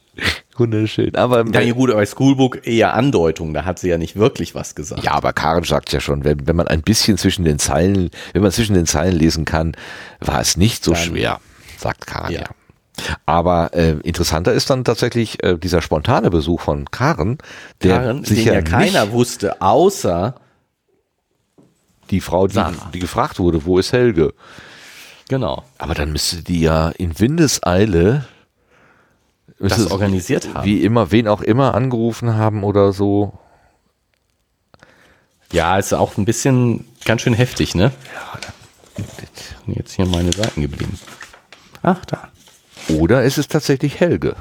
Wunderschön. Aber Ja, gut, aber Schoolbook eher Andeutung, da hat sie ja nicht wirklich was gesagt. Ja, aber Karen sagt ja schon, wenn, wenn man ein bisschen zwischen den Zeilen, wenn man zwischen den Zeilen lesen kann, war es nicht so Dann- schwer, sagt Karen ja. Ja. Aber äh, interessanter ist dann tatsächlich äh, dieser spontane Besuch von Karen, der Karen, den ja, keiner wusste, außer, die Frau, die, die gefragt wurde, wo ist Helge? genau, Aber dann müsste die ja in Windeseile das organisiert haben. wie immer, wen auch immer angerufen haben oder so. Ja, ist auch ein bisschen ganz schön heftig, ne? Ja, jetzt hier meine Seiten geblieben. Ach, da. Oder ist es tatsächlich Helge?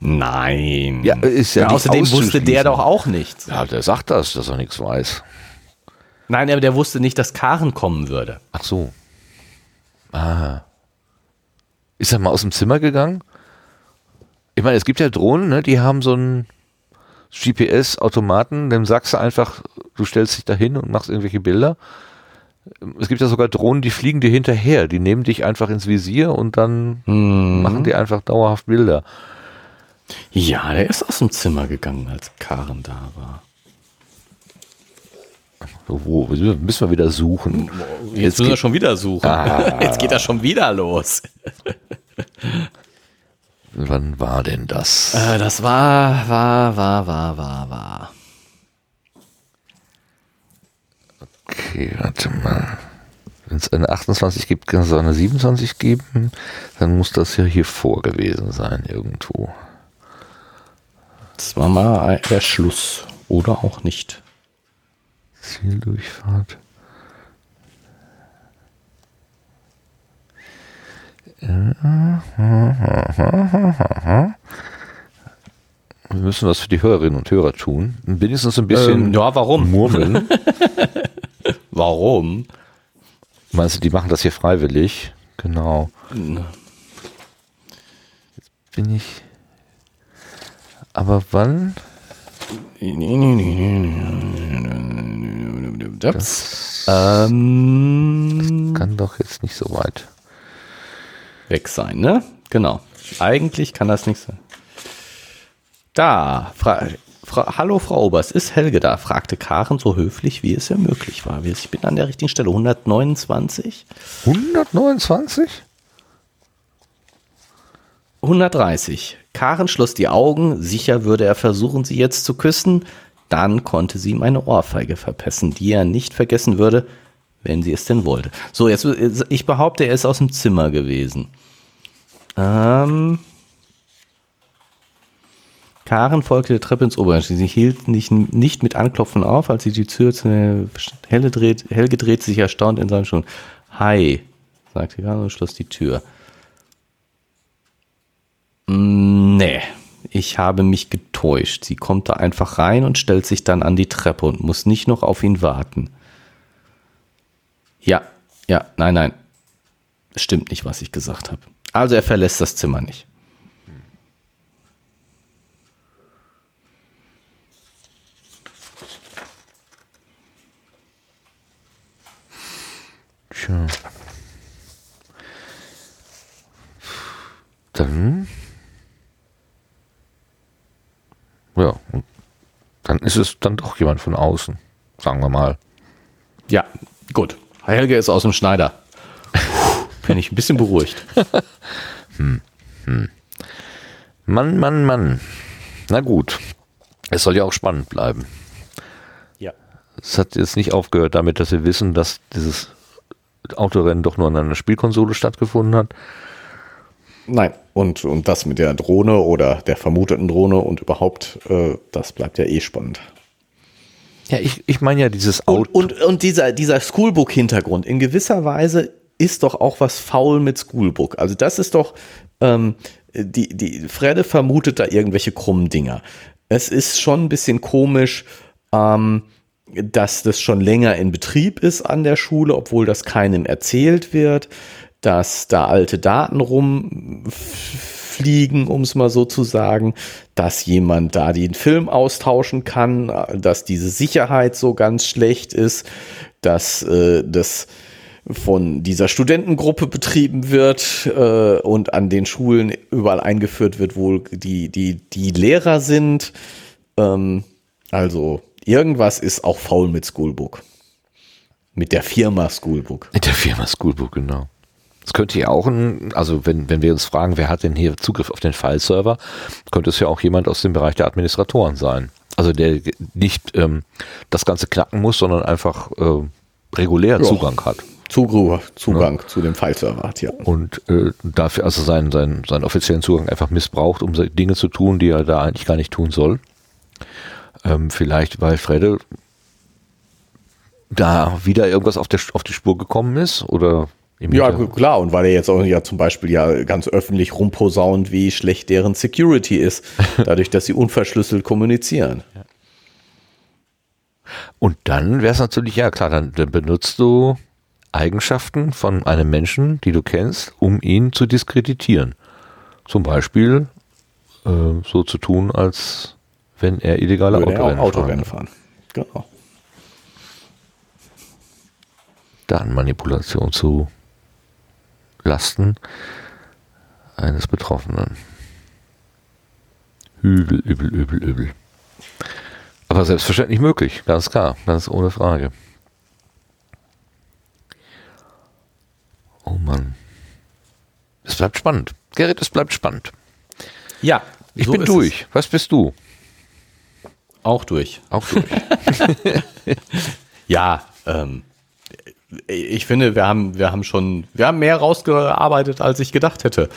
Nein. Ja, ist ja ja nicht außerdem wusste der doch auch nichts. Ja, der sagt das, dass er nichts weiß. Nein, aber der wusste nicht, dass Karen kommen würde. Ach so. Ah. Ist er mal aus dem Zimmer gegangen? Ich meine, es gibt ja Drohnen, ne, die haben so einen GPS-Automaten, dem sagst du einfach, du stellst dich dahin und machst irgendwelche Bilder. Es gibt ja sogar Drohnen, die fliegen dir hinterher, die nehmen dich einfach ins Visier und dann machen die einfach dauerhaft Bilder. Ja, der ist aus dem Zimmer gegangen, als Karen da war. Wo müssen wir wieder suchen? Jetzt, müssen wir schon wieder suchen. Jetzt geht das schon wieder los. Wann war denn das? Äh, das war, war, war, war, war, war. Okay, warte mal. Wenn es eine 28 gibt, kann es auch eine 27 geben. Dann muss das ja hier vor gewesen sein, irgendwo. Das war mal der Schluss. Oder auch nicht. Zieldurchfahrt. Wir müssen was für die Hörerinnen und Hörer tun. Wenigstens ein bisschen Ähm, ja, warum? murmeln. Warum? Meinst du, die machen das hier freiwillig? Genau. Jetzt bin ich. Aber wann? Das, ähm, Kann doch jetzt nicht so weit. weg sein, ne? Genau. Eigentlich kann das nicht sein. Da, Fra Fra Hallo Frau Oberst, ist Helge da? fragte Karen so höflich, wie es ja möglich war. Ich bin an der richtigen Stelle. 129? 129? 130. Karen schloss die Augen, sicher würde er versuchen, sie jetzt zu küssen. Dann konnte sie ihm eine Ohrfeige verpassen, die er nicht vergessen würde, wenn sie es denn wollte. So, jetzt, ich behaupte, er ist aus dem Zimmer gewesen. Ähm, Karen folgte der Treppe ins Obergeschoss. Sie hielt nicht, nicht mit Anklopfen auf, als sie die Tür zu Helle dreht, Helge drehte sich erstaunt in seinem Stuhl. Hi, sagte Karen und schloss die Tür. Mm, nee, ich habe mich getäuscht. Sie kommt da einfach rein und stellt sich dann an die Treppe und muss nicht noch auf ihn warten. Ja, ja, nein, nein. Stimmt nicht, was ich gesagt habe. Also er verlässt das Zimmer nicht. Tja. Dann. Ja, dann ist es dann doch jemand von außen, sagen wir mal. Ja, gut. Helge ist aus dem Schneider. Bin ich ein bisschen beruhigt. hm, hm. Mann, Mann, Mann. Na gut. Es soll ja auch spannend bleiben. Ja. Es hat jetzt nicht aufgehört damit, dass wir wissen, dass dieses Autorennen doch nur an einer Spielkonsole stattgefunden hat. Nein, und, und das mit der Drohne oder der vermuteten Drohne und überhaupt, äh, das bleibt ja eh spannend. Ja, ich, ich meine ja dieses Auto. Und, und, und dieser, dieser Schoolbook-Hintergrund, in gewisser Weise ist doch auch was faul mit Schoolbook. Also das ist doch, ähm, die, die, Fredde vermutet da irgendwelche krummen Dinger. Es ist schon ein bisschen komisch, ähm, dass das schon länger in Betrieb ist an der Schule, obwohl das keinem erzählt wird, dass da alte Daten rumfliegen, um es mal so zu sagen, dass jemand da den Film austauschen kann, dass diese Sicherheit so ganz schlecht ist, dass äh, das von dieser Studentengruppe betrieben wird äh, und an den Schulen überall eingeführt wird, wo die, die, die Lehrer sind. Ähm, also irgendwas ist auch faul mit Schoolbook. Mit der Firma Schoolbook. Mit der Firma Schoolbook, genau. Es könnte ja auch ein, also wenn, wenn wir uns fragen, wer hat denn hier Zugriff auf den File-Server, könnte es ja auch jemand aus dem Bereich der Administratoren sein. Also der nicht ähm, das Ganze knacken muss, sondern einfach äh, regulär ja. Zugang hat. Zugriff, Zugang ja. zu dem File-Server hat, ja. Und äh, dafür also seinen, seinen, seinen offiziellen Zugang einfach missbraucht, um Dinge zu tun, die er da eigentlich gar nicht tun soll. Ähm, vielleicht, weil Fredde da wieder irgendwas auf, der, auf die Spur gekommen ist oder ja, klar, und weil er jetzt auch ja zum Beispiel ja ganz öffentlich rumposaunt, wie schlecht deren Security ist, dadurch, dass sie unverschlüsselt kommunizieren. Und dann wäre es natürlich, ja klar, dann, dann benutzt du Eigenschaften von einem Menschen, die du kennst, um ihn zu diskreditieren. Zum Beispiel äh, so zu tun, als wenn er illegale Würde Autorennen, er Autorennen fahren. Genau. Datenmanipulation zu Lasten eines Betroffenen. Übel, übel, übel, übel. Aber selbstverständlich möglich, ganz klar, ganz ohne Frage. Oh Mann. Es bleibt spannend. Gerrit, es bleibt spannend. Ja. Ich so bin durch. Es. Was bist du? Auch durch. Auch durch. ja, ähm, ich finde, wir haben, wir haben schon, wir haben mehr rausgearbeitet, als ich gedacht hätte.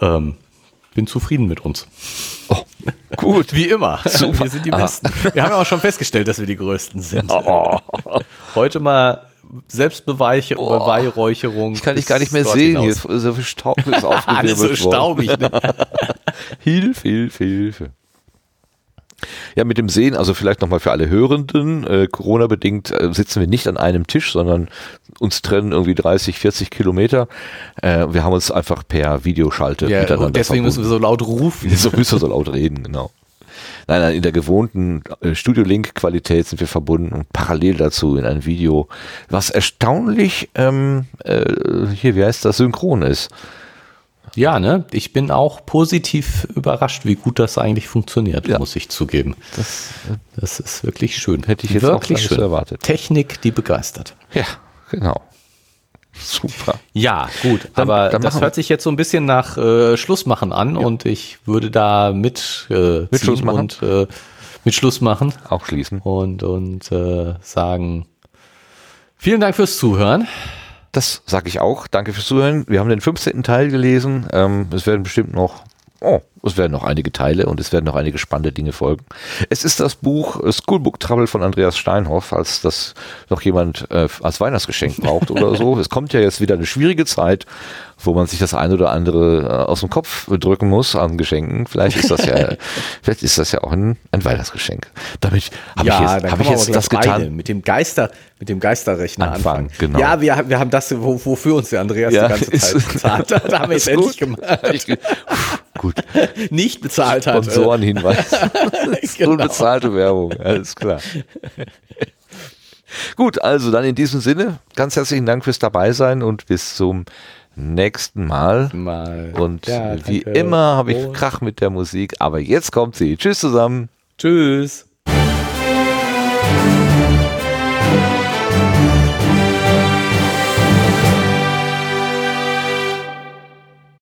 Ähm, bin zufrieden mit uns. Oh, gut. Wie immer. Super. Wir sind die Besten. Ah. Wir haben ja auch schon festgestellt, dass wir die Größten sind. Oh. Heute mal Selbstbeweihräucherung. Ich kann dich gar nicht mehr sehen. Hier so viel Staub ist aufgewirbelt Alles so staubig. Ne? Hilfe, Hilfe, Hilfe. Ja, mit dem Sehen, also vielleicht nochmal für alle Hörenden, äh, Corona-bedingt äh, sitzen wir nicht an einem Tisch, sondern uns trennen irgendwie 30, 40 Kilometer. Äh, wir haben uns einfach per Videoschalte ja, miteinander deswegen verbunden. müssen wir so laut rufen. So müssen wir so laut reden, genau. Nein, nein, in der gewohnten äh, Studio-Link-Qualität sind wir verbunden und parallel dazu in ein Video, was erstaunlich ähm, äh, hier, wie heißt das, synchron ist. Ja, ne? Ich bin auch positiv überrascht, wie gut das eigentlich funktioniert, Ja. muss ich zugeben. Das, Das ist wirklich schön. Hätte ich jetzt wirklich so erwartet. Technik, die begeistert. ja, genau. Super. Ja, gut. Dann- aber dann das hört sich jetzt so ein bisschen nach äh, Schlussmachen an und ich würde da mit, äh, Mit Schluss machen? und äh, mit Schluss machen Auch schließen. und, und äh, sagen vielen Dank fürs Zuhören. Das sage ich auch. Danke fürs Zuhören. Wir haben den 15. Teil gelesen. Ähm, es werden bestimmt noch, oh, es werden noch einige Teile und es werden noch einige spannende Dinge folgen. Es ist das Buch äh, Schoolbook Trouble von Andreas Steinhoff, falls das noch jemand äh, als Weihnachtsgeschenk braucht oder so. Es kommt ja jetzt wieder eine schwierige Zeit, wo man sich das ein oder andere äh, aus dem Kopf drücken muss an Geschenken. Vielleicht ist das ja, vielleicht ist das ja auch ein, ein Weihnachtsgeschenk. Damit habe ich jetzt, hab ich jetzt das getan. mit dem Geister, mit dem Geisterrechner Anfangen, anfangen. genau. Ja, wir, wir haben das, wo, wofür uns der Andreas Ja, die ganze Zeit bezahlt hat. Da haben wir es endlich gemacht. Gut. Nicht bezahlt hat. Sponsorenhinweis. Genau. Unbezahlte Werbung, alles klar. Gut, also dann in diesem Sinne, ganz herzlichen Dank fürs Dabeisein und bis zum nächsten Mal. Mal. Und Ja, wie immer habe ich Krach mit der Musik, aber jetzt kommt sie. Tschüss zusammen. Tschüss.